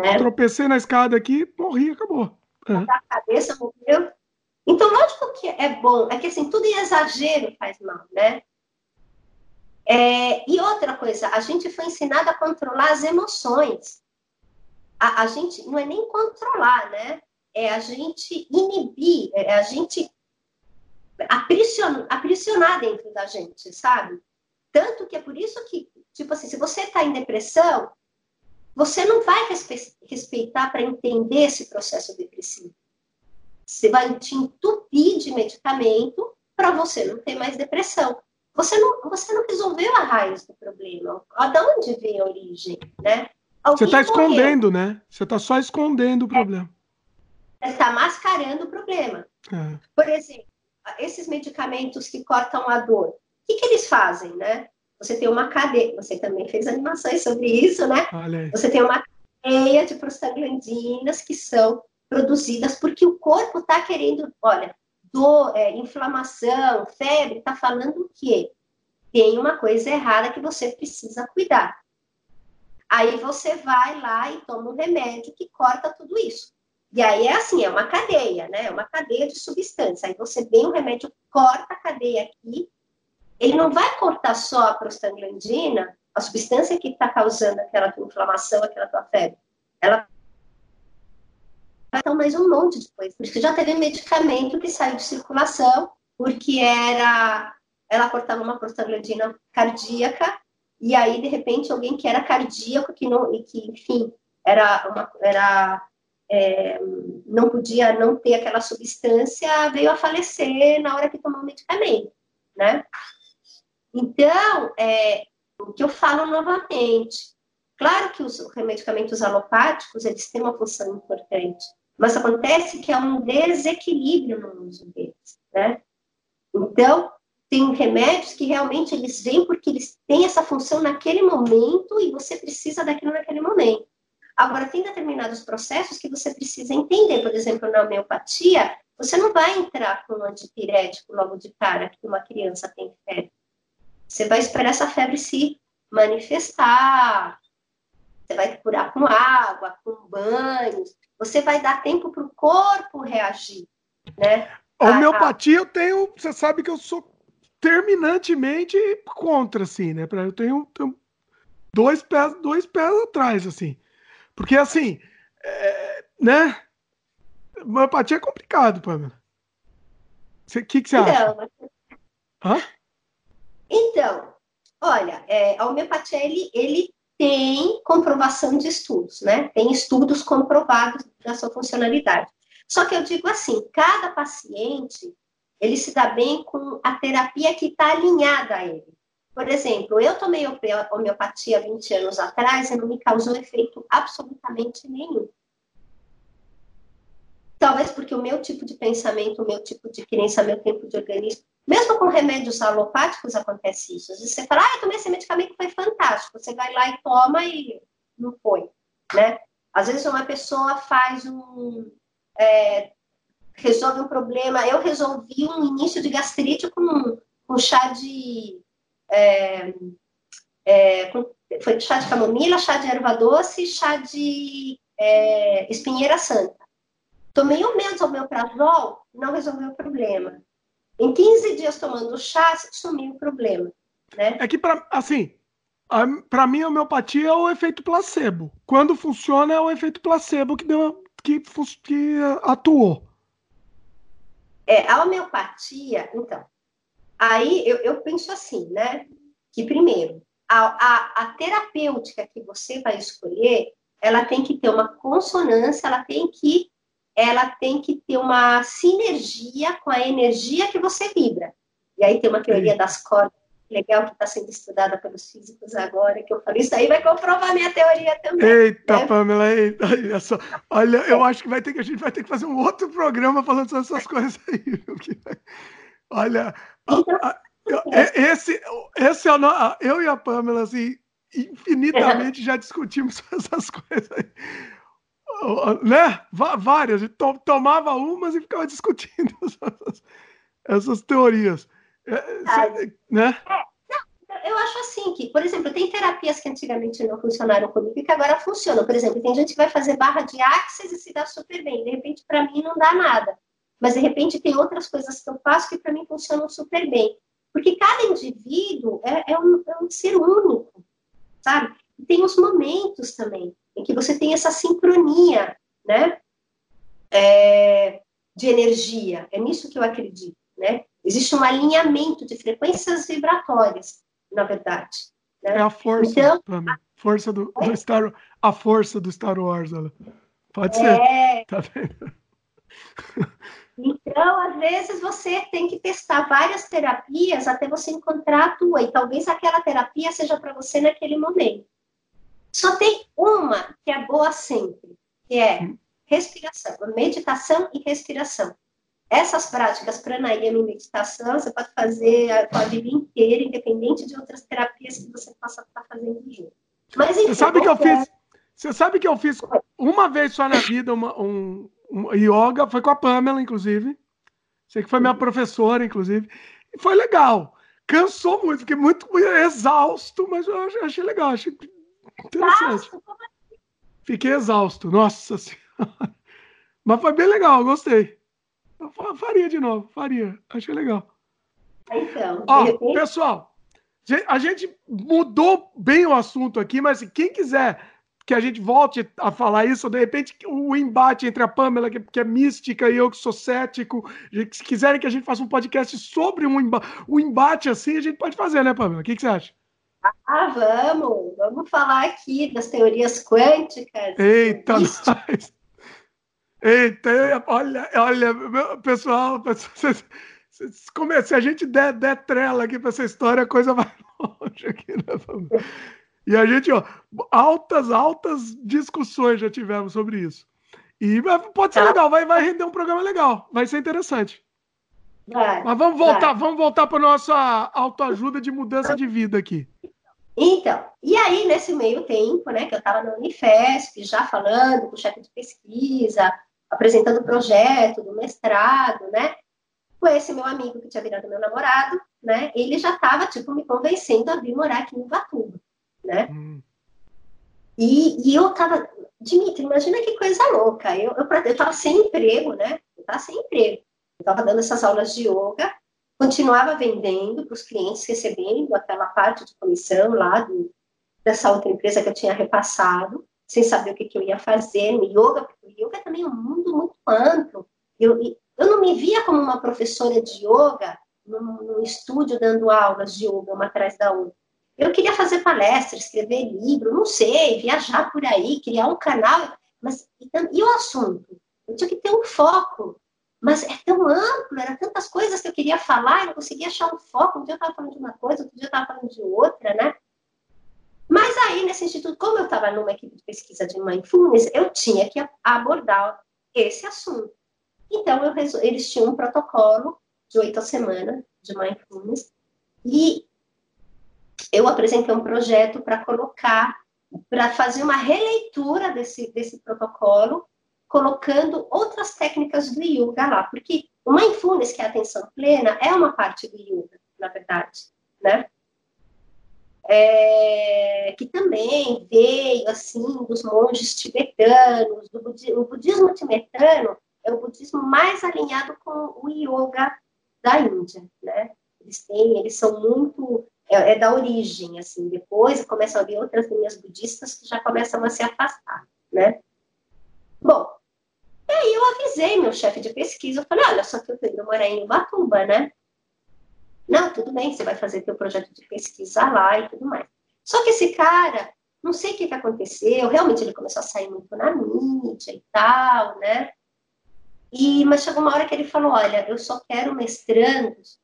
é. Tropecei na escada aqui, morri, acabou. É. A cabeça morreu. Então, lógico que é bom, é que assim, tudo em exagero faz mal, né? É, e outra coisa, a gente foi ensinado a controlar as emoções a, a gente não é nem controlar, né? É a gente inibir, é a gente aprisionar, aprisionar dentro da gente, sabe? Tanto que é por isso que, tipo assim, se você está em depressão, você não vai respeitar para entender esse processo depressivo. Você vai te entupir de medicamento para você não ter mais depressão. Você não, você não resolveu a raiz do problema. De onde vem a origem, né? Você está escondendo, né? Você está só escondendo o problema. Você está mascarando o problema. É. Por exemplo, esses medicamentos que cortam a dor, o que, que eles fazem, né? Você tem uma cadeia, você também fez animações sobre isso, né? Você tem uma cadeia de prostaglandinas que são produzidas porque o corpo está querendo, olha, dor, é, inflamação, febre, está falando o quê? Tem uma coisa errada que você precisa cuidar. Aí você vai lá e toma um remédio que corta tudo isso. E aí é assim, é uma cadeia, né? É uma cadeia de substância. Aí você vem o remédio, corta a cadeia aqui. Ele não vai cortar só a prostaglandina, a substância que está causando aquela tua inflamação, aquela tua febre. Ela dar mais um monte de coisa. Já teve medicamento que saiu de circulação, porque era ela cortava uma prostaglandina cardíaca e aí, de repente, alguém que era cardíaco, que não, e que, enfim, era, uma, era é, não podia não ter aquela substância, veio a falecer na hora que tomou o medicamento, né? Então, é, o que eu falo novamente, claro que os medicamentos alopáticos, eles têm uma função importante, mas acontece que há um desequilíbrio no uso deles, né? Então, tem remédios que realmente eles vêm porque eles têm essa função naquele momento e você precisa daquilo naquele momento. Agora, tem determinados processos que você precisa entender. Por exemplo, na homeopatia, você não vai entrar com um antipirético logo de cara que uma criança tem febre. Você vai esperar essa febre se manifestar. Você vai curar com água, com banhos. Você vai dar tempo para o corpo reagir, né? A homeopatia eu tenho, você sabe que eu sou terminantemente contra, assim, né? Eu tenho, tenho dois, pés, dois pés atrás, assim. Porque, assim, é, né? Homeopatia é complicado, Pamela. O que, que você acha? Então, Hã? então olha, é, a homeopatia, ele, ele tem comprovação de estudos, né? Tem estudos comprovados da sua funcionalidade. Só que eu digo assim, cada paciente, ele se dá bem com a terapia que está alinhada a ele. Por exemplo, eu tomei homeopatia 20 anos atrás e não me causou efeito absolutamente nenhum. Talvez porque o meu tipo de pensamento, o meu tipo de crença, meu tempo de organismo, mesmo com remédios alopáticos acontece isso. Às vezes você fala, ah, eu tomei esse medicamento, foi fantástico. Você vai lá e toma e não foi, né? Às vezes uma pessoa faz um... É, resolve um problema. Eu resolvi um início de gastrite com um chá de... É, é, com, foi chá de camomila, chá de erva doce, chá de é, espinheira santa. Tomei um mês homeoprazol, não resolveu o problema. Em 15 dias tomando chá, sumiu o problema. Né? É que, pra, assim, para mim a homeopatia é o efeito placebo. Quando funciona, é o efeito placebo que, deu, que, que atuou. É, a homeopatia, então, aí eu, eu penso assim, né? Que primeiro, a, a, a terapêutica que você vai escolher, ela tem que ter uma consonância, ela tem que ela tem que ter uma sinergia com a energia que você vibra. E aí tem uma teoria das cordas legal que está sendo estudada pelos físicos agora, que eu falei, isso aí vai comprovar minha teoria também. Eita, né? Pamela, eita, olha só. Olha, eu acho que vai ter que a gente vai ter que fazer um outro programa falando sobre essas coisas aí. [LAUGHS] Olha, então, a, a, esse, esse é o, eu e a Pamela, assim, infinitamente [LAUGHS] já discutimos [LAUGHS] essas coisas aí né? Várias, tomava umas e ficava discutindo [LAUGHS] essas, essas teorias. É, né? É, eu acho assim que, por exemplo, tem terapias que antigamente não funcionaram comigo e que agora funcionam. Por exemplo, tem gente que vai fazer barra de axis e se dá super bem. De repente, para mim, não dá nada. Mas, de repente, tem outras coisas que eu faço que para mim funcionam super bem. Porque cada indivíduo é, é, um, é um ser único, sabe? E tem os momentos também em que você tem essa sincronia, né? É, de energia. É nisso que eu acredito, né? Existe um alinhamento de frequências vibratórias, na verdade. Né? É a força, então, a força do, do, Star, a força do Star Wars. Ela. Pode ser. É... Tá vendo? Então, às vezes, você tem que testar várias terapias até você encontrar a tua, e talvez aquela terapia seja para você naquele momento. Só tem uma que é boa sempre, que é hum. respiração, meditação e respiração. Essas práticas pranayama e meditação você pode fazer a sua vida inteira, independente de outras terapias que você possa estar fazendo junto. Mas enfim, você sabe que eu fiz, você sabe que eu fiz uma vez só na vida uma, um, um yoga, foi com a Pamela, inclusive. Sei que foi minha professora, inclusive. E foi legal. Cansou muito, fiquei muito, muito exausto, mas eu achei legal. Achei Interessante. Fiquei exausto, nossa senhora. Mas foi bem legal, gostei. Eu faria de novo, faria. Achei legal. Então, Ó, pessoal, a gente mudou bem o assunto aqui, mas quem quiser que a gente volte a falar isso, de repente o embate entre a Pamela, que, que é mística, e eu que sou cético, se quiserem que a gente faça um podcast sobre um embate, um embate assim, a gente pode fazer, né, Pamela? O que, que você acha? Ah, vamos! Vamos falar aqui das teorias quânticas. Eita, nós! Eita, olha, olha, pessoal, se a gente der, der trela aqui para essa história, a coisa vai [LAUGHS] longe aqui, né? E a gente, ó, altas, altas discussões já tivemos sobre isso. E pode ser tá. legal, vai, vai render um programa legal, vai ser interessante. Vai, Mas vamos voltar, vai. vamos voltar para nossa autoajuda de mudança de vida aqui. Então, e aí, nesse meio tempo, né, que eu estava na Unifesp, já falando com o chefe de pesquisa, apresentando o projeto do mestrado, né, com esse meu amigo que tinha virado meu namorado, né, ele já estava, tipo, me convencendo a vir morar aqui em Ubatuba, né. Hum. E, e eu tava, Dimitri, imagina que coisa louca, eu, eu, eu tava sem emprego, né, eu tava sem emprego, eu tava dando essas aulas de yoga, continuava vendendo para os clientes, recebendo aquela parte de comissão lá do, dessa outra empresa que eu tinha repassado, sem saber o que, que eu ia fazer no yoga, porque yoga é também um mundo muito amplo. Eu, eu não me via como uma professora de yoga num, estúdio dando aulas de yoga uma atrás da outra. Eu queria fazer palestra, escrever livro, não sei, viajar por aí, criar um canal, mas e o assunto? Eu tinha que ter um foco, mas é tão amplo, eram tantas coisas que eu queria falar, eu não conseguia achar um foco. Um dia eu estava falando de uma coisa, outro dia eu estava falando de outra, né? Mas aí, nesse instituto, como eu estava numa equipe de pesquisa de mindfulness, eu tinha que abordar esse assunto. Então, eu, eles tinham um protocolo de oito semanas de mindfulness e eu apresentei um projeto para colocar, para fazer uma releitura desse, desse protocolo, colocando outras técnicas do yoga lá, porque o mindfulness, que é a atenção plena, é uma parte do yoga, na verdade, né? É, que também veio assim dos monges tibetanos, do budismo, o budismo tibetano é o budismo mais alinhado com o yoga da Índia, né? Eles têm, eles são muito é, é da origem, assim. Depois começam a vir outras linhas budistas que já começam a se afastar, né? Bom, aí eu avisei meu chefe de pesquisa, eu falei, olha, só que eu tenho morar em Ubatuba, né? Não, tudo bem, você vai fazer teu projeto de pesquisa lá e tudo mais. Só que esse cara, não sei o que, que aconteceu, realmente ele começou a sair muito na mídia e tal, né? E, mas chegou uma hora que ele falou: Olha, eu só quero mestrandos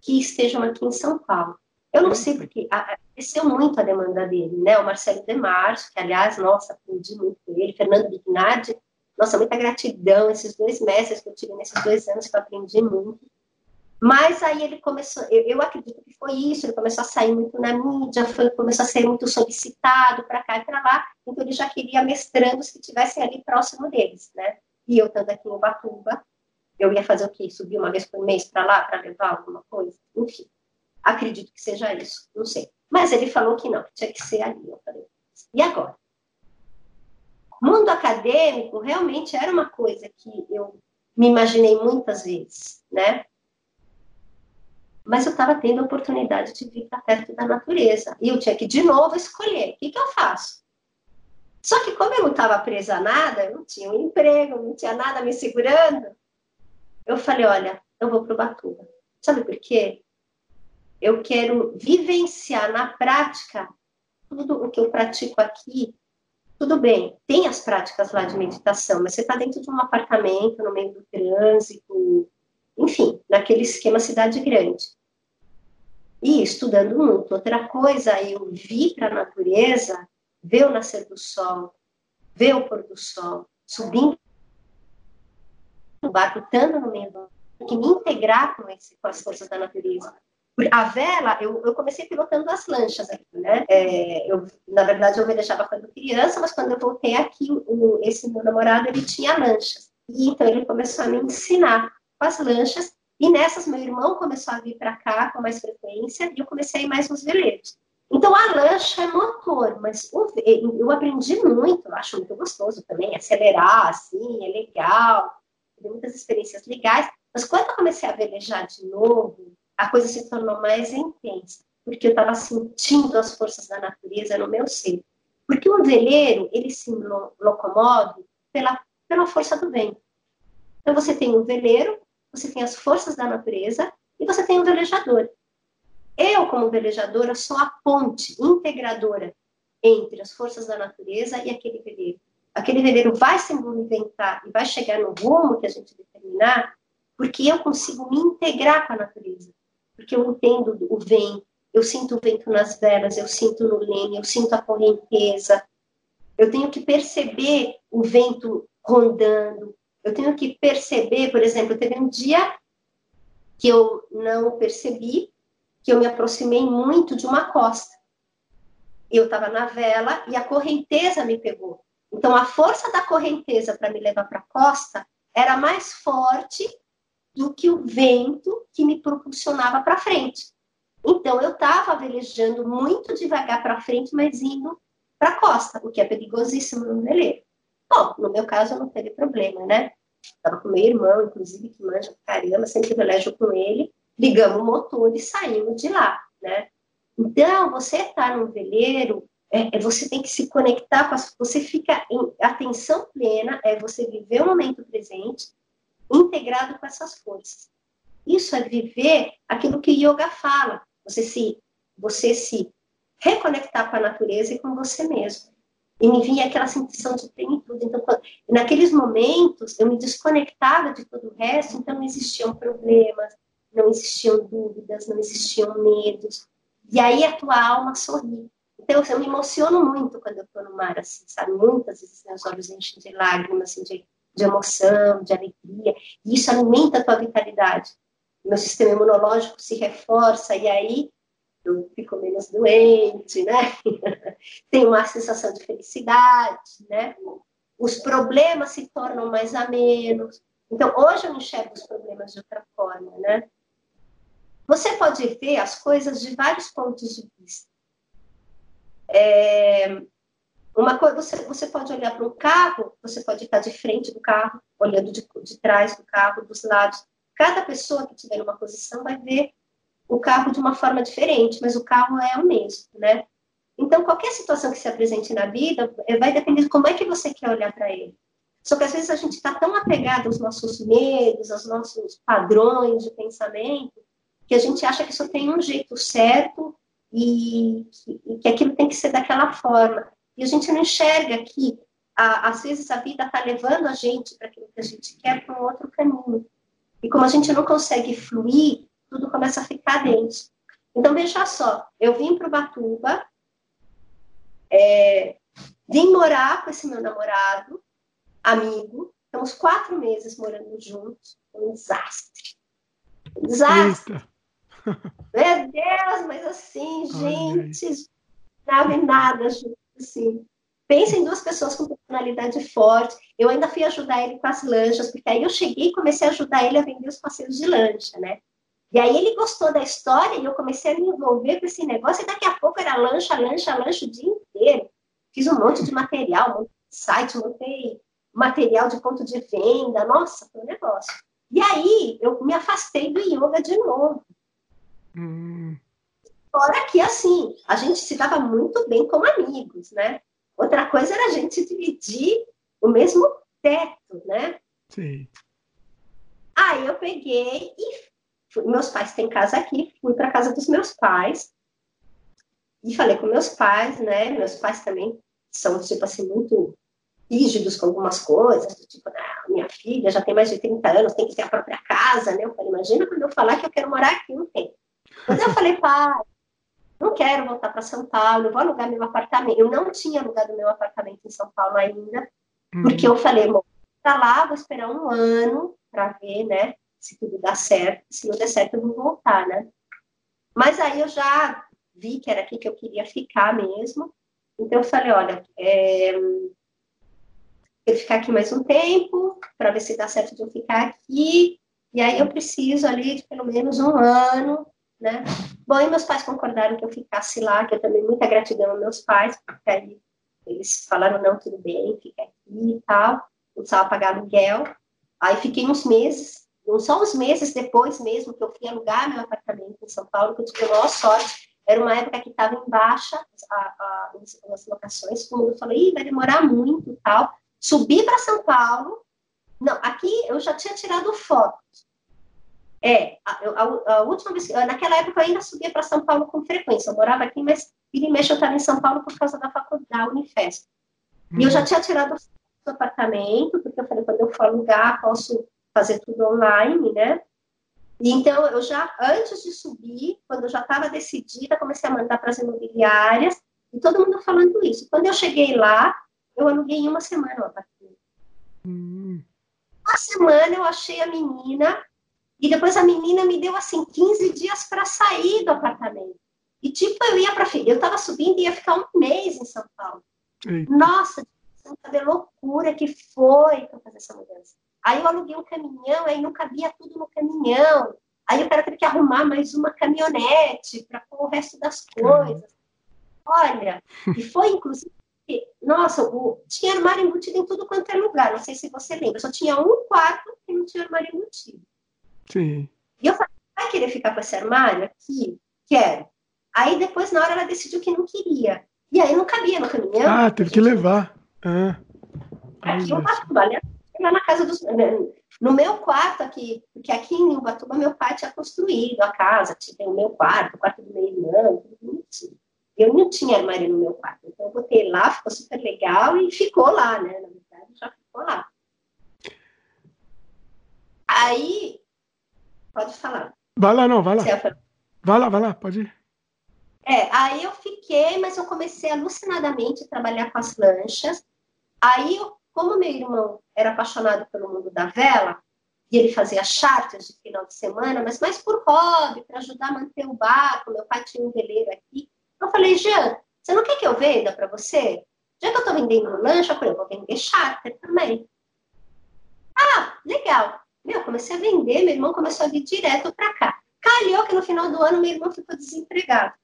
que estejam aqui em São Paulo. Eu não sei porque cresceu muito a demanda dele, né? O Marcelo Demarcio, que aliás, nossa, aprendi muito com ele, Fernando Bignardi, nossa, muita gratidão, esses dois meses que eu tive nesses dois anos que eu aprendi muito. Mas aí ele começou, eu, eu acredito que foi isso, ele começou a sair muito na mídia, foi, começou a ser muito solicitado para cá e para lá, então ele já queria mestrandos que estivessem ali próximo deles, né? E eu estando aqui em Ubatuba, eu ia fazer o quê? Subir uma vez por mês para lá para levar alguma coisa? Enfim, acredito que seja isso, não sei. Mas ele falou que não, que tinha que ser ali. Eu falei, e agora? Mundo acadêmico realmente era uma coisa que eu me imaginei muitas vezes, né? Mas eu estava tendo a oportunidade de vir para perto da natureza. E eu tinha que, de novo, escolher. O que, que eu faço? Só que como eu não estava presa a nada, eu não tinha um emprego, não tinha nada me segurando, eu falei, olha, eu vou para o Batuba. Sabe por quê? Eu quero vivenciar na prática tudo o que eu pratico aqui. Tudo bem, tem as práticas lá de meditação, mas você está dentro de um apartamento, no meio do trânsito, enfim, naquele esquema cidade grande. E estudando muito. Outra coisa, eu vi para a natureza ver o nascer do sol, ver o pôr do sol, subindo no barco, estando no meio do que me integrar com, esse, com as forças da natureza. A vela, eu, eu comecei pilotando as lanchas aqui, né? É, eu, na verdade, eu velejava quando criança, mas quando eu voltei aqui, o, esse meu namorado, ele tinha lanchas. E então ele começou a me ensinar com as lanchas, e nessas meu irmão começou a vir para cá com mais frequência, e eu comecei a ir mais nos veleiros. Então, a lancha é motor, mas eu aprendi muito, eu acho muito gostoso também, acelerar, assim, é legal, tem muitas experiências legais, mas quando eu comecei a velejar de novo, a coisa se tornou mais intensa, porque eu estava sentindo as forças da natureza no meu ser. Porque o veleiro, ele se locomove pela, pela força do vento. Então, você tem o veleiro, você tem as forças da natureza e você tem o velejador. Eu, como velejadora, sou a ponte integradora entre as forças da natureza e aquele veleiro. Aquele veleiro vai se movimentar e vai chegar no rumo que a gente determinar, porque eu consigo me integrar com a natureza. Porque eu entendo o vento, eu sinto o vento nas velas, eu sinto no leme, eu sinto a correnteza. Eu tenho que perceber o vento rondando. Eu tenho que perceber, por exemplo, teve um dia que eu não percebi que eu me aproximei muito de uma costa. Eu estava na vela e a correnteza me pegou. Então, a força da correnteza para me levar para a costa era mais forte do que o vento que me propulsionava para frente. Então, eu estava velejando muito devagar para frente, mas indo para a costa, o que é perigosíssimo no veleiro. Bom, no meu caso, não teve problema, né? Estava com meu irmão, inclusive, que manja caramba, sempre velejo com ele ligamos o motor e saímos de lá, né? Então, você está no veleiro, é, é, você tem que se conectar você fica em atenção plena, é você viver o momento presente, integrado com essas forças. Isso é viver aquilo que yoga fala. Você se, você se reconectar com a natureza e com você mesmo. E me vinha aquela sensação de plenitude. Então, quando, naqueles momentos, eu me desconectava de todo o resto, então não existiam problemas, não existiam dúvidas, não existiam medos. E aí a tua alma sorri. Então, eu me emociono muito quando eu estou no mar, assim, sabe? Muitas vezes meus olhos enchem de lágrimas, assim, de, de emoção, de alegria. E isso alimenta a tua vitalidade. Meu sistema imunológico se reforça e aí eu fico menos doente, né? [LAUGHS] Tenho uma sensação de felicidade, né? Os problemas se tornam mais amenos. Então, hoje eu enxergo os problemas de outra forma, né? Você pode ver as coisas de vários pontos de vista. É, uma coisa, você, você pode olhar para um carro, você pode estar de frente do carro, olhando de, de trás do carro, dos lados. Cada pessoa que estiver numa posição vai ver o carro de uma forma diferente, mas o carro é o mesmo, né? Então, qualquer situação que se apresente na vida é, vai depender de como é que você quer olhar para ele. Só que às vezes a gente está tão apegado aos nossos medos, aos nossos padrões de pensamento, que a gente acha que só tem um jeito certo e que, e que aquilo tem que ser daquela forma. E a gente não enxerga que, a, às vezes, a vida está levando a gente para aquilo que a gente quer para um outro caminho. E como a gente não consegue fluir, tudo começa a ficar denso. Então, veja só, eu vim para o Batuba, é, vim morar com esse meu namorado, amigo, estamos quatro meses morando juntos, um desastre. Um desastre. Meu Deus, mas assim, gente, nada e nada junto, assim. Pensa em duas pessoas com personalidade forte. Eu ainda fui ajudar ele com as lanchas, porque aí eu cheguei e comecei a ajudar ele a vender os passeios de lancha, né? E aí ele gostou da história e eu comecei a me envolver com esse negócio, e daqui a pouco era lancha, lancha, lancha o dia inteiro. Fiz um monte de material, um site, montei material de ponto de venda, nossa, foi um negócio. E aí eu me afastei do yoga de novo. Hum. Fora que, assim, a gente se dava muito bem como amigos, né? Outra coisa era a gente dividir o mesmo teto, né? Sim. Aí eu peguei e meus pais têm casa aqui, fui para casa dos meus pais e falei com meus pais, né? Meus pais também são, tipo assim, muito rígidos com algumas coisas, tipo, ah, minha filha já tem mais de 30 anos, tem que ter a própria casa, né? Eu falei, imagina quando eu falar que eu quero morar aqui, não tem. Mas eu falei, pai, não quero voltar para São Paulo, vou alugar meu apartamento. Eu não tinha alugado meu apartamento em São Paulo ainda, porque eu falei, vou para lá, vou esperar um ano para ver, né? se tudo dá certo, se não der certo eu vou voltar, né? Mas aí eu já vi que era aqui que eu queria ficar mesmo, então eu falei, olha, é, eu ficar aqui mais um tempo, para ver se dá certo de eu ficar aqui, e aí eu preciso ali de pelo menos um ano, né? Bom, e meus pais concordaram que eu ficasse lá, que eu também muita gratidão aos meus pais, porque aí eles falaram, não, tudo bem, fica aqui e tal, não precisava pagar aluguel. Aí fiquei uns meses só uns meses depois mesmo que eu fui alugar meu apartamento em São Paulo, que eu tive a maior sorte, era uma época que estava em baixa a, a, as locações, todo mundo falou, Ih, vai demorar muito e tal. Subi para São Paulo, não, aqui eu já tinha tirado fotos. É, a, a, a, última vez, naquela época eu ainda subia para São Paulo com frequência, eu morava aqui, mas vira e mexe eu estava em São Paulo por causa da faculdade, da Unifesp. E eu já uhum. tinha tirado do apartamento, porque eu falei, quando eu for alugar, posso fazer tudo online, né? E então, eu já, antes de subir, quando eu já estava decidida, comecei a mandar para as imobiliárias, e todo mundo falando isso. Quando eu cheguei lá, eu aluguei em uma semana o apartamento. Hum. Uma semana eu achei a menina, e depois a menina me deu, assim, 15 dias para sair do apartamento. E, tipo, eu ia para... Eu estava subindo e ia ficar um mês em São Paulo. Eita. Nossa, sabe a loucura que foi para fazer essa mudança. Aí eu aluguei um caminhão, aí não cabia tudo no caminhão. Aí o cara teve que arrumar mais uma caminhonete para pôr o resto das coisas. Olha, e foi inclusive. Nossa, o, tinha armário embutido em tudo quanto é lugar. Não sei se você lembra. Só tinha um quarto que não tinha armário embutido. Sim. E eu falei, vai querer ficar com esse armário aqui? Quero. Aí depois, na hora, ela decidiu que não queria. E aí não cabia no caminhão. Ah, teve que levar. Ah. Aqui eu faço, olha, lá na casa dos. No meu quarto aqui, porque aqui em Ubatuba meu pai tinha construído a casa, tem o meu quarto, o quarto do meu irmão, tudo bonitinho. Eu não tinha armário no meu quarto, então eu botei lá, ficou super legal e ficou lá, né? Na verdade, já ficou lá. Aí, pode falar. Vai lá, não, vai lá. Vai lá, vai lá, pode ir. É, aí eu fiquei, mas eu comecei alucinadamente a trabalhar com as lanchas. Aí, como meu irmão era apaixonado pelo mundo da vela, e ele fazia charters de final de semana, mas mais por hobby, para ajudar a manter o barco. Meu pai tinha um veleiro aqui. Eu falei, Jean, você não quer que eu venda para você? Já que eu estou vendendo lanche, eu falei, eu vou vender charter também. Ah, legal. Meu, comecei a vender, meu irmão começou a vir direto para cá. Calhou que no final do ano meu irmão ficou desempregado.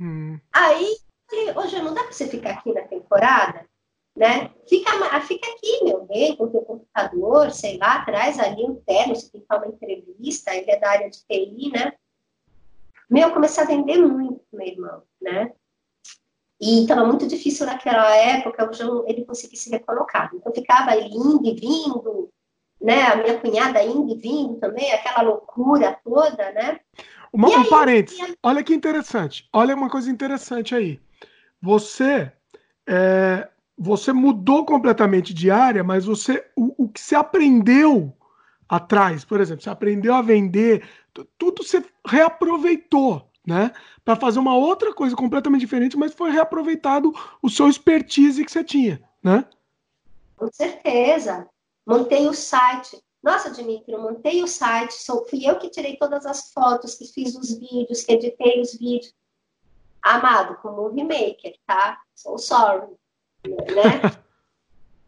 Hum. Aí, falei, Jean, não dá para você ficar aqui na temporada? né? Fica, fica aqui, meu bem, com o teu computador, sei lá, traz ali um terno, se tem uma entrevista, ele é da área de TI, né? Meu, eu comecei a vender muito, meu irmão, né? E estava muito difícil naquela época, ele conseguir se recolocar. Então, ficava ele indo e vindo, né? A minha cunhada indo e vindo também, aquela loucura toda, né? Uma, um aí, parênteses, olha que interessante, olha uma coisa interessante aí. Você é, você mudou completamente de área, mas você o, o que você aprendeu atrás, por exemplo, você aprendeu a vender, tudo você reaproveitou, né? Para fazer uma outra coisa completamente diferente, mas foi reaproveitado o seu expertise que você tinha, né? Com certeza. Montei o site. Nossa, Dimitri, eu montei o site, sou, fui eu que tirei todas as fotos, que fiz os vídeos, que editei os vídeos. Amado, com Movie Maker, tá? So sorry né? [LAUGHS]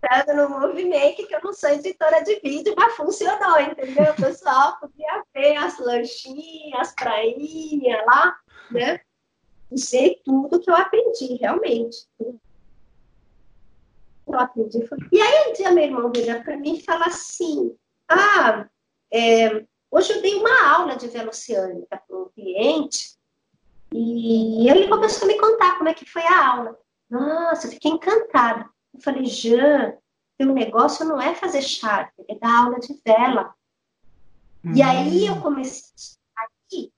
Entrando no movimento que eu não sou editora de vídeo, mas funcionou, entendeu? O pessoal podia ver as lanchinhas, as prainhas lá, né? Usei tudo que eu aprendi, realmente. Eu aprendi. E aí um dia meu irmão vira para mim e fala assim: Ah, é, hoje eu dei uma aula de veloceânica para um cliente e ele começou a me contar como é que foi a aula. Nossa, eu fiquei encantada. Eu falei, Jean, teu negócio não é fazer charter, é dar aula de vela. Uhum. E aí eu comecei, aí,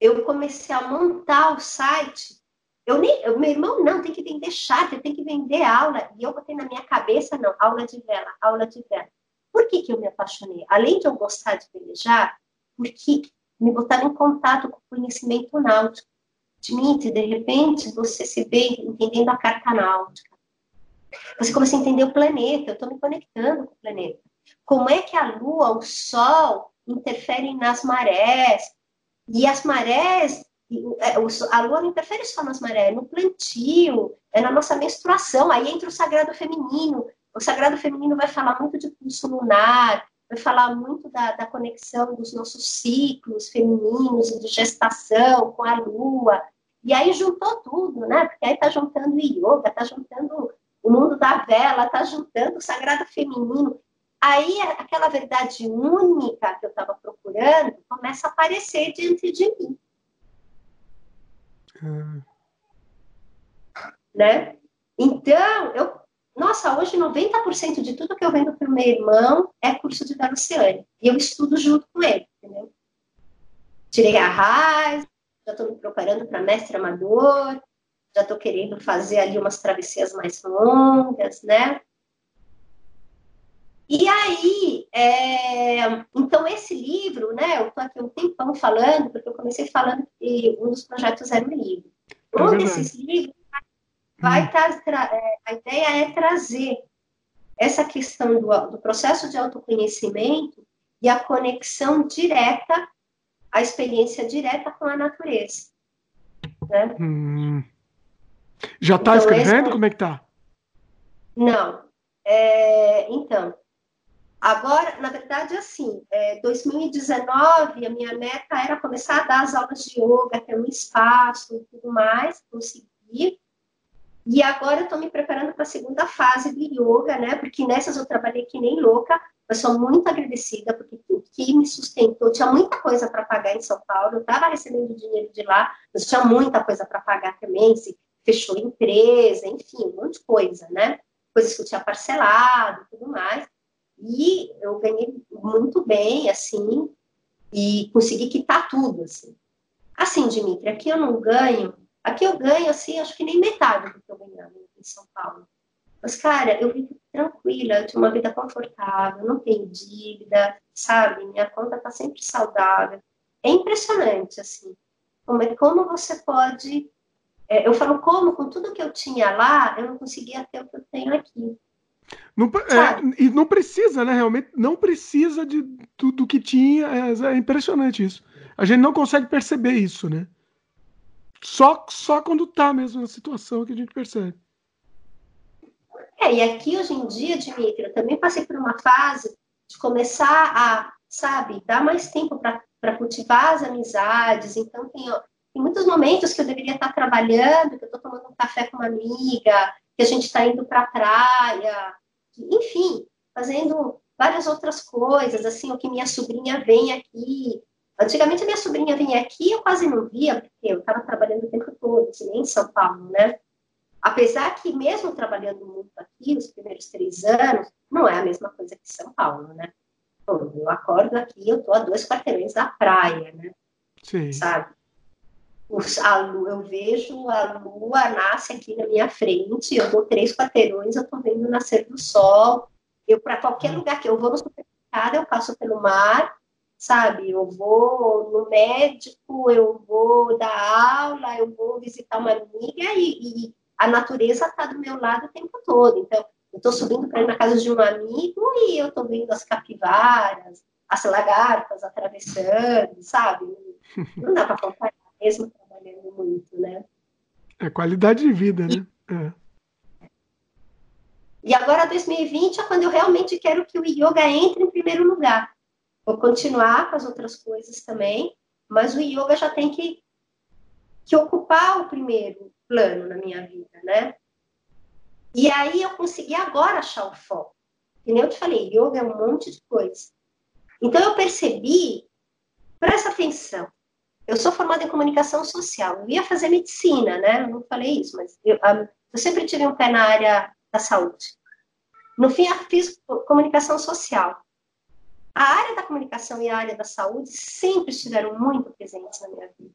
eu comecei a montar o site. Eu nem, eu, meu irmão, não, tem que vender charter, tem que vender aula. E eu botei na minha cabeça, não, aula de vela, aula de vela. Por que, que eu me apaixonei? Além de eu gostar de velejar, porque me botaram em contato com o conhecimento náutico. Dimitri, de repente, você se vê entendendo a carta náutica. Você começa a entender o planeta, eu estou me conectando com o planeta. Como é que a Lua, o Sol, interferem nas marés? E as marés, a Lua não interfere só nas marés, no plantio, é na nossa menstruação, aí entra o sagrado feminino. O sagrado feminino vai falar muito de pulso lunar, vai falar muito da, da conexão dos nossos ciclos femininos de gestação com a lua. E aí juntou tudo, né? Porque aí tá juntando yoga, tá juntando o mundo da vela, tá juntando o sagrado feminino. Aí aquela verdade única que eu estava procurando começa a aparecer diante de mim. Né? Então, eu nossa, hoje 90% de tudo que eu vendo para o meu irmão é curso de Daluciane. E eu estudo junto com ele, entendeu? Tirei a raiz, já estou me preparando para mestre amador, já estou querendo fazer ali umas travessias mais longas, né? E aí, é... então esse livro, né, eu estou aqui um tempão falando, porque eu comecei falando que um dos projetos era o livro. É um desses livros vai estar, é, a ideia é trazer essa questão do, do processo de autoconhecimento e a conexão direta, a experiência direta com a natureza. Né? Hum. Já está então, escrevendo? Esse... Como é que tá? Não. É, então, agora, na verdade, assim, é, 2019, a minha meta era começar a dar as aulas de yoga, ter um espaço e tudo mais, conseguir. E agora eu estou me preparando para a segunda fase do yoga, né? Porque nessas eu trabalhei que nem louca, mas sou muito agradecida, porque o que me sustentou, tinha muita coisa para pagar em São Paulo, eu estava recebendo dinheiro de lá, mas tinha muita coisa para pagar também, se fechou empresa, enfim, um monte de coisa, né? Coisas que eu tinha parcelado tudo mais. E eu ganhei muito bem, assim, e consegui quitar tudo, assim. Assim, Dimitri, aqui eu não ganho Aqui eu ganho, assim, acho que nem metade do que eu ganhava em São Paulo. Mas, cara, eu vivo tranquila, eu tenho uma vida confortável, não tenho dívida, sabe? Minha conta tá sempre saudável. É impressionante, assim, como, é, como você pode... É, eu falo como, com tudo que eu tinha lá, eu não conseguia ter o que eu tenho aqui. Não, é, e não precisa, né? Realmente, não precisa de tudo que tinha. É, é, impressionante isso. A gente não consegue perceber isso, né? Só, só quando tá mesmo na situação que a gente percebe. É, e aqui hoje em dia, Dimitri, eu também passei por uma fase de começar a, sabe, dar mais tempo para cultivar as amizades. Então, tem, tem muitos momentos que eu deveria estar trabalhando, que eu estou tomando um café com uma amiga, que a gente está indo para a praia, enfim, fazendo várias outras coisas, assim, o que minha sobrinha vem aqui. Antigamente a minha sobrinha vinha aqui, eu quase não via, porque eu estava trabalhando o tempo todo, nem em São Paulo, né? Apesar que, mesmo trabalhando muito aqui, nos primeiros três anos, não é a mesma coisa que São Paulo, né? Pô, eu acordo aqui, eu tô a dois quarteirões da praia, né? Sim. Sabe? Os, a lua, eu vejo a lua nasce aqui na minha frente, eu dou três quarteirões, eu tô vendo o nascer do sol. Eu, para qualquer lugar que eu vou no supermercado, eu passo pelo mar, sabe? Eu vou no médico, eu vou dar aula, eu vou visitar uma amiga e, e a natureza está do meu lado o tempo todo. Então, eu estou subindo para ir na casa de um amigo e eu estou vendo as capivaras, as lagartas atravessando, sabe? Não dá para acompanhar mesmo trabalhando muito, né? É qualidade de vida, né? É. E agora 2020 é quando eu realmente quero que o yoga entre em primeiro lugar. Vou continuar com as outras coisas também, mas o yoga já tem que, que ocupar o primeiro plano na minha vida, né? E aí eu consegui agora achar o foco. Que nem eu te falei, yoga é um monte de coisa. Então eu percebi, presta atenção, eu sou formada em comunicação social, eu ia fazer medicina, né? Eu não falei isso, mas eu, eu sempre tive um pé na área da saúde. No fim, eu fiz comunicação social. A área da comunicação e a área da saúde sempre estiveram muito presentes na minha vida.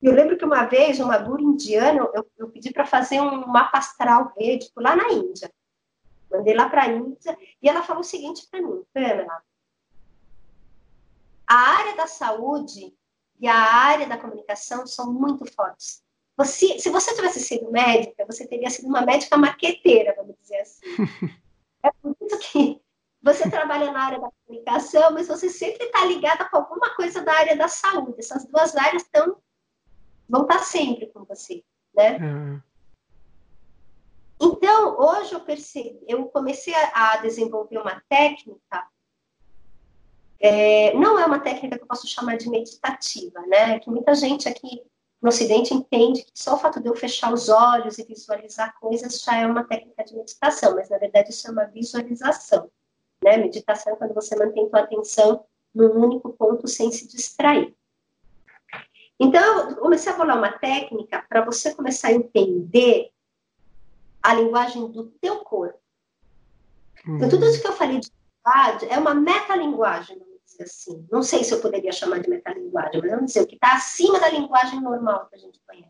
Eu lembro que uma vez, uma guru indiana, eu, eu pedi para fazer um mapa astral védico lá na Índia. Mandei lá para a Índia e ela falou o seguinte para mim, Pamela, a área da saúde e a área da comunicação são muito fortes. Você, se você tivesse sido médica, você teria sido uma médica maqueteira, vamos dizer assim. [LAUGHS] é por isso que você trabalha na área da comunicação, mas você sempre está ligada com alguma coisa da área da saúde. Essas duas áreas estão vão estar sempre com você, né? Uhum. Então, hoje eu percebi, eu comecei a, desenvolver uma técnica, é, não é uma técnica que eu posso chamar de meditativa, né? Que muita gente aqui no Ocidente entende que só o fato de eu fechar os olhos e visualizar coisas já é uma técnica de meditação, mas na verdade isso é uma visualização, né? Meditação é quando você mantém sua atenção num único ponto sem se distrair. Então, eu comecei a bolar uma técnica para você começar a entender a linguagem do teu corpo. Então, tudo isso que eu falei de é uma metalinguagem, dizer assim. Não sei se eu poderia chamar de metalinguagem, mas vamos dizer, o que está acima da linguagem normal que a gente conhece.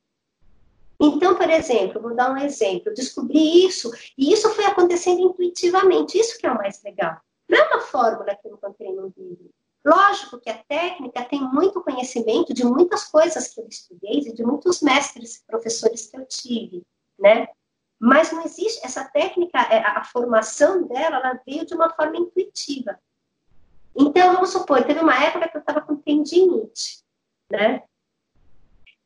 Então, por exemplo, vou dar um exemplo. Eu descobri isso, e isso foi acontecendo intuitivamente. Isso que é o mais legal. Não é uma fórmula que eu encontrei no livro. Lógico que a técnica tem muito conhecimento de muitas coisas que eu estudei e de muitos mestres e professores que eu tive, né? Mas não existe essa técnica, é, a formação dela, ela veio de uma forma intuitiva. Então, vamos supor, teve uma época que eu estava com tendinite, né?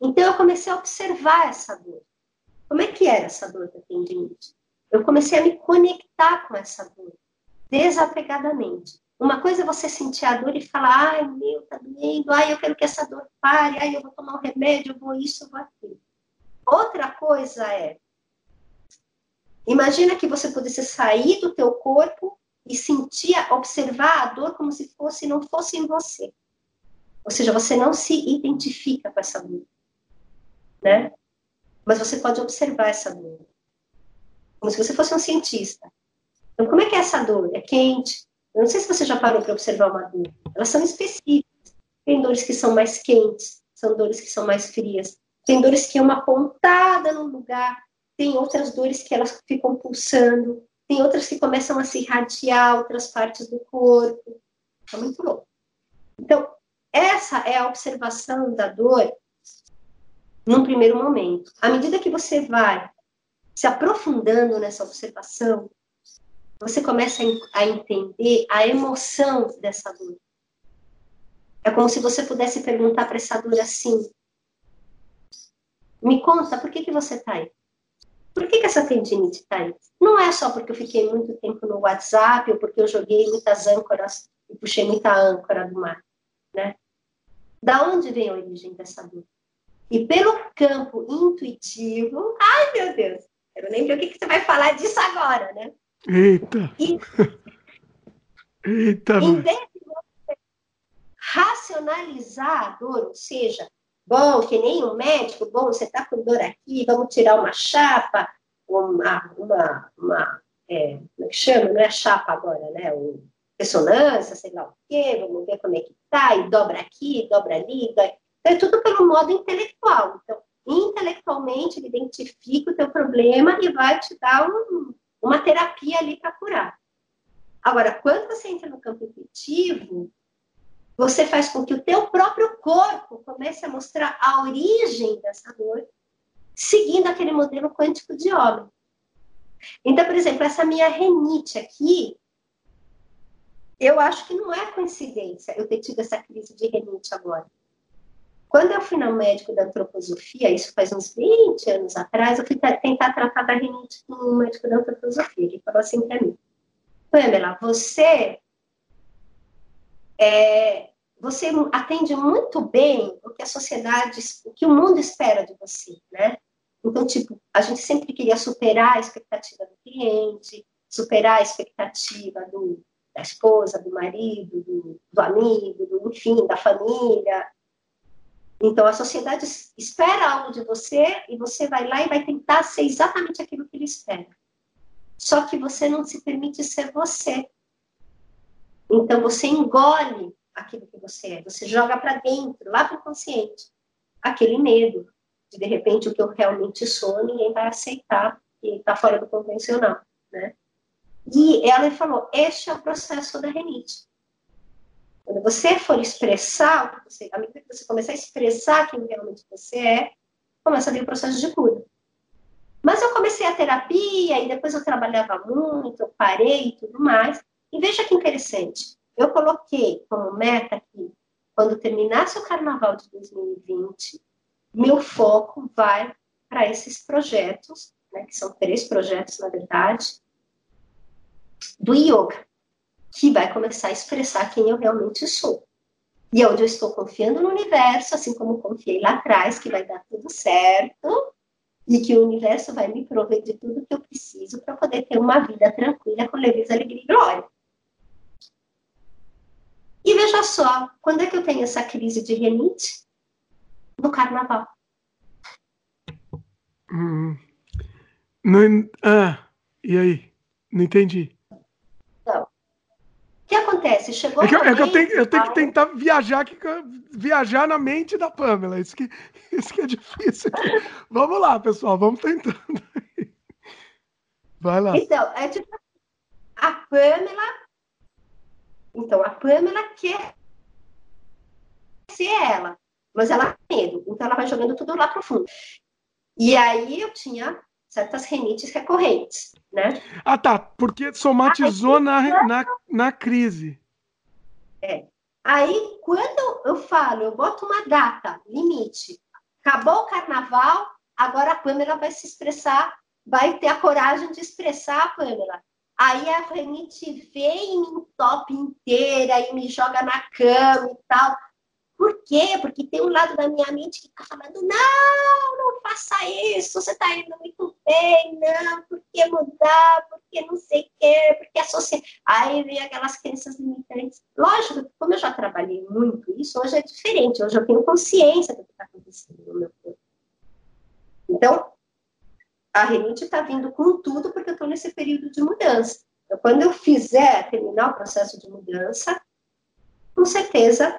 Então, eu comecei a observar essa dor. Como é que era essa dor da tendinite? Eu comecei a me conectar com essa dor, desapegadamente. Uma coisa é você sentir a dor e falar, ai, meu, tá doendo, ai, eu quero que essa dor pare, ai, eu vou tomar um remédio, eu vou isso, eu vou aquilo. Outra coisa é, imagina que você pudesse sair do teu corpo e sentir, observar a dor como se fosse, não fosse em você. Ou seja, você não se identifica com essa dor, né? Mas você pode observar essa dor. Como se você fosse um cientista. Então, como é que é essa dor? É quente? Eu não sei se você já parou para observar uma dor. Elas são específicas. Tem dores que são mais quentes, são dores que são mais frias. Tem dores que é uma pontada no lugar, tem outras dores que elas ficam pulsando, tem outras que começam a se irradiar outras partes do corpo. É muito louco. Então, essa é a observação da dor num primeiro momento. À medida que você vai se aprofundando nessa observação, você começa a entender a emoção dessa dor. É como se você pudesse perguntar para essa dor assim: Me conta, por que, que você está aí? Por que, que essa tendinite está aí? Não é só porque eu fiquei muito tempo no WhatsApp ou porque eu joguei muitas âncoras e puxei muita âncora do mar, né? Da onde vem a origem dessa dor? E pelo campo intuitivo, ai meu Deus, eu nem ver o que, que você vai falar disso agora, né? Eita! E, [LAUGHS] Eita! Em vez de você racionalizar a dor, ou seja, bom, que nem um médico, bom, você está com dor aqui, vamos tirar uma chapa, uma, uma, uma é, como é que chama? Não é chapa agora, né? O, ressonância, sei lá o quê, vamos ver como é que tá, e dobra aqui, dobra ali, então, é tudo pelo modo intelectual. Então, intelectualmente, ele identifica o teu problema e vai te dar um, uma terapia ali para curar. Agora, quando você entra no campo intuitivo, você faz com que o teu próprio corpo comece a mostrar a origem dessa dor, seguindo aquele modelo quântico de homem. Então, por exemplo, essa minha renite aqui, eu acho que não é coincidência eu ter tido essa crise de renite agora. Quando eu fui no médico da antroposofia, isso faz uns 20 anos atrás, eu fui tentar tratar da rinite com um médico da antroposofia. Ele falou assim para mim: Pamela, você é, você atende muito bem o que a sociedade, o que o mundo espera de você, né? Então, tipo, a gente sempre queria superar a expectativa do cliente, superar a expectativa do, da esposa, do marido, do, do amigo, do, enfim, da família. Então, a sociedade espera algo de você e você vai lá e vai tentar ser exatamente aquilo que ele espera. Só que você não se permite ser você. Então, você engole aquilo que você é. Você joga para dentro, lá para o consciente, aquele medo de, de repente, o que eu realmente sou, ninguém vai aceitar e está fora do convencional, né? E ela falou, este é o processo da renite. Quando você for expressar você, à medida que você começar a expressar quem realmente você é, começa a vir o processo de cura. Mas eu comecei a terapia e depois eu trabalhava muito, eu parei e tudo mais. E veja que interessante. Eu coloquei como meta que quando terminasse o carnaval de 2020, meu foco vai para esses projetos, né, que são três projetos na verdade, do yoga que vai começar a expressar quem eu realmente sou. E é onde eu estou confiando no universo, assim como confiei lá atrás, que vai dar tudo certo e que o universo vai me prover de tudo que eu preciso para poder ter uma vida tranquila, com leveza, alegria e glória. E veja só, quando é que eu tenho essa crise de renite? No carnaval. Hum, não, ah, e aí? Não entendi que acontece? Chegou é que, é que eu, tenho, eu tenho que tentar viajar, aqui, viajar na mente da Pamela. Isso que, [LAUGHS] isso que é difícil. Aqui. vamos lá, pessoal, vamos tentando. Vai lá. Então, é tipo a Pamela. Então, a Pamela quer ser ela, mas ela tem medo. Então, ela vai jogando tudo lá pro fundo. E aí eu tinha certas renites recorrentes, né? Ah, tá, porque somatizou na, na, na crise. É. Aí, quando eu falo, eu boto uma data, limite, acabou o carnaval, agora a Pamela vai se expressar, vai ter a coragem de expressar a Pamela. Aí a renite vem e me entope inteira e me joga na cama e tal. Por quê? Porque tem um lado da minha mente que está falando, não, não faça isso, você está indo muito bem, não, por que mudar, por que não sei o quê, por que associar. Aí vem aquelas crenças limitantes. Lógico, como eu já trabalhei muito isso, hoje é diferente, hoje eu tenho consciência do que está acontecendo no meu corpo. Então, a renite está vindo com tudo porque eu estou nesse período de mudança. Então, quando eu fizer terminar o processo de mudança, com certeza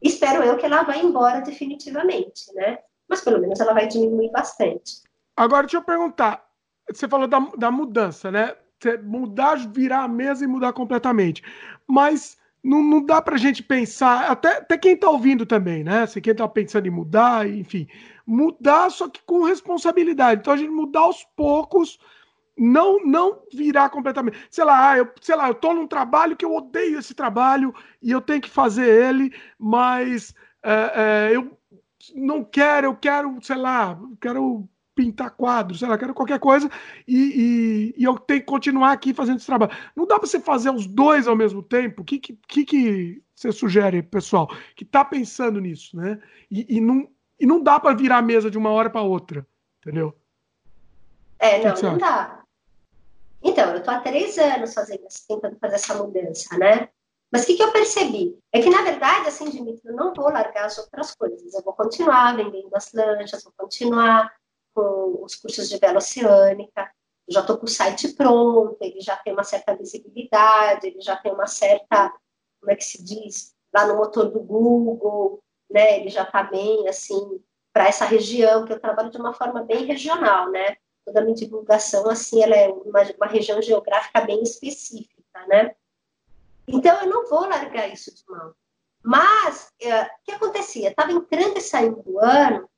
espero eu que ela vá embora definitivamente, né? mas pelo menos ela vai diminuir bastante. Agora, deixa eu perguntar. Você falou da, da mudança, né? Você mudar, virar a mesa e mudar completamente. Mas não, não dá pra gente pensar, até, até quem tá ouvindo também, né? Se quem tá pensando em mudar, enfim, mudar só que com responsabilidade. Então a gente mudar aos poucos, não não virar completamente. Sei lá, ah, eu, sei lá, eu tô num trabalho que eu odeio esse trabalho e eu tenho que fazer ele, mas é, é, eu não quero, eu quero, sei lá, quero pintar quadros, sei lá, quero qualquer coisa e, e, e, eu tenho que continuar aqui fazendo esse trabalho. Não dá para você fazer os dois ao mesmo tempo? O que, que, que você sugere, pessoal, que está pensando nisso, né? E, e, não, e não dá para virar a mesa de uma hora para outra, entendeu? É, não, não dá. Então, eu estou há três anos fazendo, tentando fazer essa mudança, né? Mas o que, que eu percebi? É que, na verdade, assim, Dimitri, eu não vou largar as outras coisas. Eu vou continuar vendendo as lanchas, vou continuar com os cursos de vela oceânica, já estou com o site pronto, ele já tem uma certa visibilidade, ele já tem uma certa, como é que se diz, lá no motor do Google, né? Ele já está bem, assim, para essa região, que eu trabalho de uma forma bem regional, né? Toda a minha divulgação, assim, ela é uma, uma região geográfica bem específica, né? Então, eu não vou largar isso de mão. Mas, é, o que acontecia? Estava entrando e saindo do ano,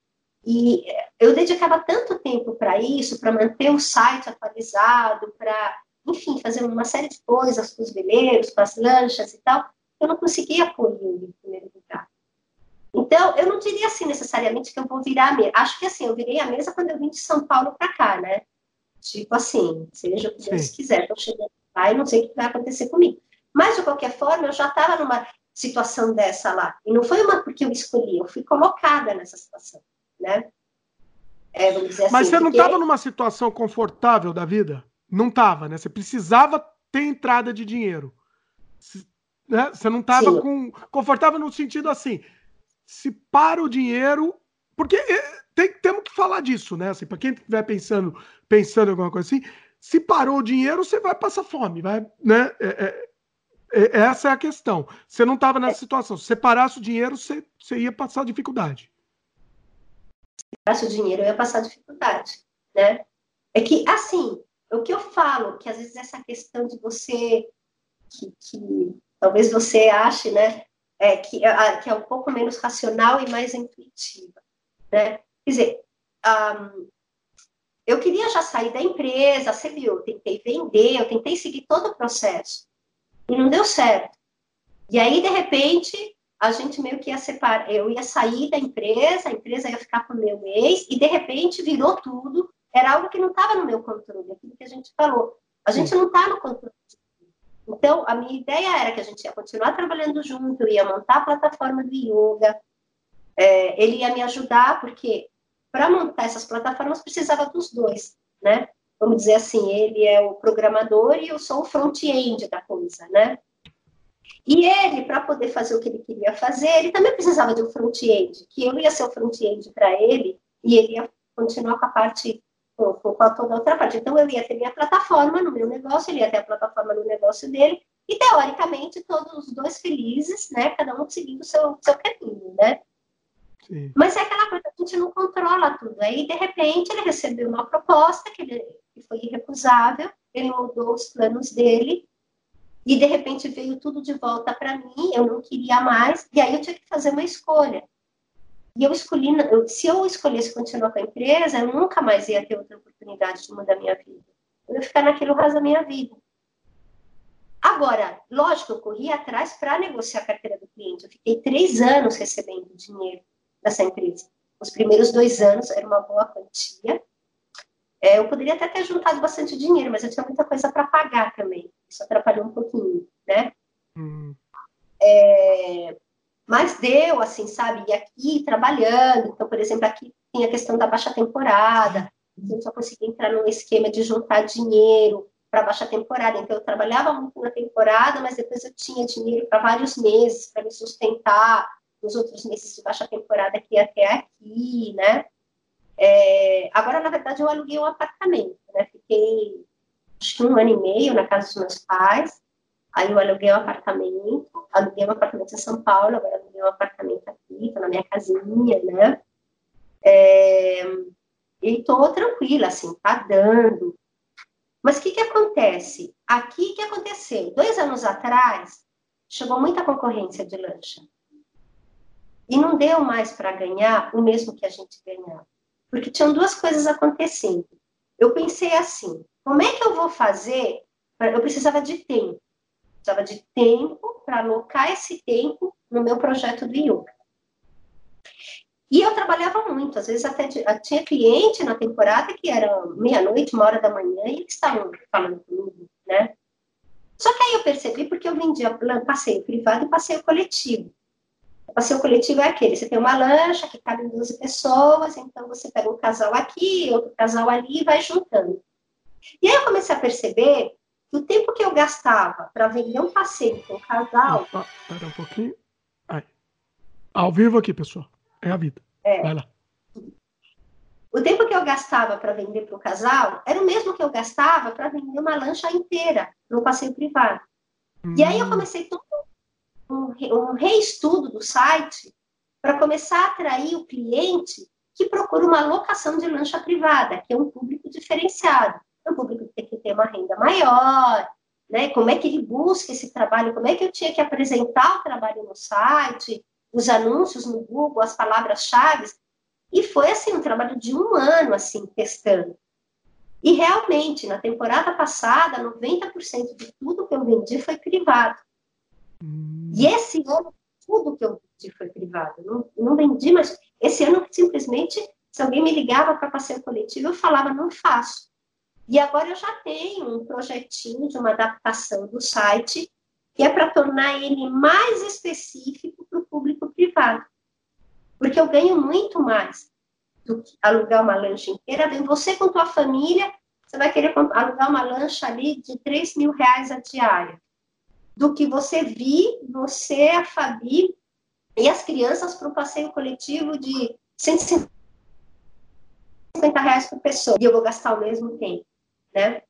e eu dedicava tanto tempo para isso, para manter o site atualizado, para, enfim, fazer uma série de coisas com os veleiros, com as lanchas e tal, eu não conseguia pôr em primeiro. Então, eu não diria assim necessariamente que eu vou virar a mesa. Acho que assim, eu virei a mesa quando eu vim de São Paulo para cá, né? Tipo assim, seja o que Deus Sim. quiser, estou chegando lá e não sei o que vai acontecer comigo. Mas, de qualquer forma, eu já estava numa situação dessa lá. E não foi uma porque eu escolhi, eu fui colocada nessa situação né? É, assim, Mas você não estava numa situação confortável da vida? Não estava, né? Você precisava ter entrada de dinheiro. Né? Você não estava com confortável no sentido assim, se para o dinheiro, porque é, tem, temos que falar disso, né? Assim, para quem estiver pensando, pensando em alguma coisa assim, se parou o dinheiro, você vai passar fome, vai, né? É, é, é essa é a questão. Você não estava nessa situação. Se você parasse o dinheiro, você, você ia passar dificuldade gastasse o dinheiro, eu ia passar dificuldade, né? É que, assim, o que eu falo, que às vezes essa questão de você, que, que talvez você ache, né, é, que, é, que é um pouco menos racional e mais intuitiva, né? Quer dizer, um, eu queria já sair da empresa, você viu, eu tentei vender, eu tentei seguir todo o processo, e não deu certo. E aí, de repente, a gente meio que ia separar, eu ia sair da empresa, a empresa ia ficar com o meu ex, e de repente virou tudo, era algo que não estava no meu controle, aquilo que a gente falou. A gente não está no controle. Então, a minha ideia era que a gente ia continuar trabalhando junto, eu ia montar a plataforma do yoga, é, ele ia me ajudar, porque para montar essas plataformas precisava dos dois, né? Vamos dizer assim, ele é o programador e eu sou o front-end da coisa, né? E ele, para poder fazer o que ele queria fazer, ele também precisava de um front-end, que eu ia ser o front-end para ele e ele ia continuar com a parte, com, com toda a outra parte. Então, eu ia ter minha plataforma no meu negócio, ele ia ter a plataforma no negócio dele, e teoricamente todos os dois felizes, né? Cada um seguindo o seu, seu caminho, né? Sim. Mas é aquela coisa que a gente não controla tudo. Aí, de repente, ele recebeu uma proposta que, ele, que foi irrecusável, ele mudou os planos dele, e de repente veio tudo de volta para mim, eu não queria mais, e aí eu tinha que fazer uma escolha. E eu escolhi, eu, se eu escolhesse continuar com a empresa, eu nunca mais ia ter outra oportunidade de mudar minha vida. Eu ia ficar naquele resto da minha vida. Agora, lógico, eu corri atrás para negociar a carteira do cliente. Eu fiquei três anos recebendo dinheiro dessa empresa. Os primeiros dois anos era uma boa quantia. É, eu poderia até ter juntado bastante dinheiro, mas eu tinha muita coisa para pagar também. Isso atrapalhou um pouquinho, né? Hum. É, mas deu, assim, sabe? E aqui trabalhando, então, por exemplo, aqui tem a questão da baixa temporada, então eu só consegui entrar num esquema de juntar dinheiro para baixa temporada. Então, eu trabalhava muito na temporada, mas depois eu tinha dinheiro para vários meses para me sustentar nos outros meses de baixa temporada que ia até aqui, né? É, agora, na verdade, eu aluguei um apartamento, né? Fiquei acho que um ano e meio na casa dos meus pais. Aí eu aluguei um apartamento, aluguei um apartamento em São Paulo, agora aluguei um apartamento aqui, tô na minha casinha, né? É, e tô tranquila, assim, tá dando. Mas o que que acontece? Aqui que aconteceu? Dois anos atrás, chegou muita concorrência de lancha. E não deu mais para ganhar o mesmo que a gente ganhava. Porque tinham duas coisas acontecendo. Eu pensei assim: como é que eu vou fazer? Eu precisava de tempo. Precisava de tempo para alocar esse tempo no meu projeto do yoga. E eu trabalhava muito, às vezes até tinha cliente na temporada que era meia-noite, uma hora da manhã, e eles estavam falando comigo, né? Só que aí eu percebi porque eu vendia passeio privado e passeio coletivo. O passeio coletivo é aquele, você tem uma lancha que cabe 12 pessoas, então você pega um casal aqui, outro casal ali e vai juntando. E aí eu comecei a perceber o tempo que eu gastava para vender um passeio com um casal. Opa, pera um pouquinho. Aí. Ao vivo aqui, pessoal. É a vida. É. Vai lá. O tempo que eu gastava para vender para o casal era o mesmo que eu gastava para vender uma lancha inteira no passeio privado. Hum. E aí eu hum. comecei todo um, um reestudo do site para começar a atrair o cliente que procura uma locação de lancha privada, que é um público diferenciado. Um público que tem que ter uma renda maior, né? Como é que ele busca esse trabalho? Como é que eu tinha que apresentar o trabalho no site? Os anúncios no Google, as palavras-chave. E foi assim um trabalho de um ano assim testando. E realmente, na temporada passada, 90% de tudo que eu vendi foi privado. Hum. E esse ano, tudo que eu vendi foi privado. Não, não vendi, mas esse ano, simplesmente, se alguém me ligava para passeio coletivo, eu falava, não faço. E agora eu já tenho um projetinho de uma adaptação do site, que é para tornar ele mais específico para o público privado. Porque eu ganho muito mais do que alugar uma lancha inteira. Vem você com tua família, você vai querer alugar uma lancha ali de 3 mil reais a diária. Do que você vir, você, a Fabi e as crianças para um passeio coletivo de 150 reais por pessoa. E eu vou gastar o mesmo tempo, né?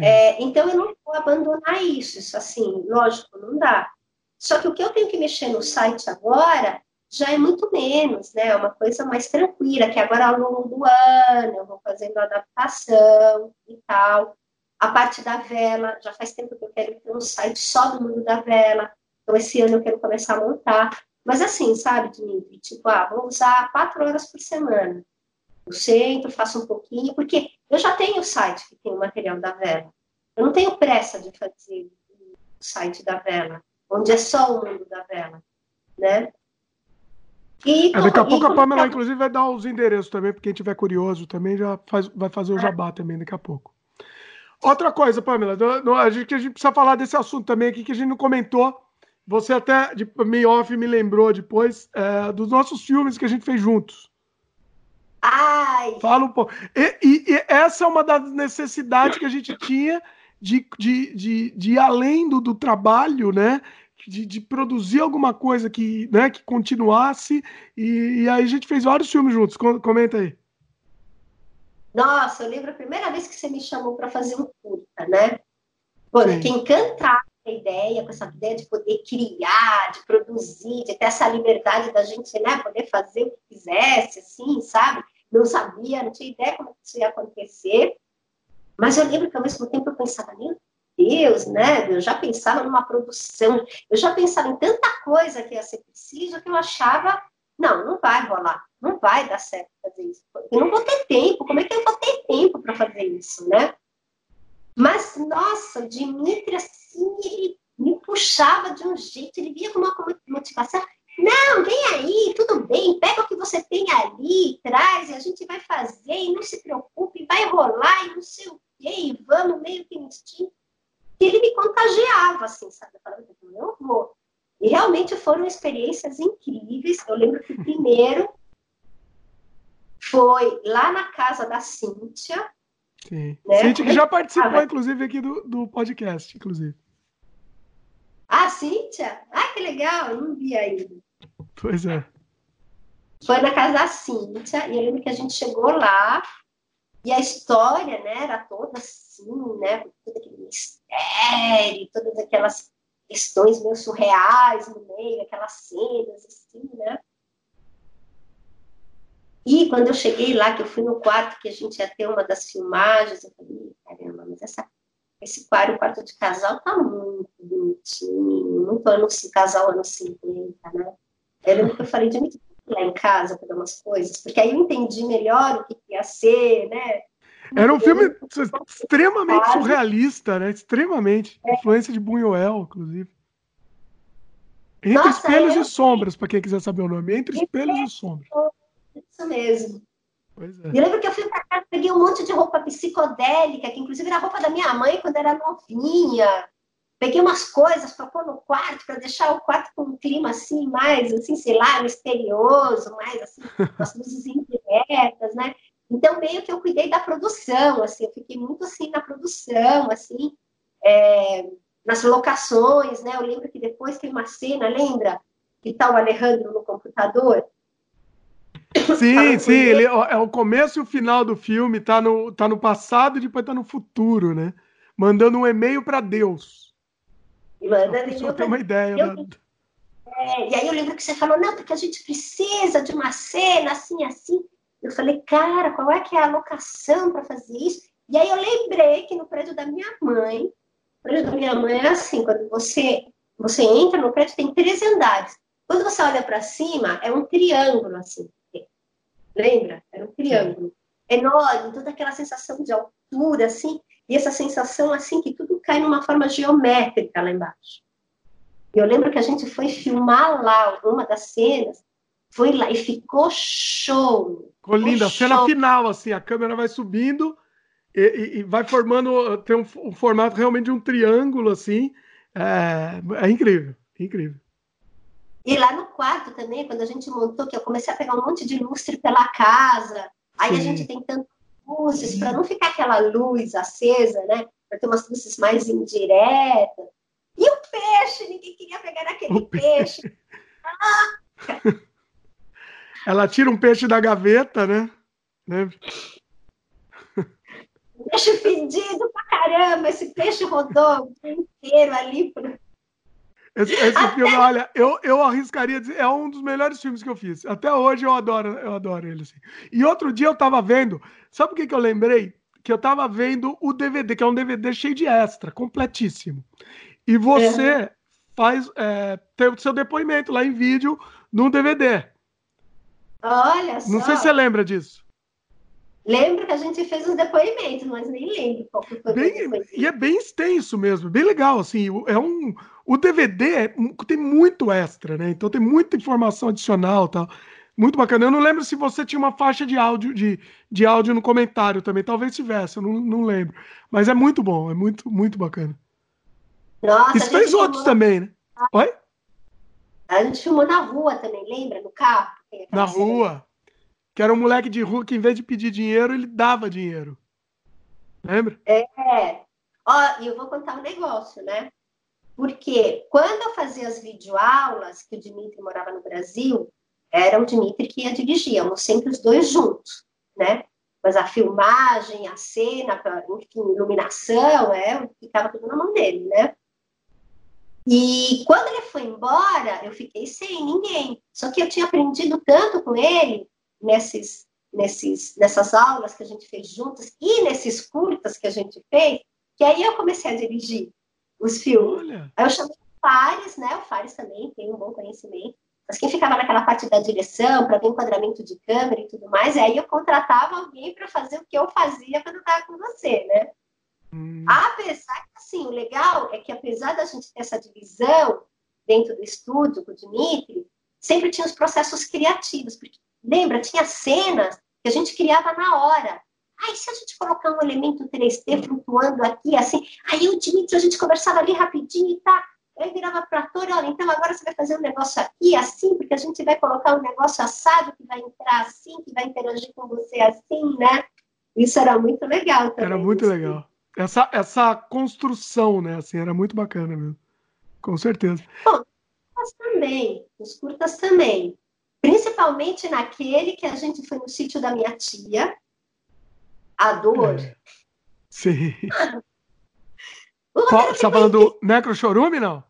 É, então eu não vou abandonar isso, isso assim, lógico, não dá. Só que o que eu tenho que mexer no site agora já é muito menos, né? É uma coisa mais tranquila, que agora ao longo do ano eu vou fazendo adaptação e tal. A parte da vela, já faz tempo que eu quero ter um site só do mundo da vela. Então, esse ano eu quero começar a montar. Mas assim, sabe, Dimitri? Tipo, ah, vou usar quatro horas por semana. Eu sento, faço um pouquinho, porque eu já tenho o site que tem o material da vela. Eu não tenho pressa de fazer o site da vela, onde é só o mundo da vela, né? E, é, daqui a pouco a Pamela, inclusive, vai dar os endereços também, porque quem tiver curioso também já faz, vai fazer o jabá também daqui a pouco. Outra coisa, Pamela, a gente, a gente precisa falar desse assunto também aqui que a gente não comentou. Você até, de me off, me lembrou depois é, dos nossos filmes que a gente fez juntos. Ai! Fala um pouco. E, e, e, essa é uma das necessidades que a gente tinha de, de, de, de ir além do, do trabalho, né? De, de, produzir alguma coisa que, né, que continuasse. E, e, aí a gente fez vários filmes juntos. Comenta aí. Nossa, eu lembro a primeira vez que você me chamou para fazer um curta, né? Pô, fiquei encantada com a ideia, com essa ideia de poder criar, de produzir, de ter essa liberdade da gente, né, poder fazer o que quisesse, assim, sabe? Não sabia, não tinha ideia como isso ia acontecer. Mas eu lembro que ao mesmo tempo eu pensava, meu Deus, né? Eu já pensava numa produção, eu já pensava em tanta coisa que ia ser preciso que eu achava, não, não vai rolar, não vai dar certo fazer isso. Eu não vou ter tempo, como é que eu vou ter tempo para fazer isso, né? Mas, nossa, o Dimitri, assim, ele me puxava de um jeito, ele via com uma motivação. Não, vem aí, tudo bem, pega o que você tem ali, traz, e a gente vai fazer, e não se preocupe, vai rolar, e não sei o quê, e vamos meio que instinto. E ele me contagiava, assim, sabe? Eu falava, eu vou. E realmente foram experiências incríveis. Eu lembro que o primeiro foi lá na casa da Cíntia. Sim. Né? Cíntia que já participou, inclusive, aqui do, do podcast, inclusive. Ah, Cíntia? Ah, que legal, eu não vi ainda. Pois é. Foi na casa da Cíntia, e eu lembro que a gente chegou lá, e a história, né, era toda assim, né, todo aquele mistério, todas aquelas questões meio surreais no meio, aquelas cenas, assim, né. E quando eu cheguei lá, que eu fui no quarto, que a gente ia ter uma das filmagens, eu falei, caramba, mas essa, esse quarto, o quarto de casal, tá muito bonitinho, muito anos, casal anos 50, né? Eu lembro que eu falei de muito lá em casa para umas coisas, porque aí eu entendi melhor o que ia ser, né? Era um filme extremamente surrealista, né? Extremamente. É. Influência de Buñuel, inclusive. Entre Nossa, espelhos é... e sombras, para quem quiser saber o nome. Entre espelhos e sombras. Isso mesmo. Pois é. Eu lembro que eu fui para casa, peguei um monte de roupa psicodélica, que inclusive era roupa da minha mãe quando era novinha. Peguei umas coisas para pôr no quarto, para deixar o quarto com um clima assim, mais, assim, sei lá, misterioso, mais assim, as luzes indiretas, né? Então, meio que eu cuidei da produção, assim, eu fiquei muito assim na produção, assim, é, nas locações, né? Eu lembro que depois tem uma cena, lembra? Que tá o Alejandro no computador. Sim, sim, ele, é o começo e o final do filme, tá no, tá no passado e depois tá no futuro, né? Mandando um e-mail para Deus. E mandando uma ideia. Eu, né? é, e aí eu lembro que você falou, não, porque a gente precisa de uma cena assim, assim. Eu falei, cara, qual é que é a locação para fazer isso? E aí eu lembrei que no prédio da minha mãe, o prédio da minha mãe era assim, quando você, você entra no prédio, tem três andares. Quando você olha para cima, é um triângulo, assim. Lembra? Era um triângulo. Enorme, toda aquela sensação de altura, assim, e essa sensação, assim, que tudo cai numa forma geométrica lá embaixo. E eu lembro que a gente foi filmar lá uma das cenas, foi lá e ficou show. Ficou linda. A cena final, assim, a câmera vai subindo e, e, e vai formando, tem um, um, formato realmente de um triângulo, assim. É, é incrível, incrível. E lá no quarto também, quando a gente montou, que eu comecei a pegar um monte de lustre pela casa, aí Sim. a gente tem tantas luzes, para não ficar aquela luz acesa, né? Para ter umas luzes mais indiretas. E o peixe, ninguém queria pegar aquele o peixe. peixe. Ah! [LAUGHS] Ela tira um peixe da gaveta, né? né? [LAUGHS] Peixe fedido pra caramba, esse peixe rodou o dia inteiro ali. Esse, esse Até... filme, olha, eu, eu arriscaria dizer, é um dos melhores filmes que eu fiz. Até hoje eu adoro, eu adoro ele. Assim. E outro dia eu tava vendo, sabe o que, que eu lembrei? Que eu tava vendo o DVD, que é um DVD cheio de extra, completíssimo. E você é. faz, é, tem o seu depoimento lá em vídeo no DVD. Olha só. Não sei se você lembra disso. Lembro que a gente fez uns depoimentos, mas nem lembro qual foi bem, E é bem extenso mesmo, bem legal, assim, é um... O DVD é, tem muito extra, né? Então tem muita informação adicional tal. Muito bacana. Eu não lembro se você tinha uma faixa de áudio, de, de áudio no comentário também. Talvez tivesse, eu não, não lembro. Mas é muito bom, é muito, muito bacana. Nossa, Isso fez outros também, né? Oi? A gente filmou na rua também, lembra? No carro? Na rua. Que era um moleque de rua que, em vez de pedir dinheiro, ele dava dinheiro. Lembra? É. Ó, e eu vou contar um negócio, né? Porque quando eu fazia as videoaulas, que o Dimitri morava no Brasil, era o Dimitri que ia dirigir, íamos sempre os dois juntos, né? Mas a filmagem, a cena, enfim, iluminação, é, ficava tudo na mão dele, né? E quando ele foi embora, eu fiquei sem ninguém. Só que eu tinha aprendido tanto com ele nesses, nesses, nessas aulas que a gente fez juntos e nesses curtas que a gente fez, que aí eu comecei a dirigir os filmes. Olha. Aí eu chamei o Fares, né? O Fares também tem um bom conhecimento. Mas quem ficava naquela parte da direção, para ver enquadramento de câmera e tudo mais, aí eu contratava alguém para fazer o que eu fazia quando eu estava com você, né? Hum. Apesar que, assim, o legal é que apesar da gente ter essa divisão dentro do estúdio com o Dimitri, sempre tinha os processos criativos. Porque, lembra, tinha cenas que a gente criava na hora. Aí, se a gente colocar um elemento 3D flutuando aqui, assim, aí o Dimitri, a gente conversava ali rapidinho e tá. Aí virava para ator, olha, então agora você vai fazer um negócio aqui, assim, porque a gente vai colocar um negócio assado que vai entrar assim, que vai interagir com você assim, né? Isso era muito legal também. Era muito legal essa, essa construção, né? Assim, era muito bacana mesmo. Com certeza. Bom, os também, os curtas também. Principalmente naquele que a gente foi no sítio da minha tia, a dor. É. Sim. [LAUGHS] Qual, você tá falando do Necro Chorume, não?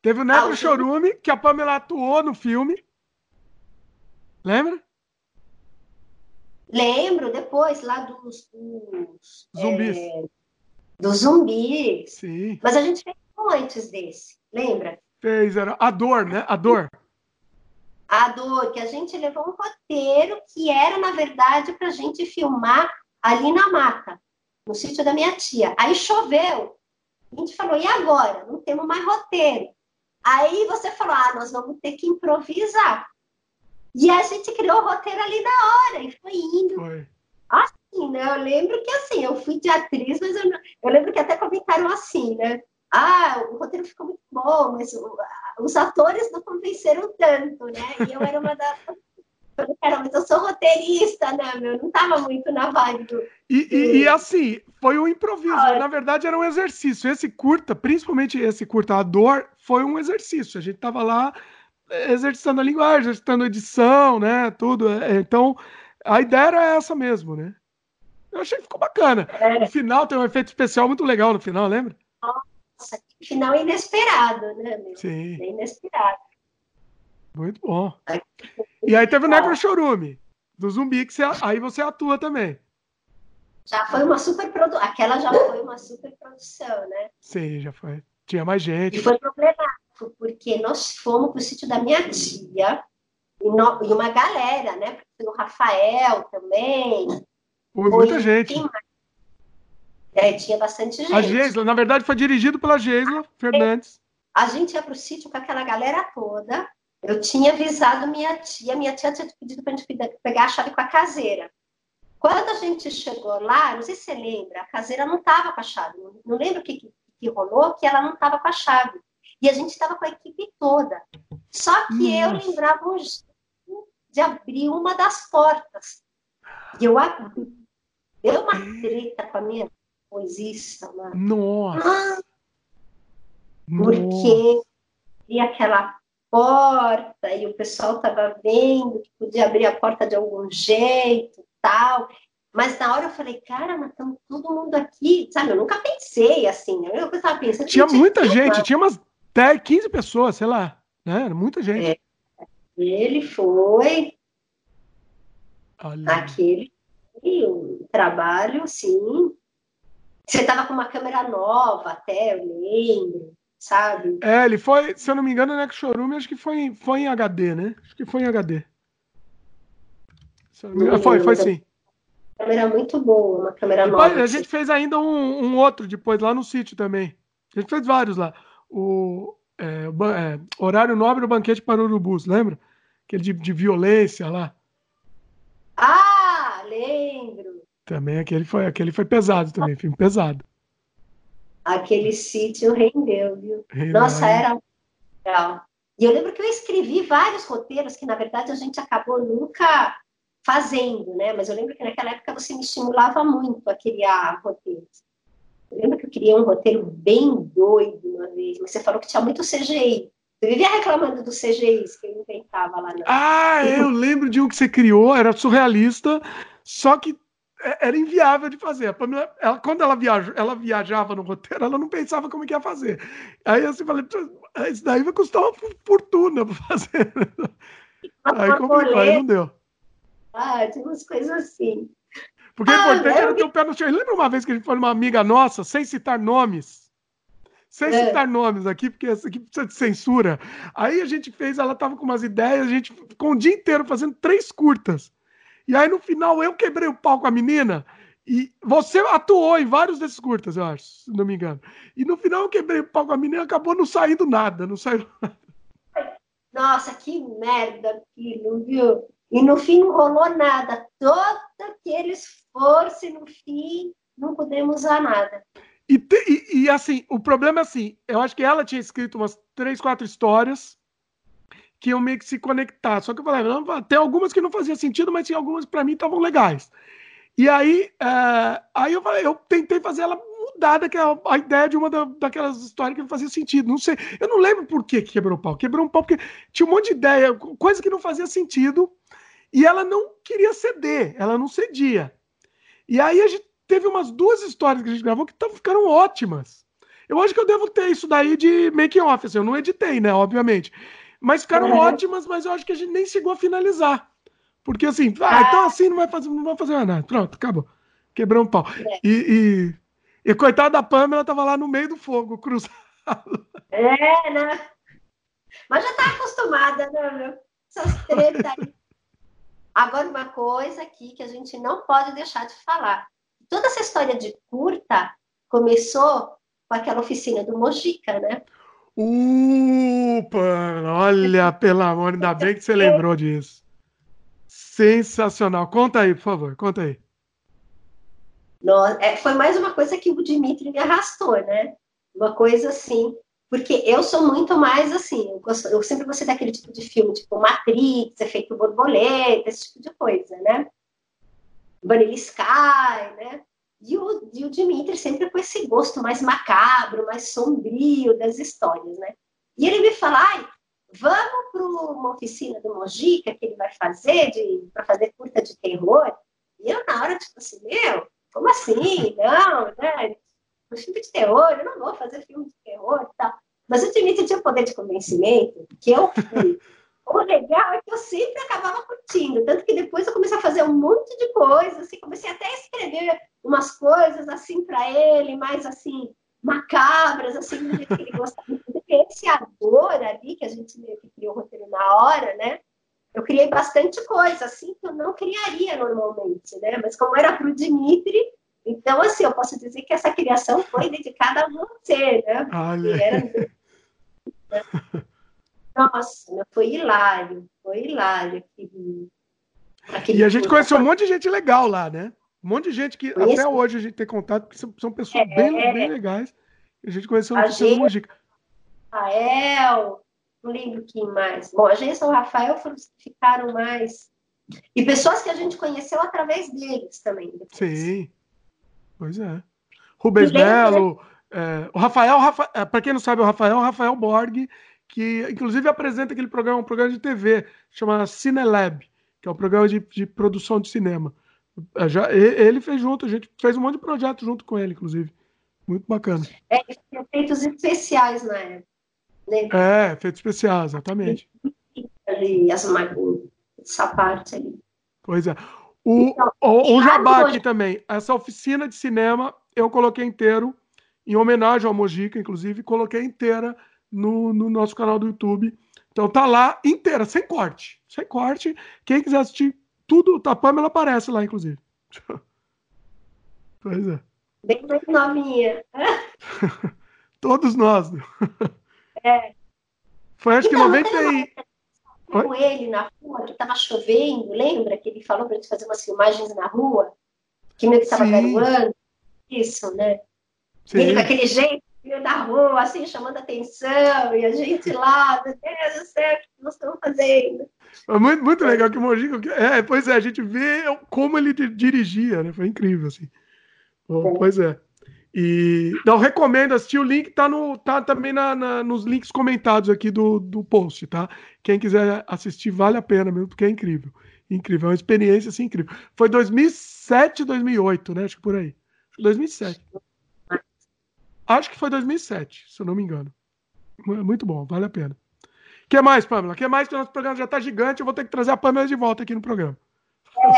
Teve o Necro ah, Chorume, que a Pamela atuou no filme. Lembra? Lembro depois lá dos, dos zumbis. É, dos zumbis. Sim. Mas a gente fez um antes desse, lembra? Fez, era a dor, né? A dor. A dor, que a gente levou um roteiro que era, na verdade, para a gente filmar ali na mata, no sítio da minha tia. Aí choveu. A gente falou, e agora? Não temos mais roteiro. Aí você falou, ah, nós vamos ter que improvisar. E a gente criou o roteiro ali na hora e foi indo. Foi. Assim, né? Eu lembro que assim, eu fui de atriz, mas eu, não... eu lembro que até comentaram assim, né? Ah, o roteiro ficou muito bom, mas os atores não convenceram tanto, né? E eu era uma das Cara, mas eu sou roteirista, né, meu? Não tava muito na vibe do. E, e, e assim, foi um improviso. Ah, na verdade, era um exercício. Esse curta, principalmente esse curta, a dor, foi um exercício. A gente tava lá exercitando a linguagem, exercitando a edição, né? Tudo. É, então, a ideia era essa mesmo, né? Eu achei que ficou bacana. É. No final tem um efeito especial muito legal no final, lembra? Nossa, que final inesperado, né? Meu? Sim. É inesperado. Muito bom. E aí teve o Necro Chorume, do zumbi, que você, aí você atua também. Já foi uma super produção. Aquela já foi uma super produção, né? Sim, já foi. Tinha mais gente. E foi problemático, porque nós fomos para o sítio da minha tia e, no, e, uma galera, né? Porque o Rafael também. Foi muita gente. É, tinha bastante gente. A Geisla, na verdade, foi dirigido pela Geisla Fernandes. A gente ia para o sítio com aquela galera toda. Eu tinha avisado minha tia, minha tia tinha pedido para a gente pegar a chave com a caseira. Quando a gente chegou lá, não sei se você lembra, a caseira não estava com a chave. Não, lembro o que, que, que, rolou, que ela não estava com a chave. E a gente estava com a equipe toda. Só que Nossa. eu lembrava de abrir uma das portas. E eu abri. Deu uma treta com a minha coisista, mano. Nossa! Ah, porque e aquela porta e o pessoal estava vendo que podia abrir a porta de algum jeito, tal. Mas na hora eu falei, cara, mas estamos todo mundo aqui, sabe? Eu nunca pensei assim? Eu estava pensando. Tinha muita gente, tinha umas 10, 15 pessoas, sei lá, né? Era muita gente. É. Ele foi Olha. aquele um trabalho, sim. Você estava com uma câmera nova até, eu lembro sabe? É, ele foi, se eu não me engano, né, que Chorume, acho que foi, foi em HD, né? Acho que foi em HD. Engano, foi, foi sim. Câmera muito boa, uma câmera nova. A gente assim. fez ainda um, um, outro depois lá no sítio também. A gente fez vários lá. O é, é, Horário Nobre do Banquete para Urubus, lembra? Aquele de, de violência lá. Ah, lembro. Também aquele foi, aquele foi pesado também, filme pesado aquele sítio rendeu, viu? Nossa, era legal. E eu lembro que eu escrevi vários roteiros que, na verdade, a gente acabou nunca fazendo, né? Mas eu lembro que naquela época você me estimulava muito a criar roteiros. Eu lembro que eu queria um roteiro bem doido uma vez, mas você falou que tinha muito CGI. Você vivia reclamando dos CGIs que eu inventava lá. Ah, [LAUGHS] eu lembro de um que você criou, era surrealista, só que era inviável de fazer. A Pamela, ela, quando ela, viaja, ela viajava no roteiro, ela não pensava como que ia fazer. Aí assim, falei, isso daí vai custar uma fortuna para fazer. Aí complicou, aí não deu. Ah, tinha umas coisas assim. Porque ah, o importante era ter o pé no chão. Lembra uma vez que a gente foi numa amiga nossa, sem citar nomes? Sem é. citar nomes aqui, porque essa aqui precisa de censura. Aí a gente fez, ela tava com umas ideias, a gente ficou o dia inteiro fazendo três curtas. E aí no final eu quebrei o pau com a menina. E você atuou em vários desses curtas, eu acho, se não me engano. E no final eu quebrei o pau com a menina e acabou não saindo nada, não saiu [LAUGHS] nada. Nossa, que merda aquilo, viu? E no fim não rolou nada. Todo aquele esforço e no fim não podemos usar nada. E, te, e, e, assim, o problema é assim, eu acho que ela tinha escrito umas três, quatro histórias que eu meio que se conectar. Só que eu falei, tem algumas que não faziam sentido, mas tinha algumas para mim estavam legais. E aí, é, aí eu eu tentei fazer ela mudar daquela, a ideia de uma da, daquelas histórias que não fazia sentido. Não sei, eu não lembro por que quebrou o pau. Quebrou um pau porque tinha um monte de ideia, coisa que não fazia sentido, e ela não queria ceder, ela não cedia. E aí a gente teve umas duas histórias que a gente gravou que ficaram ótimas. Eu acho que eu devo ter isso daí de making off, assim, eu não editei, né, obviamente. Mas ficaram uhum. ótimas, mas eu acho que a gente nem chegou a finalizar. Porque assim, ah, então assim não vai fazer, não vai fazer nada. Pronto, acabou. Quebrou um pau. É. E, e, e coitada da Pamela tava lá no meio do fogo, [LAUGHS] cruzado. É, né? Mas já tá acostumada, né, meu? Essas tretas aí. Agora, uma coisa aqui que a gente não pode deixar de falar. Toda essa história de curta começou com aquela oficina do Mojica, né? Upa, olha, pelo amor, ainda bem que você lembrou disso. Sensacional. Conta aí, por favor, conta aí. é, foi mais uma coisa que o Dimitri me arrastou, né? Uma coisa assim, porque eu sou muito mais assim, eu, gosto, eu sempre gostei daquele tipo de filme, tipo Matrix, Efeito Borboleta, esse tipo de coisa, né? Vanilla Sky, né? E o, e o Dimitri sempre com esse gosto mais macabro, mais sombrio das histórias, né? E ele me fala, ai, vamos para uma oficina do Mojica que ele vai fazer para fazer curta de terror. E eu, na hora, tipo assim, meu, como assim? [LAUGHS] Não, né? Um filme de terror, eu não vou fazer filme de terror e tal. Mas o Dimitri tinha poder de convencimento que eu fui. [LAUGHS] O legal é que eu sempre acabava curtindo, tanto que depois eu comecei a fazer um monte de coisas, assim, comecei até a escrever umas coisas assim para ele, mais assim, macabras, assim, do jeito que ele [LAUGHS] gostava. Esse ator ali, que a gente meio que criou o roteiro na hora, né? Eu criei bastante coisa, assim, que eu não criaria normalmente, né? Mas como era para o Dimitri, então, assim, eu posso dizer que essa criação foi dedicada a você, né? Olha. Era... [LAUGHS] Nossa, foi hilário, foi hilário. Aquele, aquele e a gente conheceu um monte de gente legal lá, né? Um monte de gente que Conheci. até hoje a gente tem contato, porque são, pessoas é, bem, é, bem legais. A gente conheceu no Luciano Mujica. Rafael, não lembro quem mais. Bom, a agência o Rafael ficaram mais. E pessoas que a gente conheceu através deles também. Depois. Sim. Pois é. Rubens Belo, é, o Rafael, Rafa, é, para quem não sabe, o Rafael, o Rafael Borg, que inclusive apresenta aquele programa, um programa de TV, chama Cinelab, que é um programa de, de produção de cinema. É, já, ele fez junto, a gente fez um monte de projeto junto com ele, inclusive. Muito bacana. É, efeitos especiais na época. Né? É, efeitos especiais, exatamente. Ali, as essa parte ali. Pois é. O, então, o, o Jabá aqui também. Essa oficina de cinema eu coloquei inteiro, em homenagem ao Mojica, inclusive, coloquei inteira no, no nosso canal do YouTube. Então tá lá inteira, sem corte. Sem corte. Quem quiser assistir tudo, a Pamela aparece lá, inclusive. [LAUGHS] pois é. Bem mais novinha. [LAUGHS] Todos nós. É. Foi acho então, que 90 e... Com ele na rua, que tava chovendo, lembra? Que ele falou pra gente fazer umas filmagens na rua, que meio que tava garoando. Isso, né? Sim. Ele com aquele jeito da rua, assim, chamando atenção, e a gente lá, meu Deus do céu, o que nós estamos fazendo? É muito, muito legal que o Mojica. É, pois é, a gente vê como ele dirigia, né? Foi incrível, assim. Bom. Pois é. E não recomendo assistir. O link tá, no, tá também na, na, nos links comentados aqui do, do post, tá? Quem quiser assistir, vale a pena mesmo, porque é incrível. Incrível, é uma experiência assim incrível. Foi 2007, 2008, né? Acho que por aí. 2007. Acho que foi 2007, se eu não me engano. Muito bom, vale a pena. O que mais, Pamela? O que mais que o nosso programa já está gigante? Eu vou ter que trazer a Pamela de volta aqui no programa.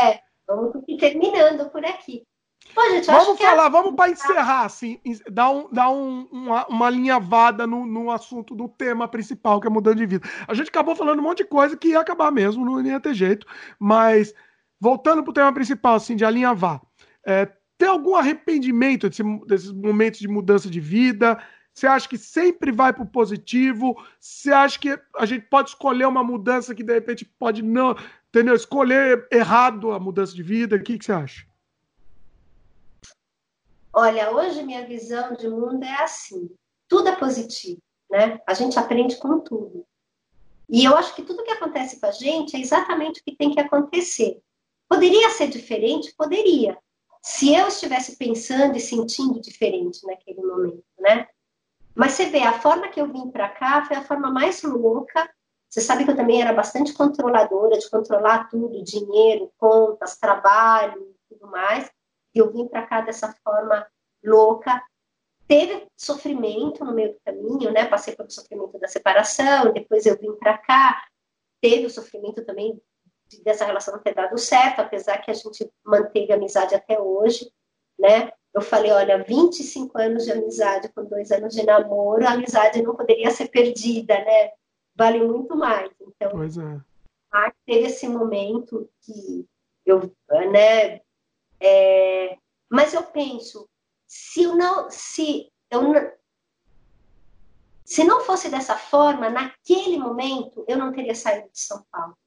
É, vamos terminando por aqui. Pô, gente, vamos falar, vamos para [LAUGHS] encerrar, assim, dar, um, dar um, uma, uma linhavada no, no assunto do tema principal, que é mudando de vida. A gente acabou falando um monte de coisa que ia acabar mesmo, não ia ter jeito, mas voltando para o tema principal, assim, de alinhavar. É, tem algum arrependimento desse, desses momentos de mudança de vida? Você acha que sempre vai para o positivo? Você acha que a gente pode escolher uma mudança que de repente pode não, entendeu? Escolher errado a mudança de vida? O que, você acha? Olha, hoje minha visão de mundo é assim: tudo é positivo, né? A gente aprende com tudo. E eu acho que tudo que acontece com a gente é exatamente o que tem que acontecer. Poderia ser diferente? Poderia se eu estivesse pensando e sentindo diferente naquele momento, né? Mas você vê, a forma que eu vim para cá foi a forma mais louca. Você sabe que eu também era bastante controladora, de controlar tudo, dinheiro, contas, trabalho, tudo mais. E eu vim para cá dessa forma louca. Teve sofrimento no meio do caminho, né? Passei pelo sofrimento da separação, depois eu vim para cá. Teve o sofrimento também dessa relação não ter dado certo, apesar que a gente manteve a amizade até hoje, né? Eu falei, olha, 25 anos de amizade com dois anos de namoro, a amizade não poderia ser perdida, né? Vale muito mais. Então, pois é. teve esse momento que eu, né? É, mas eu penso, se eu não, se eu não, se não fosse dessa forma, naquele momento eu não teria saído de São Paulo.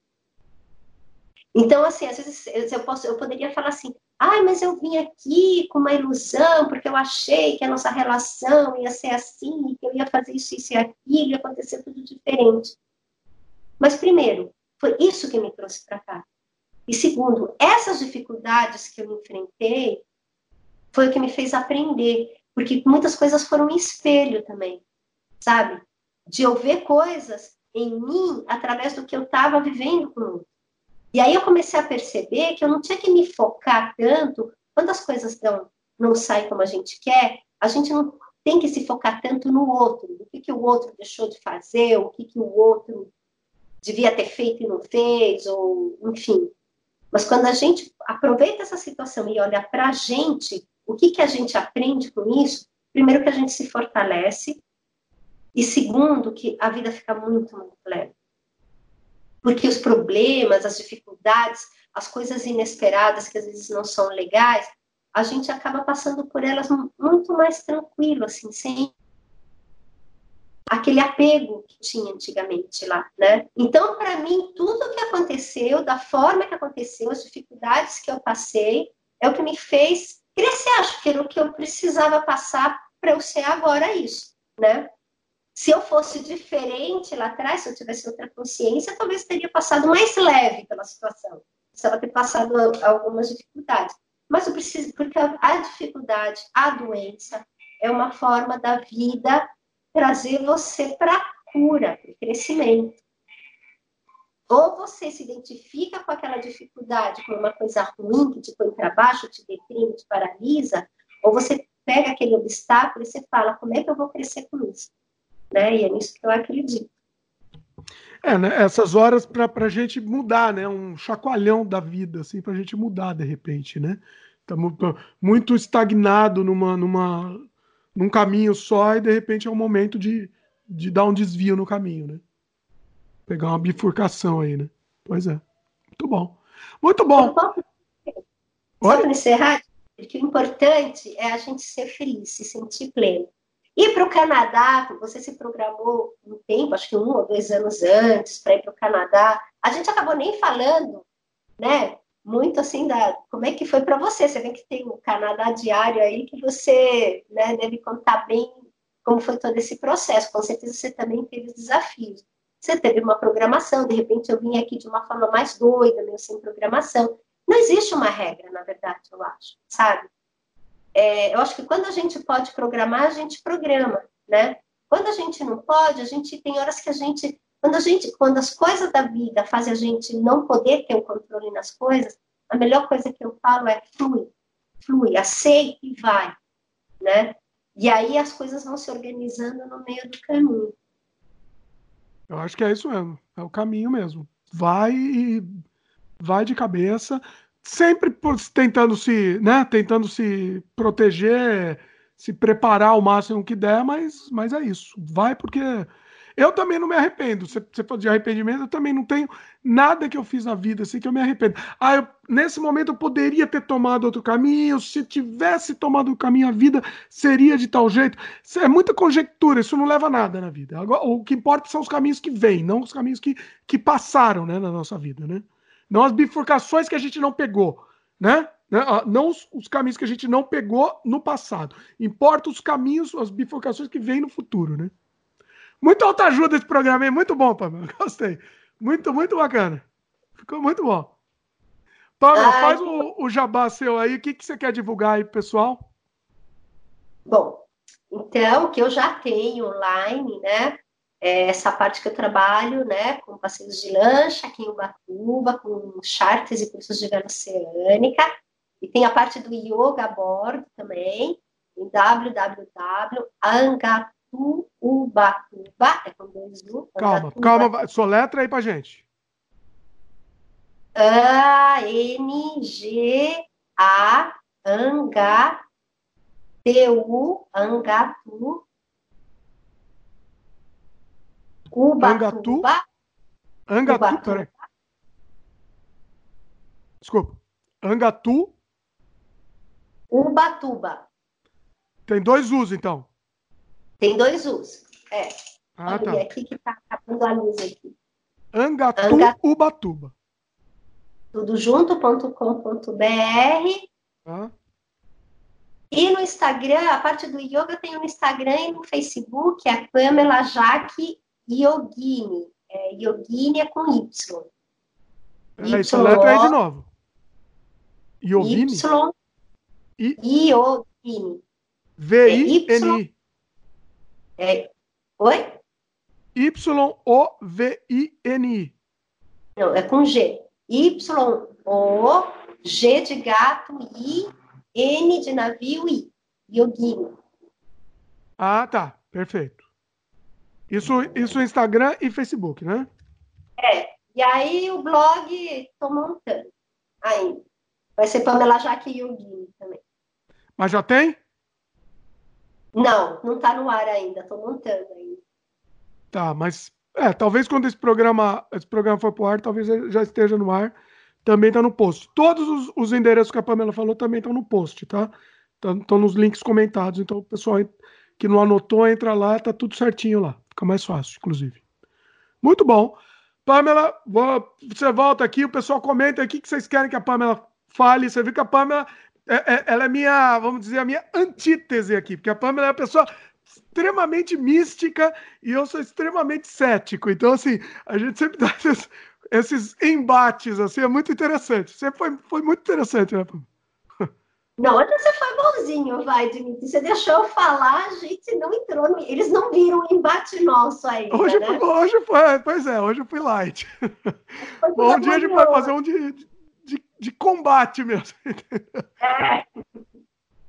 Então, assim, às vezes eu, posso, eu poderia falar assim, ai, mas eu vim aqui com uma ilusão, porque eu achei que a nossa relação ia ser assim, que eu ia fazer isso, isso e aquilo, ia acontecer tudo diferente. Mas, primeiro, foi isso que me trouxe para cá. E segundo, essas dificuldades que eu enfrentei foi o que me fez aprender, porque muitas coisas foram um espelho também, sabe? De eu ver coisas em mim através do que eu estava vivendo com outro. E aí eu comecei a perceber que eu não tinha que me focar tanto. Quando as coisas não, não saem como a gente quer, a gente não tem que se focar tanto no outro, o que, que o outro deixou de fazer, o que, que o outro devia ter feito e não fez, ou enfim. Mas quando a gente aproveita essa situação e olha para a gente, o que, que a gente aprende com isso? Primeiro, que a gente se fortalece, e segundo, que a vida fica muito, muito leve porque os problemas, as dificuldades, as coisas inesperadas que às vezes não são legais, a gente acaba passando por elas muito mais tranquilo, assim, sem aquele apego que tinha antigamente lá, né? Então, para mim, tudo que aconteceu, da forma que aconteceu, as dificuldades que eu passei, é o que me fez crescer. Acho que era o que eu precisava passar para eu ser agora isso, né? Se eu fosse diferente lá atrás, se eu tivesse outra consciência, talvez teria passado mais leve pela situação. Precisava ter passado algumas dificuldades. Mas eu preciso, porque a dificuldade, a doença, é uma forma da vida trazer você para a cura, para o crescimento. Ou você se identifica com aquela dificuldade como uma coisa ruim, que te põe para baixo, te deprime, te paralisa, ou você pega aquele obstáculo e você fala, como é que eu vou crescer com isso? Né? E é nisso que eu acredito. É, né? Essas horas para a gente mudar, né? Um chacoalhão da vida, assim, para a gente mudar de repente, né? Estamos muito estagnado numa, numa, num caminho só e de repente é o momento de, de dar um desvio no caminho, né? Pegar uma bifurcação aí, né? Pois é. Muito bom. Muito bom. Só para encerrar, que o importante é a gente ser feliz, se sentir pleno. Ir para o Canadá, você se programou um tempo, acho que um ou dois anos antes, para ir para o Canadá. A gente acabou nem falando, né? Muito assim da como é que foi para você. Você vê que tem o Canadá diário aí que você né, deve contar bem como foi todo esse processo. Com certeza você também teve desafios. Você teve uma programação, de repente eu vim aqui de uma forma mais doida, meio sem programação. Não existe uma regra, na verdade, eu acho, sabe? É, eu acho que quando a gente pode programar, a gente programa, né? Quando a gente não pode, a gente tem horas que a gente, quando a gente, quando as coisas da vida fazem a gente não poder ter o controle nas coisas, a melhor coisa que eu falo é flui, flui, aceita e vai, né? E aí as coisas vão se organizando no meio do caminho. Eu acho que é isso mesmo, é o caminho mesmo. Vai e vai de cabeça sempre tentando se, né, tentando se proteger, se preparar o máximo que der, mas, mas é isso. Vai porque eu também não me arrependo. Você, você falou de arrependimento, eu também não tenho nada que eu fiz na vida assim que eu me arrependo. Ah, eu, nesse momento eu poderia ter tomado outro caminho. Se tivesse tomado o caminho, a vida seria de tal jeito. Isso é muita conjectura, isso não leva a nada na vida. Agora, o que importa são os caminhos que vêm, não os caminhos que, que passaram né, na nossa vida, né? Não as bifurcações que a gente não pegou, né? né? Ah, não os, os, caminhos que a gente não pegou no passado. Importa os caminhos, as bifurcações que vêm no futuro, né? Muito alta ajuda esse programa, é muito bom, Pamela. [LAUGHS] Gostei. Muito, muito bacana. Ficou muito bom. Pamela, faz o, o jabá seu aí. O que, que você quer divulgar aí, pessoal? Bom, então, que eu já tenho online, né? É, essa parte que eu trabalho, né, com passeios de lancha aqui em Ubatuba, com charters e cursos de vela oceânica, e tem a parte do yoga a bordo também, em www.angatuubatuba, é com dois U. Calma, calma, soletra aí pra gente. A-N-G-A, Anga, T-U, Angatu, Ubatuba. Angatu, Angatu peraí. Desculpa. Angatu. Ubatuba. Tem dois U's, então. Tem dois U's. É. Ah, Olha tá. aqui que tá acabando a luz aqui. Angatu, Angatu. Ubatuba. Tudo junto.com.br. Ah. E no Instagram, a parte do yoga tenho no Instagram e no Facebook, a Pamela Jaque Yogini. É, Yogini é com Y. Peraí, essa letra aí de novo. Yogini? Y. Yogini. V-I-N-I. É, oi? Y-O-V-I-N-I. Não, é com G. Y-O, G de gato, I, N de navio, I. Yogini. Ah, tá. Perfeito. Isso, isso Instagram e Facebook, né? É. E aí o blog estou montando ainda. Vai ser Pamela Jaque Yogini também. Mas já tem? Não, não está no ar ainda. Estou montando ainda. Tá, mas é, talvez quando esse programa, esse programa for pro ar, talvez já esteja no ar. Também está no post. Todos os, os, endereços que a Pamela falou também estão no post, tá? Estão nos links comentados. Então, o pessoal que não anotou, entra lá, tá tudo certinho lá. Fica mais fácil, inclusive. Muito bom. Pamela, você volta aqui, o pessoal comenta aqui que vocês querem que a Pamela fale. Você viu que a Pamela, é, é, ela é minha, vamos dizer, a minha antítese aqui, porque a Pamela é uma pessoa extremamente mística e eu sou extremamente cético. Então, assim, a gente sempre dá esses, [LAUGHS] esses embates, assim, é muito interessante. Sempre foi, foi muito interessante, né, Pamela? Não, hoje você foi bonzinho, vai, Dimitri. Você deixou eu falar, a gente não entrou. No... Eles não viram o embate nosso aí. Hoje, né? foi, hoje foi, pois é, hoje eu fui light. [LAUGHS] Bom dia a gente vai fazer um de, de, de combate mesmo. [LAUGHS] É.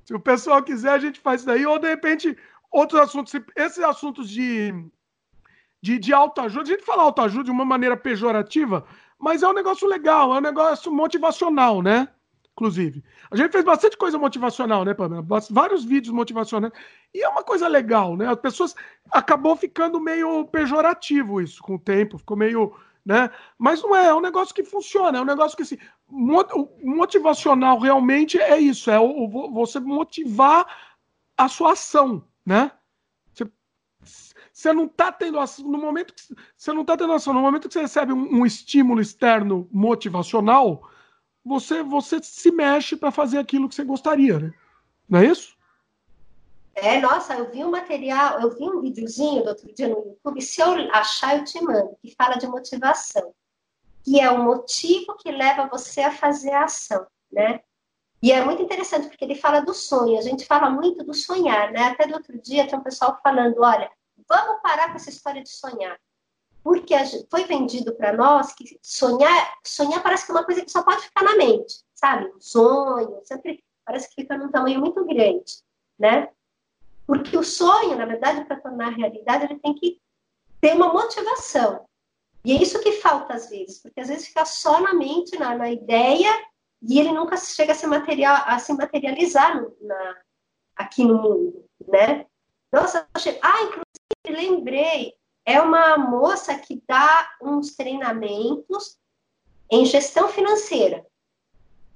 Se o pessoal quiser, a gente faz isso daí, ou de repente, outros assuntos, esses assuntos de, de, de autoajuda, a gente fala autoajuda de uma maneira pejorativa, mas é um negócio legal, é um negócio motivacional, né? Inclusive. A gente fez bastante coisa motivacional, né, Pamela? Vários vídeos motivacionais. E é uma coisa legal, né? As pessoas acabou ficando meio pejorativo isso com o tempo, ficou meio, né? Mas não é, é um negócio que funciona, é um negócio que assim, motivacional realmente é isso, é você motivar a sua ação, né? Você, você não está tendo ação, no momento que você não tá tendo ação, no momento que você recebe um, um estímulo externo motivacional, você, você se mexe para fazer aquilo que você gostaria, né? Não é isso? É, nossa, eu vi um material, eu vi um videozinho do outro dia no YouTube, se eu achar, eu te mando, que fala de motivação, que é o motivo que leva você a fazer a ação, né? E é muito interessante, porque ele fala do sonho, a gente fala muito do sonhar, né? Até do outro dia tinha um pessoal falando, olha, vamos parar com essa história de sonhar porque foi vendido para nós que sonhar, sonhar parece que é uma coisa que só pode ficar na mente, sabe? Um sonho, sempre parece que fica num tamanho muito grande, né? Porque o sonho, na verdade, para tornar realidade, ele tem que ter uma motivação. E é isso que falta às vezes, porque às vezes fica só na mente, na, na ideia, e ele nunca chega a se, material, a se materializar no, na, aqui no mundo, né? Nossa, achei... ah, inclusive lembrei, é uma moça que dá uns treinamentos em gestão financeira,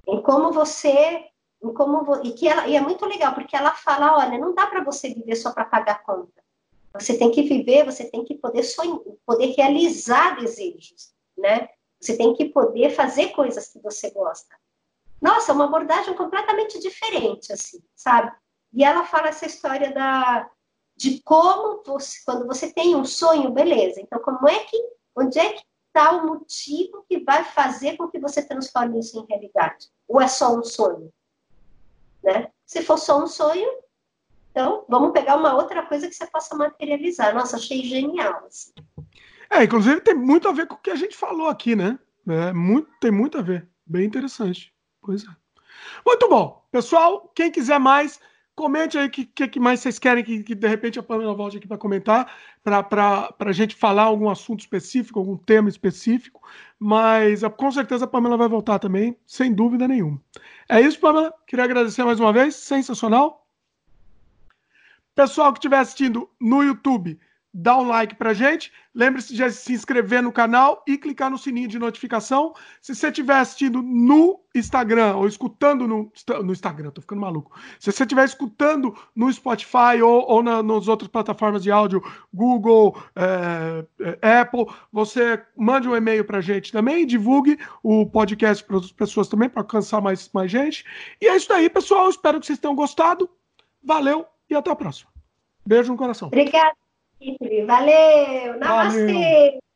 em como você, em como e que ela, e é muito legal porque ela fala, olha, não dá para você viver só para pagar conta. Você tem que viver, você tem que poder sonhar, poder realizar desejos, né? Você tem que poder fazer coisas que você gosta. Nossa, uma abordagem completamente diferente, assim, sabe? E ela fala essa história da, de como você, quando você tem um sonho, beleza. Então, como é que, onde é que está o motivo que vai fazer com que você transforme isso em realidade? Ou é só um sonho? Né? Se for só um sonho, então vamos pegar uma outra coisa que você possa materializar. Nossa, achei genial. Assim. É, inclusive tem muito a ver com o que a gente falou aqui, né? É, muito, tem muito a ver. Bem interessante. Pois é. Muito bom. Pessoal, quem quiser mais, Comente aí o que, que, mais vocês querem que, que, de repente a Pamela volte aqui para comentar, para a gente falar algum assunto específico, algum tema específico. Mas com certeza a Pamela vai voltar também, sem dúvida nenhuma. É isso, Pamela. Queria agradecer mais uma vez. Sensacional. Pessoal que estiver assistindo no YouTube, dá um like pra gente. Lembre-se de se inscrever no canal e clicar no sininho de notificação. Se você estiver assistindo no Instagram ou escutando no, no Instagram, tô ficando maluco. Se você estiver escutando no Spotify ou, ou na, nas outras plataformas de áudio, Google, é, Apple, você mande um e-mail pra gente também, divulgue o podcast para outras pessoas também, para alcançar mais, mais gente. E é isso aí, pessoal. Espero que vocês tenham gostado. Valeu e até a próxima. Beijo no coração. Obrigada. Valeu! Namastê! Valeu.